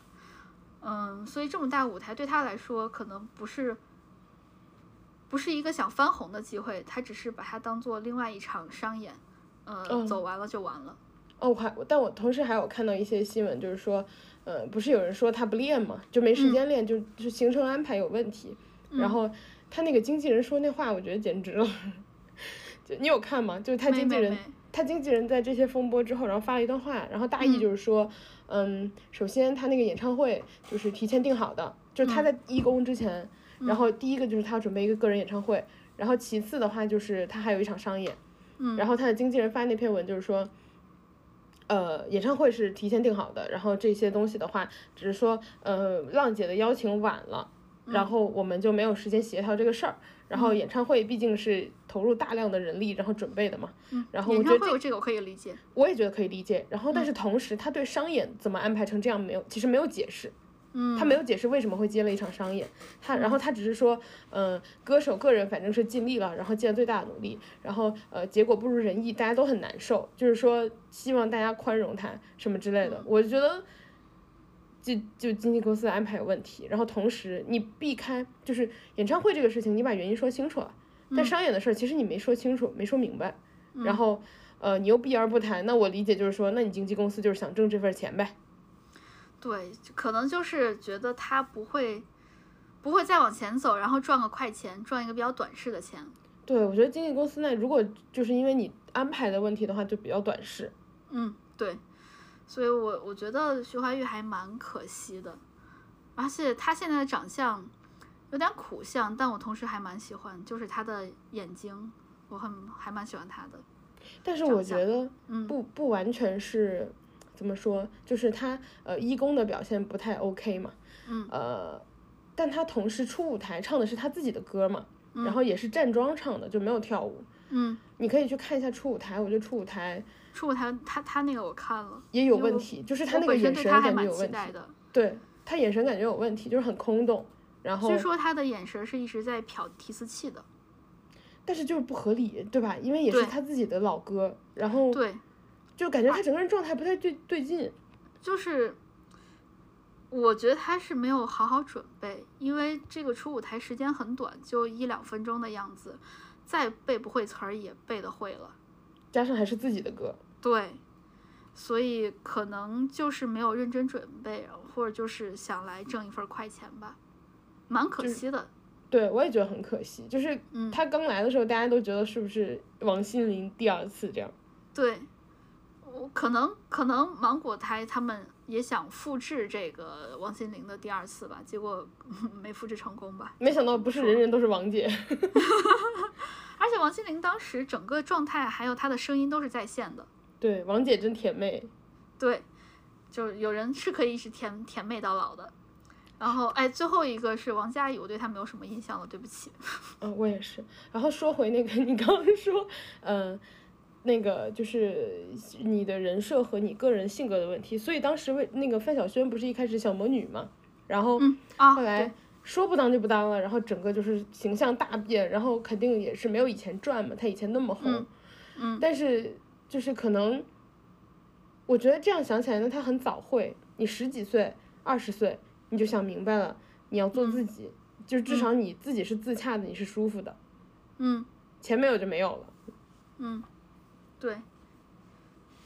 嗯，所以这么大舞台对他来说可能不是不是一个想翻红的机会，他只是把它当做另外一场商演，呃，走完了就完了。哦，我还，但我同时还有看到一些新闻，就是说，呃，不是有人说他不练嘛，就没时间练，就就行程安排有问题。然后他那个经纪人说那话，我觉得简直了。[laughs] 就你有看吗？就是他经纪人，他经纪人在这些风波之后，然后发了一段话，然后大意就是说，嗯，首先他那个演唱会就是提前定好的，就是他在义工之前，然后第一个就是他要准备一个个人演唱会，然后其次的话就是他还有一场商演。嗯。然后他的经纪人发那篇文就是说。呃，演唱会是提前定好的，然后这些东西的话，只是说，呃，浪姐的邀请晚了，然后我们就没有时间协调这个事儿。然后演唱会毕竟是投入大量的人力，然后准备的嘛。嗯。然后我觉得这个我可以理解。我也觉得可以理解。然后，但是同时，他对商演怎么安排成这样没有，其实没有解释。嗯，他没有解释为什么会接了一场商演，他然后他只是说，嗯，歌手个人反正是尽力了，然后尽了最大的努力，然后呃结果不如人意，大家都很难受，就是说希望大家宽容他什么之类的，我觉得就就经纪公司的安排有问题，然后同时你避开就是演唱会这个事情，你把原因说清楚了，但商演的事儿其实你没说清楚，没说明白，然后呃你又避而不谈，那我理解就是说，那你经纪公司就是想挣这份钱呗。对，可能就是觉得他不会，不会再往前走，然后赚个快钱，赚一个比较短视的钱。对，我觉得经纪公司那如果就是因为你安排的问题的话，就比较短视。嗯，对，所以我我觉得徐怀钰还蛮可惜的，而且他现在的长相有点苦相，但我同时还蛮喜欢，就是他的眼睛，我很还蛮喜欢他的。但是我觉得，不不完全是。怎么说？就是他呃，一公的表现不太 OK 嘛，嗯，呃，但他同时出舞台唱的是他自己的歌嘛，然后也是站桩唱的，就没有跳舞，嗯，你可以去看一下出舞台，我觉得出舞台，出舞台他他那个我看了，也有问题，就是他那个眼神感觉有问题，对他眼神感觉有问题，就是很空洞，然后据说他的眼神是一直在瞟提词器的，但是就是不合理，对吧？因为也是他自己的老歌，然后对。就感觉他整个人状态不太对对劲，就是我觉得他是没有好好准备，因为这个出舞台时间很短，就一两分钟的样子，再背不会词儿也背的会了，加上还是自己的歌，对，所以可能就是没有认真准备，或者就是想来挣一份快钱吧，蛮可惜的。对，我也觉得很可惜，就是他刚来的时候，大家都觉得是不是王心凌第二次这样？对。可能可能芒果台他们也想复制这个王心凌的第二次吧，结果 [laughs] 没复制成功吧。没想到不是人人都是王姐，而且王心凌当时整个状态还有她的声音都是在线的。对，王姐真甜妹。对，就有人是可以一直甜 [laughs] 甜妹到老的。然后哎，最后一个是王佳怡，我对她没有什么印象了，对不起。嗯，[laughs] 我也是。然后说回那个，你刚刚说，嗯。那个就是你的人设和你个人性格的问题，所以当时为那个范晓萱不是一开始小魔女嘛，然后后来说不当就不当了，然后整个就是形象大变，然后肯定也是没有以前赚嘛，她以前那么红，嗯，但是就是可能，我觉得这样想起来呢，她很早会，你十几岁、二十岁你就想明白了，你要做自己，就至少你自己是自洽的，你是舒服的，嗯，钱没有就没有了，嗯。对，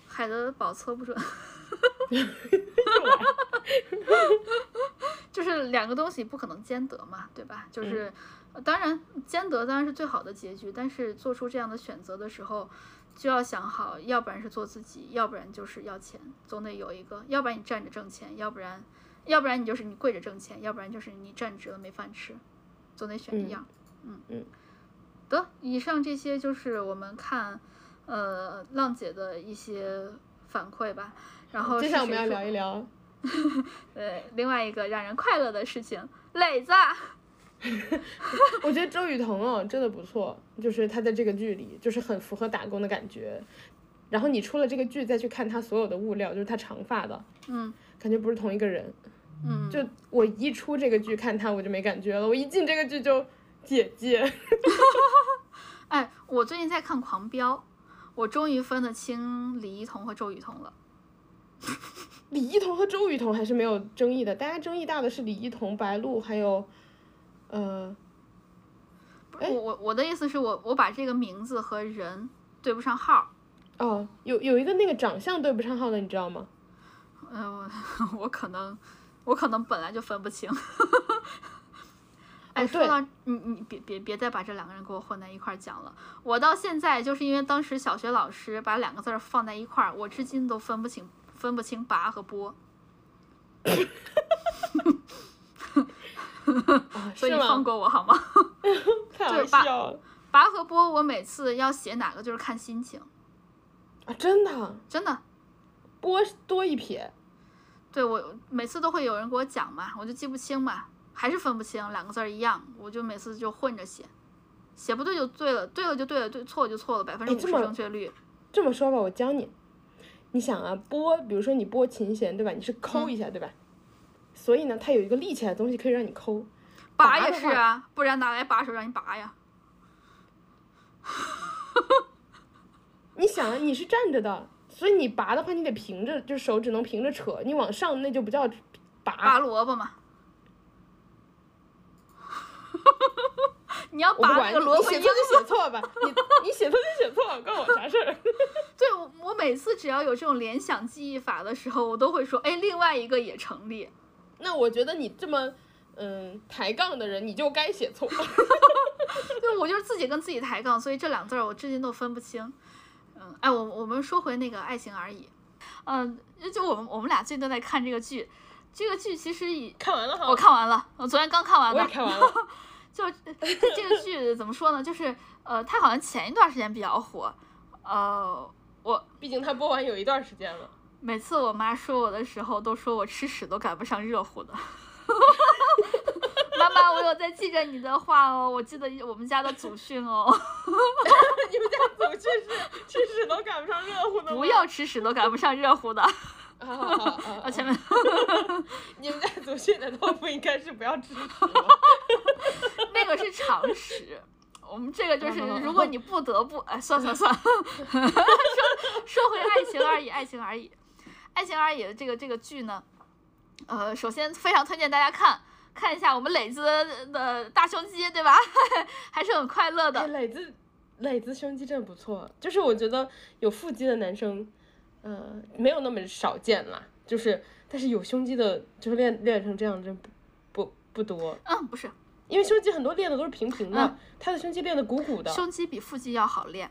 海德堡测不准，[laughs] 就是两个东西不可能兼得嘛，对吧？就是，当然兼得当然是最好的结局，但是做出这样的选择的时候，就要想好，要不然是做自己，要不然就是要钱，总得有一个，要不然你站着挣钱，要不然要不然你就是你跪着挣钱，要不然就是你站直了没饭吃，总得选一样。嗯嗯。得，以上这些就是我们看呃浪姐的一些反馈吧。然后接下来我们要聊一聊，[laughs] 对另外一个让人快乐的事情，磊子。[laughs] 我觉得周雨彤哦，真的不错，就是她在这个剧里就是很符合打工的感觉。然后你出了这个剧再去看她所有的物料，就是她长发的，嗯，感觉不是同一个人。嗯，就我一出这个剧看她，我就没感觉了。我一进这个剧就姐姐。[laughs] 哎，我最近在看《狂飙》，我终于分得清李一桐和周雨彤了。[laughs] 李一桐和周雨彤还是没有争议的，大家争议大的是李一桐、白鹿还有。呃，我我我的意思是我我把这个名字和人对不上号。哦，有有一个那个长相对不上号的，你知道吗？嗯，[laughs] 我可能我可能本来就分不清。哎，说到你你别别别再把这两个人给我混在一块儿讲了。我到现在就是因为当时小学老师把两个字放在一块儿，我至今都分不清分不清拔和波。[laughs] 所以放过我好吗？[laughs] 就是拔拔和波，我每次要写哪个就是看心情。啊，真的，真的，波多一撇。对我每次都会有人给我讲嘛，我就记不清嘛，还是分不清两个字儿一样，我就每次就混着写，写不对就对了，对了就对了，对错了就错了，百分之五十正确率。这么说吧，我教你，你想啊，拨，比如说你拨琴弦，对吧？你是抠一下，对吧？所以呢，它有一个立起来的东西可以让你抠，拔也是啊，不然哪来把手让你拔呀。你想啊，你是站着的，所以你拔的话，你得平着，就手只能平着扯，你往上那就不叫拔。拔萝卜嘛。[laughs] 你要把那个萝卜，你写错就写错吧，你你写错就写错，关我啥事儿？[laughs] 对，我我每次只要有这种联想记忆法的时候，我都会说，哎，另外一个也成立。那我觉得你这么嗯抬杠的人，你就该写错。[laughs] 对，我就是自己跟自己抬杠，所以这两字儿我至今都分不清。嗯，哎，我我们说回那个爱情而已。嗯，就我们我们俩最近都在看这个剧，这个剧其实已看完了哈。我看完了，我昨天刚看完的。我也看完了。就这个剧怎么说呢？就是呃，它好像前一段时间比较火。呃，我毕竟它播完有一段时间了。每次我妈说我的时候，都说我吃屎都赶不上热乎的。[laughs] 妈妈，我有在记着你的话哦，我记得我们家的祖训哦。[laughs] 你们家祖训是吃屎都赶不上热乎的不要吃屎都赶不上热乎的。啊前面。[laughs] 你们家祖训的都不应该是不要吃屎。[laughs] 那个是常识。我们这个就是，如果你不得不，哎，算算算。[laughs] 说说回爱情而已，爱情而已。爱情而已的这个这个剧呢，呃，首先非常推荐大家看看一下我们磊子的大胸肌，对吧？还是很快乐的。磊子，磊子胸肌真的不错，就是我觉得有腹肌的男生，呃，没有那么少见啦。就是，但是有胸肌的，就是练练成这样，真不不不多。嗯，不是，因为胸肌很多练的都是平平的，他的胸肌练的鼓鼓的。胸肌比腹肌要好练。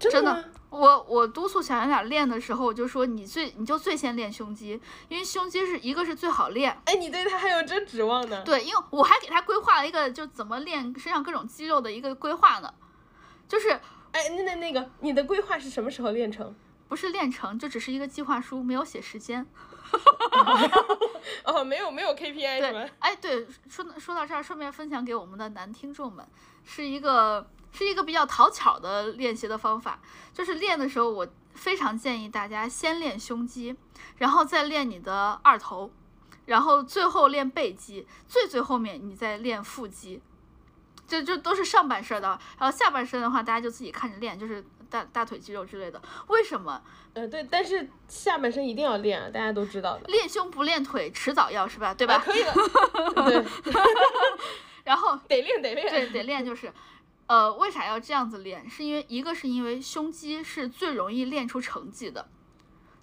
真的，我我督促小圆脸练的时候，我就说你最你就最先练胸肌，因为胸肌是一个是最好练。哎，你对他还有这指望呢？对，因为我还给他规划了一个就怎么练身上各种肌肉的一个规划呢。就是，哎，那那那个你的规划是什么时候练成？不是练成，就只是一个计划书，没有写时间。[laughs] 哦，没有没有 [laughs] KPI 是吧？哎，对，说说到这儿，顺便分享给我们的男听众们，是一个。是一个比较讨巧的练习的方法，就是练的时候，我非常建议大家先练胸肌，然后再练你的二头，然后最后练背肌，最最后面你再练腹肌，就就都是上半身的，然后下半身的话，大家就自己看着练，就是大大腿肌肉之类的。为什么？呃，对，但是下半身一定要练啊，大家都知道的。练胸不练腿，迟早要是吧？对吧？可以的。[laughs] 对。[laughs] 然后得练得练。对，得练就是。呃，为啥要这样子练？是因为一个是因为胸肌是最容易练出成绩的，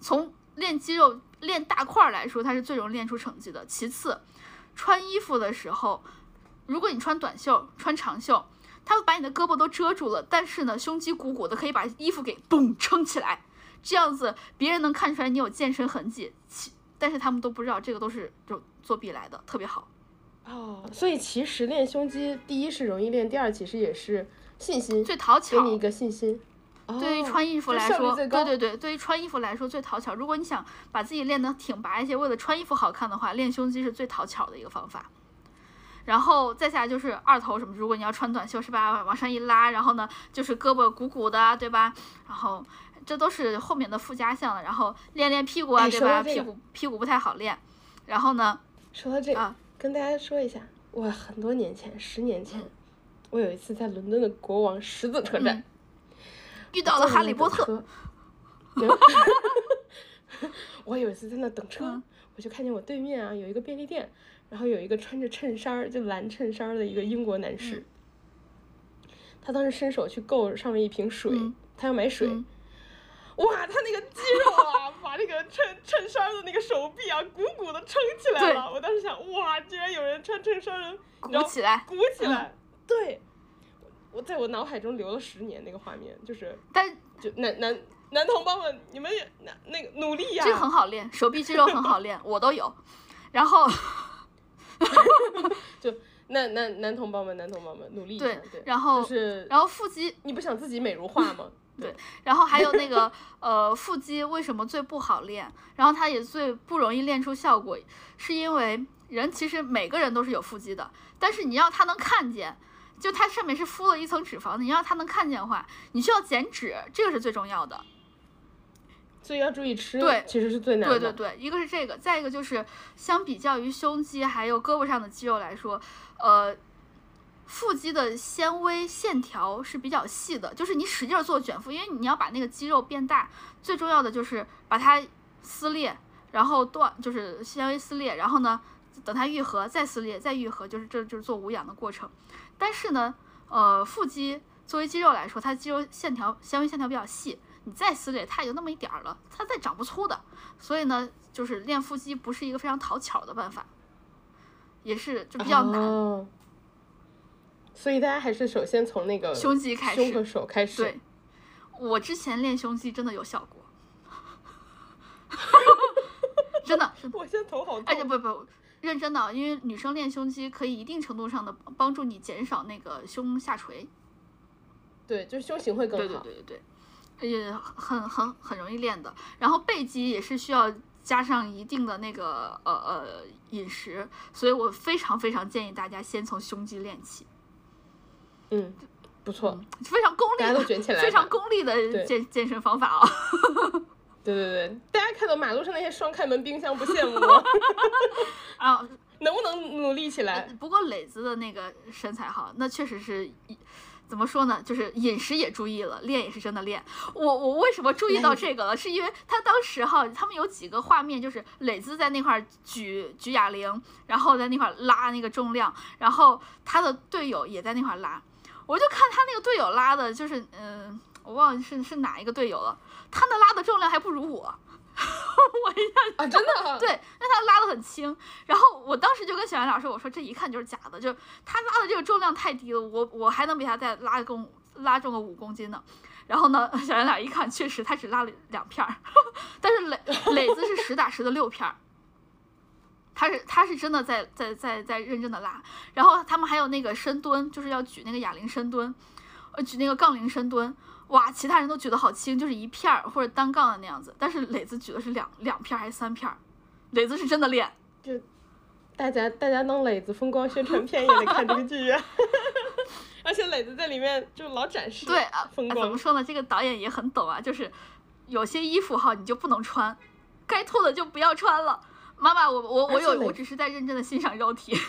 从练肌肉练大块来说，它是最容易练出成绩的。其次，穿衣服的时候，如果你穿短袖、穿长袖，它把你的胳膊都遮住了，但是呢，胸肌鼓鼓的，可以把衣服给嘣撑起来，这样子别人能看出来你有健身痕迹。其但是他们都不知道这个都是就作弊来的，特别好。哦，所以其实练胸肌，第一是容易练，第二其实也是信心，最讨巧，给你一个信心。对于穿衣服来说，对对对，对于穿衣服来说最讨巧。如果你想把自己练得挺拔一些，为了穿衣服好看的话，练胸肌是最讨巧的一个方法。然后再下来就是二头什么，如果你要穿短袖是吧，往上一拉，然后呢就是胳膊鼓鼓的，对吧？然后这都是后面的附加项了。然后练练屁股啊，对吧？屁股屁股不太好练。然后呢，说到这个，跟大家说一下，我很多年前，十年前，我有一次在伦敦的国王十字车站。遇到了哈利波特，[laughs] [laughs] 我有一次在那等车，我就看见我对面啊有一个便利店，然后有一个穿着衬衫儿就蓝衬衫儿的一个英国男士，他当时伸手去够上面一瓶水，他要买水，哇，他那个肌肉啊，[laughs] 把那个衬衬衫的那个手臂啊鼓鼓的撑起来了，我当时想，哇，居然有人穿衬衫的鼓起来，鼓起来，对。我在我脑海中留了十年那个画面，就是，但就男男男同胞们，你们也那那个努力呀，这个很好练，手臂肌肉很好练，[laughs] 我都有。然后，[laughs] 就男男男同胞们，男同胞们努力一下，对，然后就是，然后腹肌，你不想自己美如画吗？[laughs] 对，然后还有那个呃腹肌为什么最不好练？然后它也最不容易练出效果，是因为人其实每个人都是有腹肌的，但是你要他能看见。就它上面是敷了一层脂肪的，你要他能看见的话，你需要减脂，这个是最重要的。所以要注意吃，对，其实是最难的。对对对，一个是这个，再一个就是相比较于胸肌还有胳膊上的肌肉来说，呃，腹肌的纤维线条是比较细的，就是你使劲做卷腹，因为你要把那个肌肉变大，最重要的就是把它撕裂，然后断，就是纤维撕裂，然后呢，等它愈合再撕裂再愈合，就是这就是做无氧的过程。但是呢，呃，腹肌作为肌肉来说，它肌肉线条纤维线条比较细，你再撕裂它也就那么一点儿了，它再长不粗的。所以呢，就是练腹肌不是一个非常讨巧的办法，也是就比较难。所以大家还是首先从那个胸肌开始，胸和手开始。对，我之前练胸肌真的有效果，[laughs] 真的。我现在头好痛。哎，不不。认真的，因为女生练胸肌可以一定程度上的帮助你减少那个胸下垂，对，就是胸型会更好。对对对对也很很很容易练的。然后背肌也是需要加上一定的那个呃呃饮食，所以我非常非常建议大家先从胸肌练起。嗯，不错，非常功利，大家都卷起来，非常功利的健健身方法啊。对对对，大家看到马路上那些双开门冰箱不羡慕吗？[laughs] 啊，能不能努力起来？不过磊子的那个身材好，那确实是，怎么说呢？就是饮食也注意了，练也是真的练。我我为什么注意到这个了？是因为他当时哈，他们有几个画面，就是磊子在那块举举哑铃，然后在那块拉那个重量，然后他的队友也在那块拉，我就看他那个队友拉的，就是嗯，我忘了是是哪一个队友了。他那拉的重量还不如我，[laughs] 我一下啊，真的 [laughs] 对，那他拉的很轻，然后我当时就跟小杨老师我说，这一看就是假的，就他拉的这个重量太低了，我我还能比他再拉更拉重个五公斤呢。然后呢，[laughs] 小杨俩一看，确实他只拉了两片儿，但是磊磊子是实打实的六片儿，他是他是真的在在在在认真的拉。然后他们还有那个深蹲，就是要举那个哑铃深蹲，呃，举那个杠铃深蹲。哇，其他人都举得好轻，就是一片儿或者单杠的那样子，但是磊子举的是两两片儿还是三片儿？磊子是真的练，就大家大家弄磊子风光宣传片也得看这个剧啊，[laughs] 而且磊子在里面就老展示对啊，风光。怎么说呢？这个导演也很懂啊，就是有些衣服哈你就不能穿，该脱的就不要穿了。妈妈，我我我有，我只是在认真的欣赏肉体。[laughs] [laughs]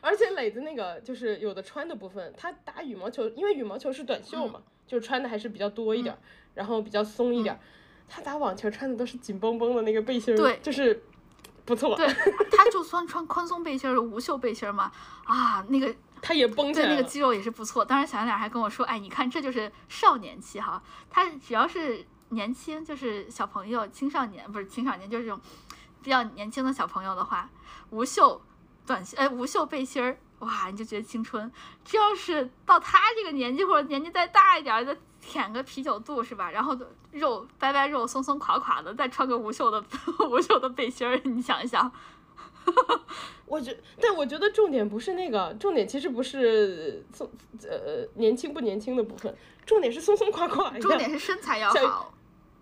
而且磊子那个就是有的穿的部分，他打羽毛球，因为羽毛球是短袖嘛，就穿的还是比较多一点，然后比较松一点。他打网球穿的都是紧绷绷的那个背心，对，就是不错。[laughs] 对，他就算穿宽松背心儿、无袖背心儿嘛，啊，那个他也绷起来，对，那个肌肉也是不错。当时小两还跟我说，哎，你看这就是少年期哈，他只要是年轻，就是小朋友、青少年，不是青少年，就是这种比较年轻的小朋友的话，无袖。短袖哎，无袖背心儿，哇，你就觉得青春。这要是到他这个年纪，或者年纪再大一点再，舔个啤酒肚是吧？然后肉掰掰肉，松松垮垮的，再穿个无袖的 [laughs] 无袖的背心儿，你想一想。[laughs] 我觉，但我觉得重点不是那个，重点其实不是松呃年轻不年轻的部分，重点是松松垮垮。重点是身材要好。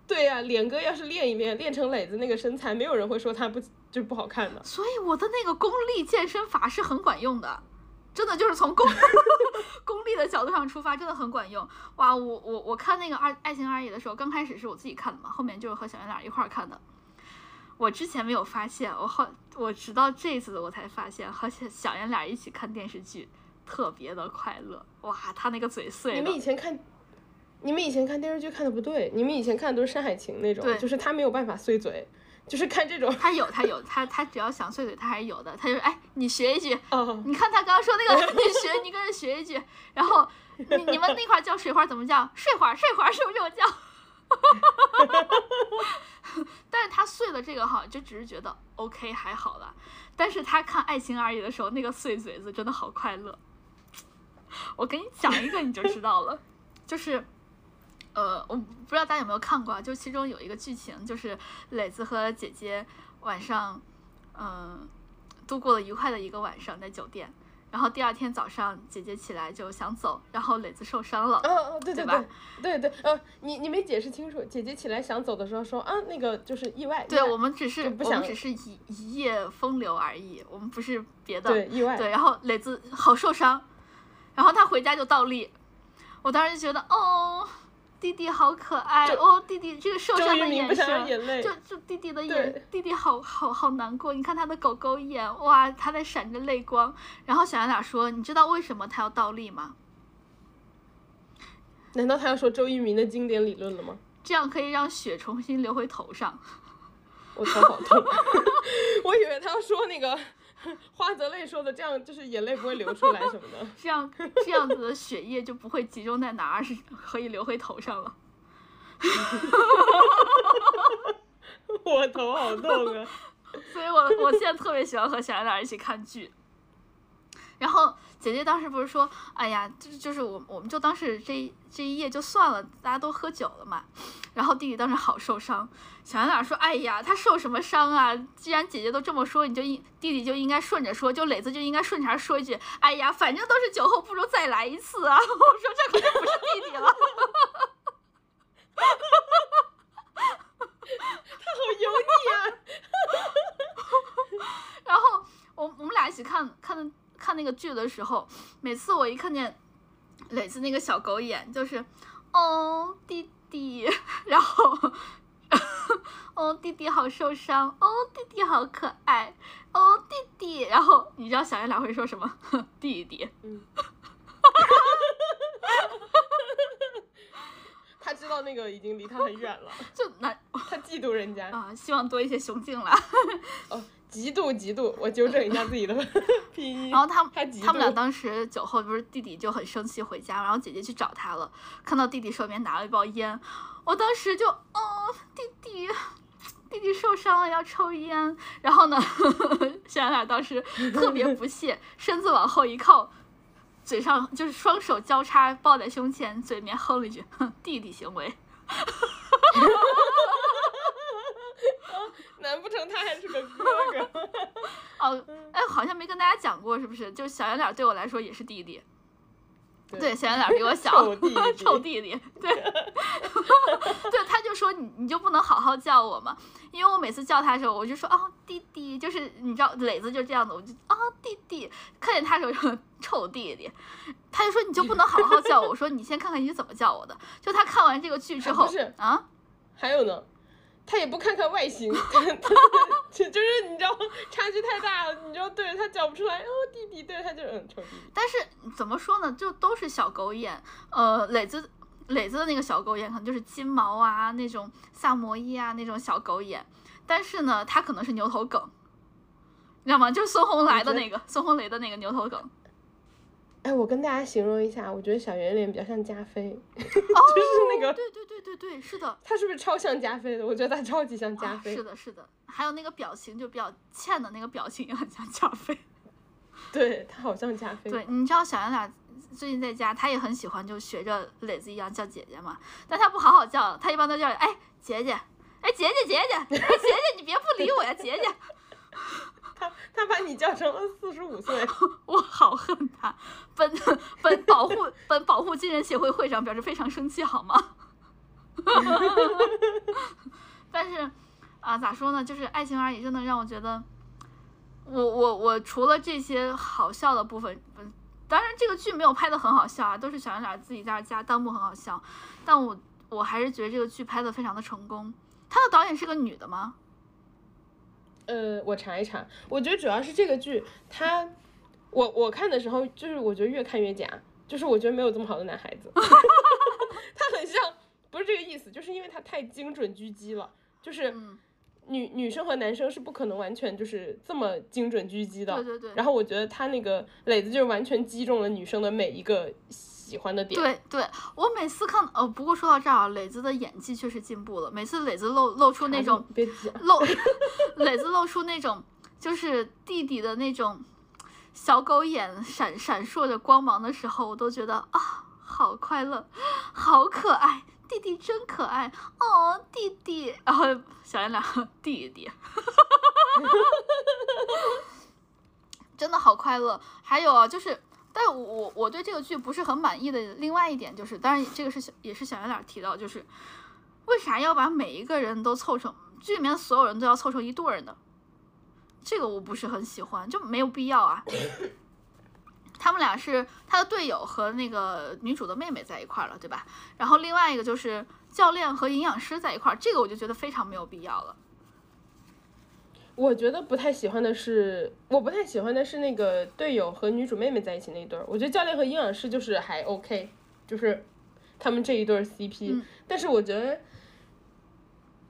对呀，脸哥要是练一练，练成磊子那个身材，没有人会说他不就不好看的。所以我的那个功利健身法是很管用的，真的就是从功功利的角度上出发，真的很管用。哇，我我我看那个二爱情二爷的时候，刚开始是我自己看的嘛，后面就是和小圆脸一块儿看的。我之前没有发现，我后我直到这次我才发现，和小小圆脸一起看电视剧特别的快乐。哇，他那个嘴碎。你们以前看，你们以前看电视剧看的不对，你们以前看的都是《山海情》那种，就是他没有办法碎嘴，就是看这种。他有，他有，他他只要想碎嘴，他还是有的。他就哎，你学一句，你看他刚刚说那个，你学，你跟着学一句。然后你你们那块叫水花怎么叫？睡花，睡花是不是这么叫？[laughs] 但是他碎了这个哈，就只是觉得 OK 还好了。但是他看《爱情而已》的时候，那个碎嘴子真的好快乐。我给你讲一个你就知道了，就是呃，我不知道大家有没有看过啊，就其中有一个剧情，就是磊子和姐姐晚上嗯度过了愉快的一个晚上在酒店。然后第二天早上，姐姐起来就想走，然后磊子受伤了。嗯嗯，对对对，对对，呃，你你没解释清楚。姐姐起来想走的时候说，啊，那个就是意外。对，我们只是我们只是一一夜风流而已，我们不是别的。对，意外。对，然后磊子好受伤，然后他回家就倒立，我当时就觉得，哦。弟弟好可爱哦！弟弟这个受伤的眼神，就就弟弟的眼，弟弟好好好难过。你看他的狗狗眼，哇，他在闪着泪光。然后小圆脸说：“你知道为什么他要倒立吗？”难道他要说周渝民的经典理论了吗？这样可以让血重新流回头上。我头好痛，[laughs] 我以为他要说那个。[laughs] 花泽类说的这样就是眼泪不会流出来什么的，这样这样子的血液就不会集中在哪儿，是可以流回头上了。[laughs] 我头好痛啊！[laughs] 所以我我现在特别喜欢和小圆脸一起看剧，然后。姐姐当时不是说，哎呀，就是就是我，我们就当时这这一夜就算了，大家都喝酒了嘛。然后弟弟当时好受伤，小圆脸说，哎呀，他受什么伤啊？既然姐姐都这么说，你就应弟弟就应该顺着说，就磊子就应该顺茬说一句，哎呀，反正都是酒后，不如再来一次啊！[laughs] 我说这可就不是弟弟了，[laughs] 他好油腻啊！然后我我们俩一起看看的。看那个剧的时候，每次我一看见磊子那个小狗眼，就是哦弟弟，[laughs] 然后哦弟弟好受伤，哦弟弟好可爱，哦弟弟，然后你知道小圆脸会说什么？弟弟，嗯，[laughs] 他知道那个已经离他很远了，就那他嫉妒人家啊，希望多一些雄性了。哦。嫉妒嫉妒，我纠正一下自己的 [laughs] 拼音。然后他们他们俩当时酒后不是弟弟就很生气回家，然后姐姐去找他了，看到弟弟手里面拿了一包烟，我当时就哦弟弟弟弟受伤了要抽烟，然后呢小圆脸当时特别不屑，身子往后一靠，嘴上就是双手交叉抱在胸前，嘴面哼了一句哼弟弟行为。难不成他还是个哥哥？[laughs] 哦，哎，好像没跟大家讲过，是不是？就小圆脸对我来说也是弟弟。对，小圆脸比我小，[laughs] 臭弟弟。对，[laughs] 对，他就说你你就不能好好叫我吗？因为我每次叫他的时候，我就说哦弟弟，就是你知道磊子就这样子，我就啊弟弟，看见他的时候就臭弟弟，他就说你就不能好好叫我？我说你先看看你怎么叫我的。就他看完这个剧之后，啊，还有呢。他也不看看外形，[laughs] [laughs] 就就是你知道差距太大了，你知道对着他叫不出来，哦弟弟对着他就嗯臭弟弟。但是怎么说呢，就都是小狗眼，呃磊子磊子的那个小狗眼可能就是金毛啊那种萨摩耶啊那种小狗眼，但是呢他可能是牛头梗，你知道吗？就是孙红雷的那个孙红雷的那个牛头梗。哎，我跟大家形容一下，我觉得小圆脸比较像加菲，[laughs] 就是那个，对对对对对，是的，他是不是超像加菲的？我觉得他超级像加菲。是的，是的，还有那个表情就比较欠的那个表情也很像加菲。[laughs] 对他好像加菲。对，你知道小圆脸最近在家，他也很喜欢就学着磊子一样叫姐姐嘛，但他不好好叫，他一般都叫哎姐姐，哎姐姐姐姐，哎姐姐你别不理我呀姐姐。[laughs] 他他把你叫成了四十五岁，[laughs] 我好恨他。本本保护本保护金人协会会长表示非常生气，好吗？[laughs] 但是啊，咋说呢？就是爱情而已，真的让我觉得，我我我除了这些好笑的部分，嗯，当然这个剧没有拍的很好笑啊，都是小圆脸自己在那加弹幕很好笑，但我我还是觉得这个剧拍的非常的成功。他的导演是个女的吗？呃，我查一查，我觉得主要是这个剧，他，我我看的时候，就是我觉得越看越假，就是我觉得没有这么好的男孩子，[laughs] 他很像，不是这个意思，就是因为他太精准狙击了，就是女女生和男生是不可能完全就是这么精准狙击的，对对对，然后我觉得他那个磊子就是完全击中了女生的每一个。喜欢的点，对对，我每次看，呃，不过说到这儿啊，磊子的演技确实进步了。每次磊子露露出那种露，[laughs] 磊子露出那种就是弟弟的那种小狗眼闪闪烁着光芒的时候，我都觉得啊，好快乐，好可爱，弟弟真可爱哦，弟弟，然后小圆脸弟弟，[laughs] 真的好快乐。还有啊，就是。但我我我对这个剧不是很满意的另外一点就是，当然这个是也是小圆脸提到，就是为啥要把每一个人都凑成剧里面所有人都要凑成一对儿呢？这个我不是很喜欢，就没有必要啊。他们俩是他的队友和那个女主的妹妹在一块儿了，对吧？然后另外一个就是教练和营养师在一块儿，这个我就觉得非常没有必要了。我觉得不太喜欢的是，我不太喜欢的是那个队友和女主妹妹在一起那一对儿。我觉得教练和营养师就是还 OK，就是他们这一对 CP。但是我觉得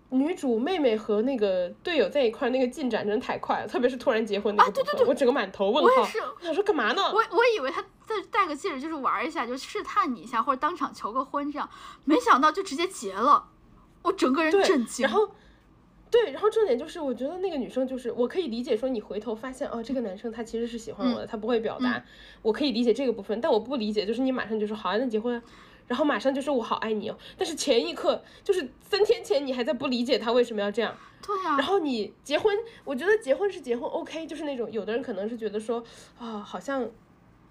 女主妹妹和那个队友在一块儿那个进展真的太快了，特别是突然结婚那个部分，我整个满头问号。我也是，我想说干嘛呢？我我以为他再戴个戒指就是玩一下，就试探你一下，或者当场求个婚这样，没想到就直接结了，我整个人震惊。然后。对，然后重点就是，我觉得那个女生就是，我可以理解说你回头发现哦，这个男生他其实是喜欢我的，他不会表达，我可以理解这个部分，但我不理解就是你马上就说好啊，那结婚，然后马上就说我好爱你哦，但是前一刻就是三天前你还在不理解他为什么要这样，对呀，然后你结婚，我觉得结婚是结婚，OK，就是那种有的人可能是觉得说啊，好像，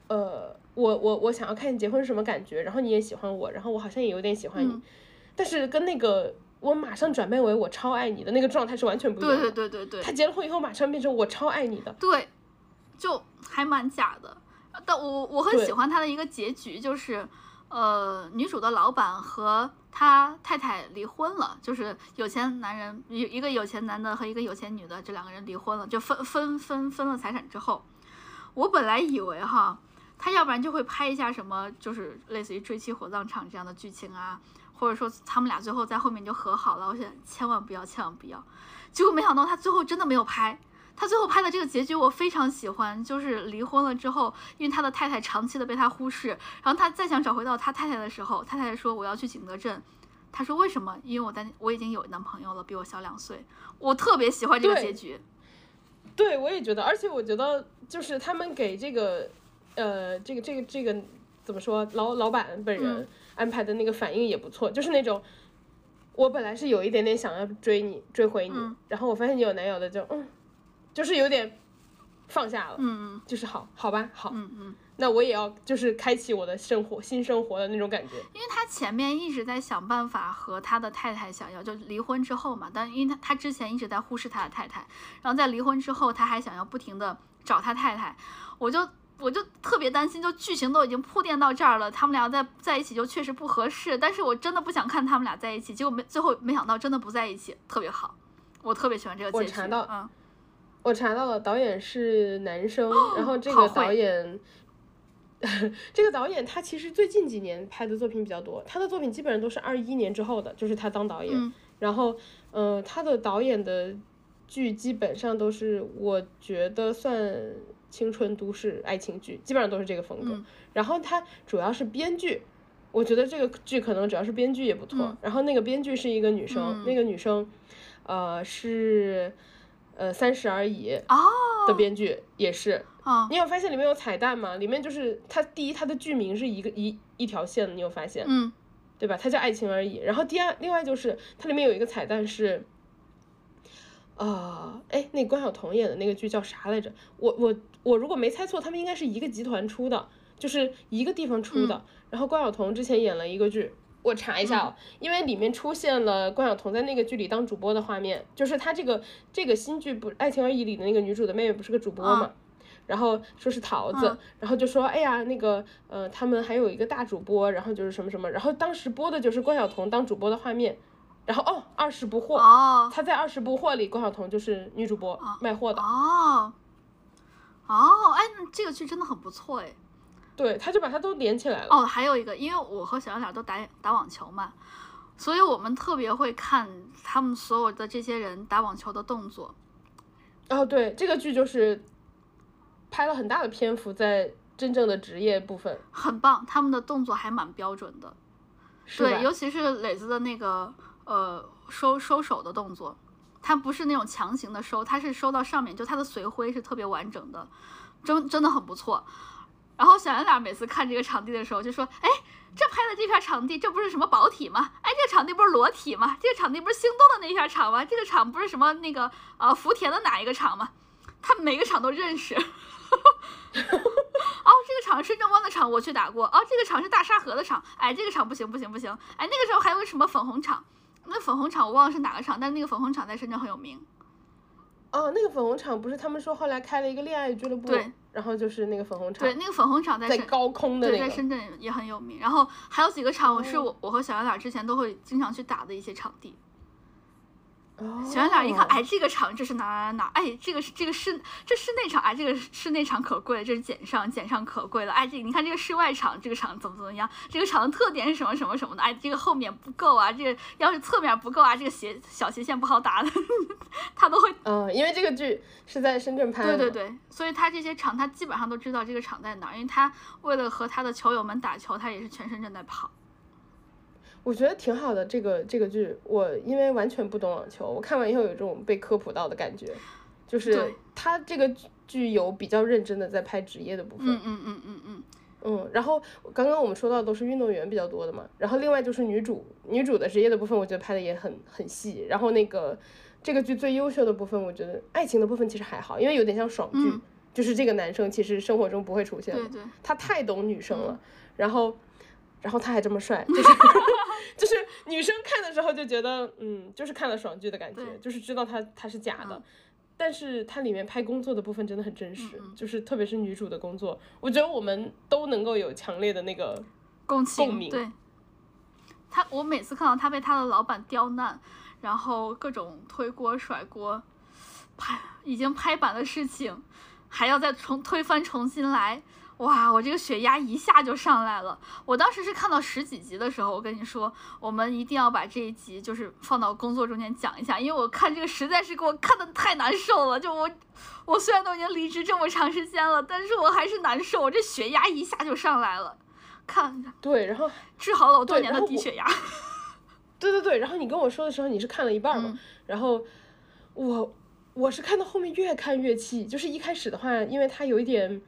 呃，我我我想要看你结婚是什么感觉，然后你也喜欢我，然后我好像也有点喜欢你，但是跟那个。我马上转变为我超爱你的那个状态是完全不一样的。对对对对对。他结了婚以后马上变成我超爱你的。对，就还蛮假的。但我我很喜欢他的一个结局，就是呃，女主的老板和他太太离婚了，就是有钱男人一一个有钱男的和一个有钱女的这两个人离婚了，就分分分分了财产之后，我本来以为哈，他要不然就会拍一下什么，就是类似于追妻火葬场这样的剧情啊。或者说他们俩最后在后面就和好了，我想千万不要，千万不要。结果没想到他最后真的没有拍，他最后拍的这个结局我非常喜欢，就是离婚了之后，因为他的太太长期的被他忽视，然后他再想找回到他太太的时候，太太说我要去景德镇，他说为什么？因为我单我已经有男朋友了，比我小两岁。我特别喜欢这个结局。对，我也觉得，而且我觉得就是他们给这个，呃，这个这个这个怎么说，老老板本人。安排的那个反应也不错，就是那种，我本来是有一点点想要追你追回你，然后我发现你有男友的就嗯，就是有点放下了，嗯嗯，就是好好吧好，嗯嗯，那我也要就是开启我的生活新生活的那种感觉，因为他前面一直在想办法和他的太太想要就离婚之后嘛，但因为他他之前一直在忽视他的太太，然后在离婚之后他还想要不停的找他太太，我就。我就特别担心，就剧情都已经铺垫到这儿了，他们俩在在一起就确实不合适。但是我真的不想看他们俩在一起，结果没最后没想到真的不在一起，特别好，我特别喜欢这个结局。我查到，嗯，我查到了，导演是男生，然后这个导演，[laughs] 这个导演他其实最近几年拍的作品比较多，他的作品基本上都是二一年之后的，就是他当导演，然后，呃，他的导演的剧基本上都是我觉得算。青春都市爱情剧基本上都是这个风格，然后它主要是编剧，我觉得这个剧可能主要是编剧也不错。然后那个编剧是一个女生，那个女生，呃，是呃三十而已的编剧也是，嗯你有发现里面有彩蛋吗？里面就是它第一，它的剧名是一个一一条线的，你有发现？嗯对吧？它叫爱情而已。然后第二，另外就是它里面有一个彩蛋是，呃，哎，那关晓彤演的那个剧叫啥来着？我我我如果没猜错，他们应该是一个集团出的，就是一个地方出的。然后关晓彤之前演了一个剧。我查一下哦，因为里面出现了关晓彤在那个剧里当主播的画面，就是她这个这个新剧不《爱情而已》里的那个女主的妹妹不是个主播嘛，然后说是桃子，然后就说哎呀那个呃他们还有一个大主播，然后就是什么什么，然后当时播的就是关晓彤当主播的画面，然后哦二十不惑，哦她在二十不惑里关晓彤就是女主播卖货的，哦哦，哎，那这个剧真的很不错哎。对，他就把它都连起来了。哦，还有一个，因为我和小两都打打网球嘛，所以我们特别会看他们所有的这些人打网球的动作。哦，对，这个剧就是拍了很大的篇幅在真正的职业部分，很棒，他们的动作还蛮标准的。对，尤其是磊子的那个呃收收手的动作，他不是那种强行的收，他是收到上面，就他的随挥是特别完整的，真真的很不错。然后小圆脸每次看这个场地的时候就说：“哎，这拍的这片场地，这不是什么宝体吗？哎，这个场地不是裸体吗？这个场地不是星动的那片场吗？这个场不是什么那个呃福田的哪一个场吗？他每个场都认识。[laughs] 哦，这个场是深圳湾的场，我去打过。哦，这个场是大沙河的场。哎，这个场不行不行不行。哎，那个时候还有什么粉红场？那粉红场我忘了是哪个场，但是那个粉红场在深圳很有名。哦，那个粉红场不是他们说后来开了一个恋爱俱乐部？对。然后就是那个粉红场，对，那个粉红场在在高空的那个，在深圳也很有名。然后还有几个场，我是我我和小圆脸之前都会经常去打的一些场地。小圆脸一看，哎，这个场这是哪哪哪？哎，这个是这个室这室内场，哎，这个室内场可贵了，这是简上简上可贵了。哎，这你看这个室外场，这个场怎么怎么样？这个场的特点是什么什么什么的？哎，这个后面不够啊，这个要是侧面不够啊，这个斜小斜线不好打的，[laughs] 他都会。嗯，因为这个剧是在深圳拍的。对对对，所以他这些场他基本上都知道这个场在哪儿，因为他为了和他的球友们打球，他也是全深圳在跑。我觉得挺好的，这个这个剧，我因为完全不懂网球，我看完以后有这种被科普到的感觉，就是他这个剧有比较认真的在拍职业的部分，嗯嗯嗯嗯嗯，嗯，然后刚刚我们说到都是运动员比较多的嘛，然后另外就是女主，女主的职业的部分，我觉得拍的也很很细，然后那个这个剧最优秀的部分，我觉得爱情的部分其实还好，因为有点像爽剧，就是这个男生其实生活中不会出现，对对，他太懂女生了，然后。然后他还这么帅，就是 [laughs] [laughs] 就是女生看的时候就觉得，嗯，就是看了爽剧的感觉，就是知道他他是假的，但是它里面拍工作的部分真的很真实，就是特别是女主的工作，我觉得我们都能够有强烈的那个共情，共鸣。对，他我每次看到他被他的老板刁难，然后各种推锅甩锅，拍已经拍板的事情，还要再重推翻重新来。哇，我这个血压一下就上来了。我当时是看到十几集的时候，我跟你说，我们一定要把这一集就是放到工作中间讲一下，因为我看这个实在是给我看的太难受了。就我，我虽然都已经离职这么长时间了，但是我还是难受，我这血压一下就上来了。看，对，然后治好了我多年的低血压。对对对，然后你跟我说的时候，你是看了一半嘛？然后我我是看到后面越看越气，就是一开始的话，因为它有一点。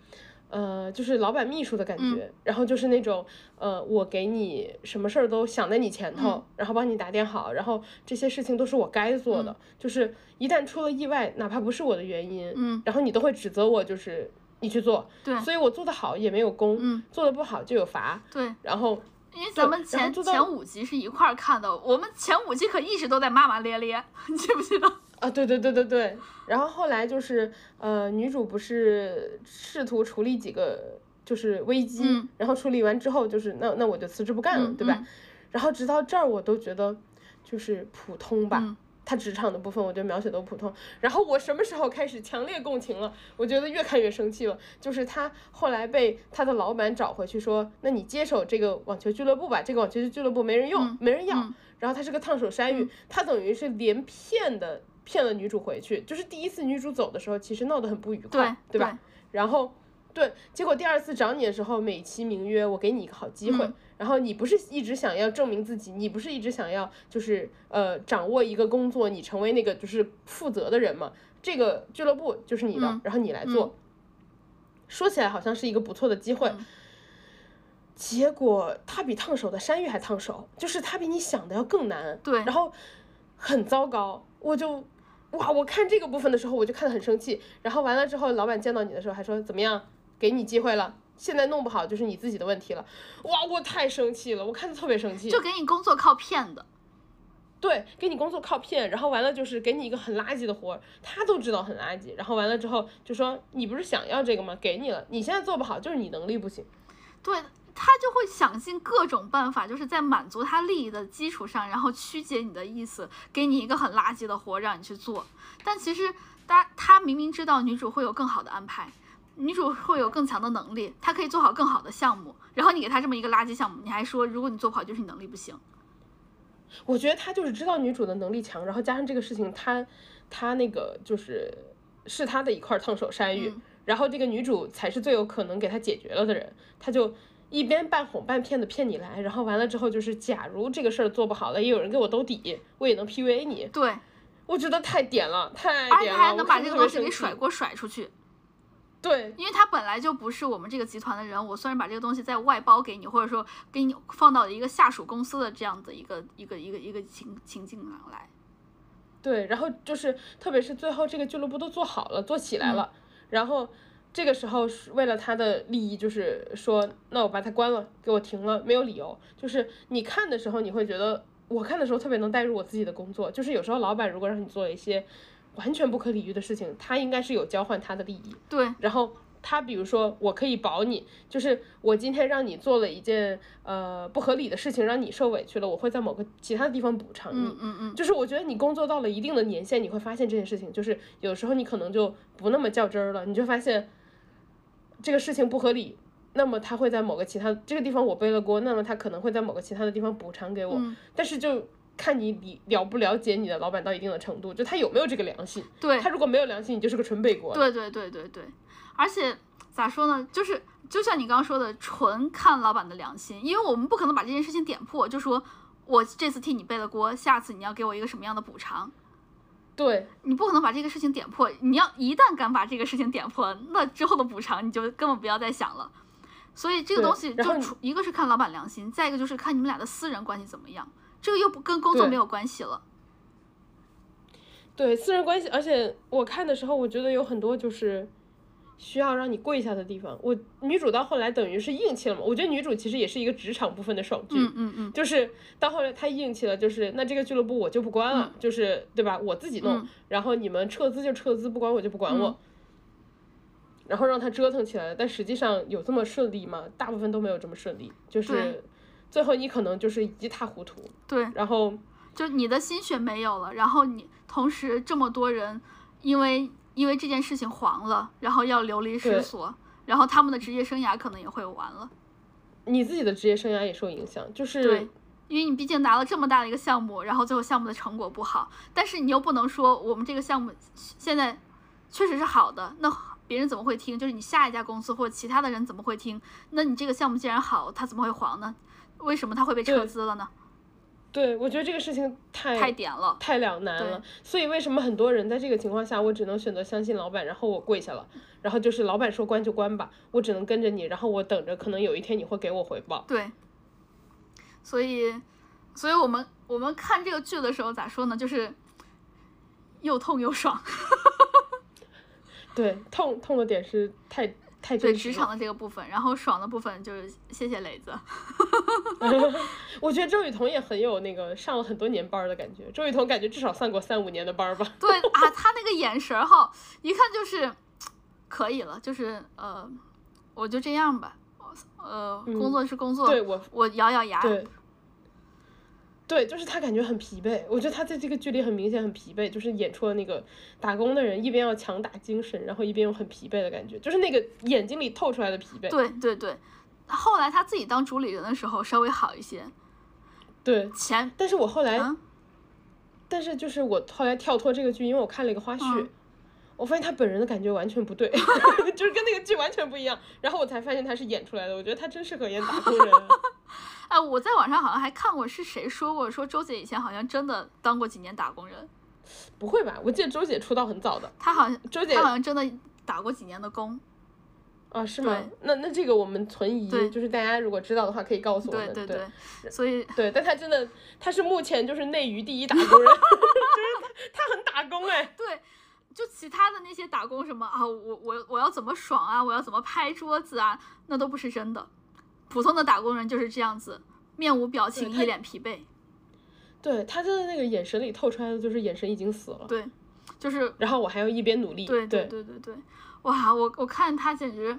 呃，就是老板秘书的感觉，然后就是那种，呃，我给你什么事儿都想在你前头，然后帮你打点好，然后这些事情都是我该做的，就是一旦出了意外，哪怕不是我的原因，嗯，然后你都会指责我，就是你去做，对，所以我做的好也没有功，嗯，做的不好就有罚，对，然后因为咱们前前五集是一块儿看的，我们前五集可一直都在骂骂咧咧，[laughs] 你记不记得？啊，对对对对对，然后后来就是，呃，女主不是试图处理几个就是危机，然后处理完之后就是那那我就辞职不干了，对吧？然后直到这儿我都觉得就是普通吧，她职场的部分我觉得描写都普通。然后我什么时候开始强烈共情了？我觉得越看越生气了。就是她后来被她的老板找回去说，那你接手这个网球俱乐部吧，这个网球俱乐部没人用，没人要。然后他是个烫手山芋，他等于是连骗的。骗了女主回去，就是第一次女主走的时候，其实闹得很不愉快，对吧？然后，对，结果第二次找你的时候，美其名曰我给你一个好机会，然后你不是一直想要证明自己，你不是一直想要就是呃掌握一个工作，你成为那个就是负责的人嘛？这个俱乐部就是你的，然后你来做。说起来好像是一个不错的机会，结果他比烫手的山芋还烫手，就是他比你想的要更难。对，然后很糟糕，我就哇，我看这个部分的时候我就看得很生气。然后完了之后，老板见到你的时候还说怎么样，给你机会了，现在弄不好就是你自己的问题了。哇，我太生气了，我看的特别生气。就给你工作靠骗的。对，给你工作靠骗，然后完了就是给你一个很垃圾的活儿，他都知道很垃圾，然后完了之后就说你不是想要这个吗？给你了，你现在做不好，就是你能力不行。对他就会想尽各种办法，就是在满足他利益的基础上，然后曲解你的意思，给你一个很垃圾的活让你去做。但其实他他明明知道女主会有更好的安排，女主会有更强的能力，她可以做好更好的项目，然后你给他这么一个垃圾项目，你还说如果你做不好就是你能力不行。我觉得他就是知道女主的能力强，然后加上这个事情，他他那个就是是他的一块烫手山芋，然后这个女主才是最有可能给他解决了的人，他就一边半哄半骗的骗你来，然后完了之后就是假如这个事儿做不好了，也有人给我兜底，我也能 PUA 你。对，我觉得太点了，太而且还能把这个东西给甩锅甩出去。对，因为他本来就不是我们这个集团的人，我虽然把这个东西再外包给你，或者说给你放到一个下属公司的这样的一个一个一个一个情情境上来。对，然后就是特别是最后这个俱乐部都做好了，做起来了，然后这个时候是为了他的利益，就是说那我把它关了，给我停了，没有理由。就是你看的时候，你会觉得我看的时候特别能带入我自己的工作，就是有时候老板如果让你做一些。完全不可理喻的事情，他应该是有交换他的利益。对，然后他比如说，我可以保你，就是我今天让你做了一件呃不合理的事情，让你受委屈了，我会在某个其他的地方补偿你。嗯嗯嗯。就是我觉得你工作到了一定的年限，你会发现这件事情，就是有时候你可能就不那么较真儿了，你就发现这个事情不合理，那么他会在某个其他这个地方我背了锅，那么他可能会在某个其他的地方补偿给我，但是就。看你理了不了解你的老板到一定的程度，就他有没有这个良心。对他如果没有良心，你就是个纯背锅。对对对对对，而且咋说呢，就是就像你刚刚说的，纯看老板的良心，因为我们不可能把这件事情点破，就说我这次替你背了锅，下次你要给我一个什么样的补偿？对你不可能把这个事情点破，你要一旦敢把这个事情点破，那之后的补偿你就根本不要再想了。所以这个东西就一个是看老板良心，再一个就是看你们俩的私人关系怎么样。这个又不跟工作没有关系了，对私人关系，而且我看的时候，我觉得有很多就是需要让你跪下的地方。我女主到后来等于是硬气了嘛？我觉得女主其实也是一个职场部分的爽剧，嗯嗯嗯，就是到后来她硬气了，就是那这个俱乐部我就不关了，就是对吧？我自己弄，然后你们撤资就撤资，不管我就不管我，然后让他折腾起来。但实际上有这么顺利吗？大部分都没有这么顺利，就是。最后你可能就是一塌糊涂，对，然后就你的心血没有了，然后你同时这么多人因为因为这件事情黄了，然后要流离失所，然后他们的职业生涯可能也会完了，你自己的职业生涯也受影响，就是对，因为你毕竟拿了这么大的一个项目，然后最后项目的成果不好，但是你又不能说我们这个项目现在确实是好的，那别人怎么会听？就是你下一家公司或者其他的人怎么会听？那你这个项目既然好，它怎么会黄呢？为什么它会被撤资了呢？对，我觉得这个事情太太点了，太两难了。所以为什么很多人在这个情况下，我只能选择相信老板，然后我跪下了，然后就是老板说关就关吧，我只能跟着你，然后我等着，可能有一天你会给我回报。对，所以，所以我们我们看这个剧的时候咋说呢？就是又痛又爽。[laughs] 对，痛痛的点是太。对职场的这个部分，然后爽的部分就是谢谢磊子。[laughs] 我觉得周雨彤也很有那个上了很多年班的感觉。周雨彤感觉至少上过三五年的班吧。对啊，他那个眼神哈，一看就是可以了，就是呃，我就这样吧，呃，工作是工作，对我我咬咬牙。对，就是他感觉很疲惫，我觉得他在这个剧里很明显很疲惫，就是演出了那个打工的人一边要强打精神，然后一边又很疲惫的感觉，就是那个眼睛里透出来的疲惫。对对对，后来他自己当主理人的时候稍微好一些。对。前，但是我后来，但是就是我后来跳脱这个剧，因为我看了一个花絮，我发现他本人的感觉完全不对，[laughs] 就是跟那个剧完全不一样，然后我才发现他是演出来的，我觉得他真适合演打工人。[laughs] 哎，我在网上好像还看过，是谁说过？说周姐以前好像真的当过几年打工人。不会吧？我记得周姐出道很早的。她好像周姐好像真的打过几年的工。啊，是吗？那那这个我们存疑，就是大家如果知道的话，可以告诉我们。对对对，所以对，但他真的，他是目前就是内娱第一打工人，[laughs] 就是他他很打工哎。对，就其他的那些打工什么啊，我我我要怎么爽啊，我要怎么拍桌子啊，那都不是真的。普通的打工人就是这样子，面无表情，一脸疲惫。对，他的那个眼神里透出来的就是眼神已经死了。对，就是。然后我还要一边努力。对对对对对。哇，我我看他简直，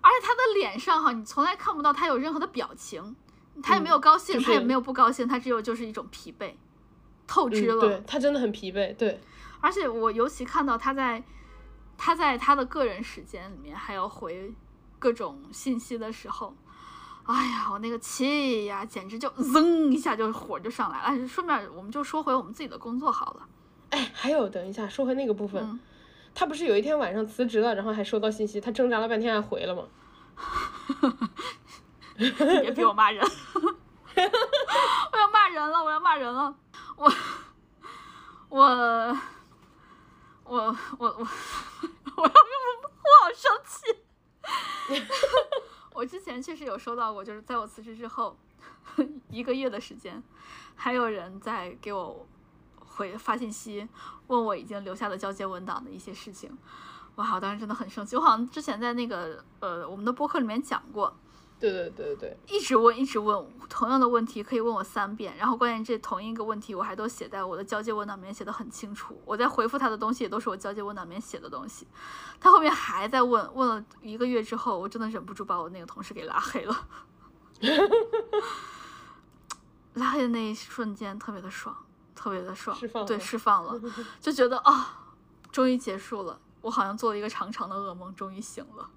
而且他的脸上哈，你从来看不到他有任何的表情，他也没有高兴，他也没有不高兴，他只有就是一种疲惫，透支了。对他真的很疲惫，对。而且我尤其看到他在，他在他的个人时间里面还要回各种信息的时候，哎呀，我那个气呀，简直就噌一下就火就上来了。哎，顺便我们就说回我们自己的工作好了。哎，还有，等一下，说回那个部分。他不是有一天晚上辞职了，然后还收到信息，他挣扎了半天还回了吗？[laughs] 别逼我骂人！[laughs] 我要骂人了！我要骂人了！我 [laughs] 我我我我我 [laughs] 我好生气！[laughs] 我之前确实有收到过，就是在我辞职之后一个月的时间，还有人在给我。回发信息问我已经留下的交接文档的一些事情，哇，我当时真的很生气。我好像之前在那个呃我们的播客里面讲过，对对对对，一直问一直问同样的问题可以问我三遍，然后关键这同一个问题我还都写在我的交接文档里面写的很清楚，我在回复他的东西也都是我交接文档里面写的东西，他后面还在问问了一个月之后，我真的忍不住把我那个同事给拉黑了，[laughs] 拉黑的那一瞬间特别的爽。特别的爽，对，释放了，[laughs] 就觉得啊，终于结束了。我好像做了一个长长的噩梦，终于醒了。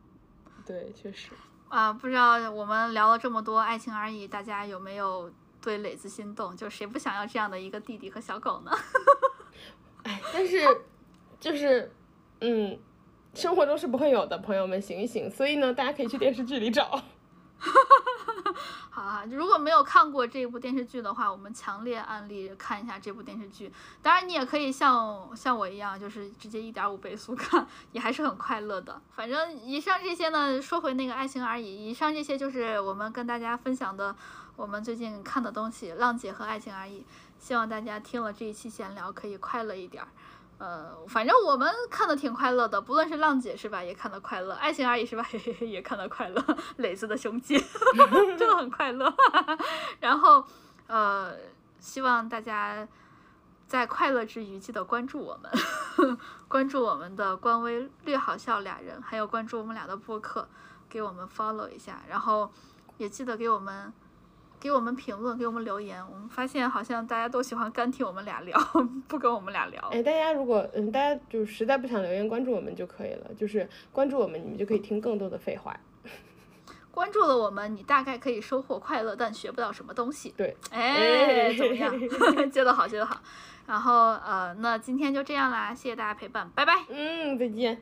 对，确实。啊，不知道我们聊了这么多爱情而已，大家有没有对磊子心动？就谁不想要这样的一个弟弟和小狗呢？[laughs] 哎，但是就是，嗯，生活中是不会有的，朋友们醒一醒。所以呢，大家可以去电视剧里找。哈哈哈哈哈好啊，如果没有看过这部电视剧的话，我们强烈安利看一下这部电视剧。当然，你也可以像像我一样，就是直接一点五倍速看，也还是很快乐的。反正以上这些呢，说回那个爱情而已。以上这些就是我们跟大家分享的我们最近看的东西，《浪姐》和《爱情而已》。希望大家听了这一期闲聊可以快乐一点儿。呃，反正我们看的挺快乐的，不论是浪姐是吧，也看得快乐；爱情而已是吧，[laughs] 嘿嘿嘿，也看得快乐。磊子的胸肌 [laughs] 真的很快乐。[laughs] 然后，呃，希望大家在快乐之余记得关注我们，关注我们的官微“略好笑俩人”，还有关注我们俩的播客，给我们 follow 一下，然后也记得给我们。给我们评论，给我们留言。我们发现好像大家都喜欢干听我们俩聊，[laughs] 不跟我们俩聊。哎，大家如果嗯，大家就实在不想留言，关注我们就可以了。就是关注我们，你们就可以听更多的废话。[laughs] 关注了我们，你大概可以收获快乐，但学不到什么东西。对，哎，怎么样？[laughs] 接得好，接得好。然后呃，那今天就这样啦，谢谢大家陪伴，拜拜。嗯，再见。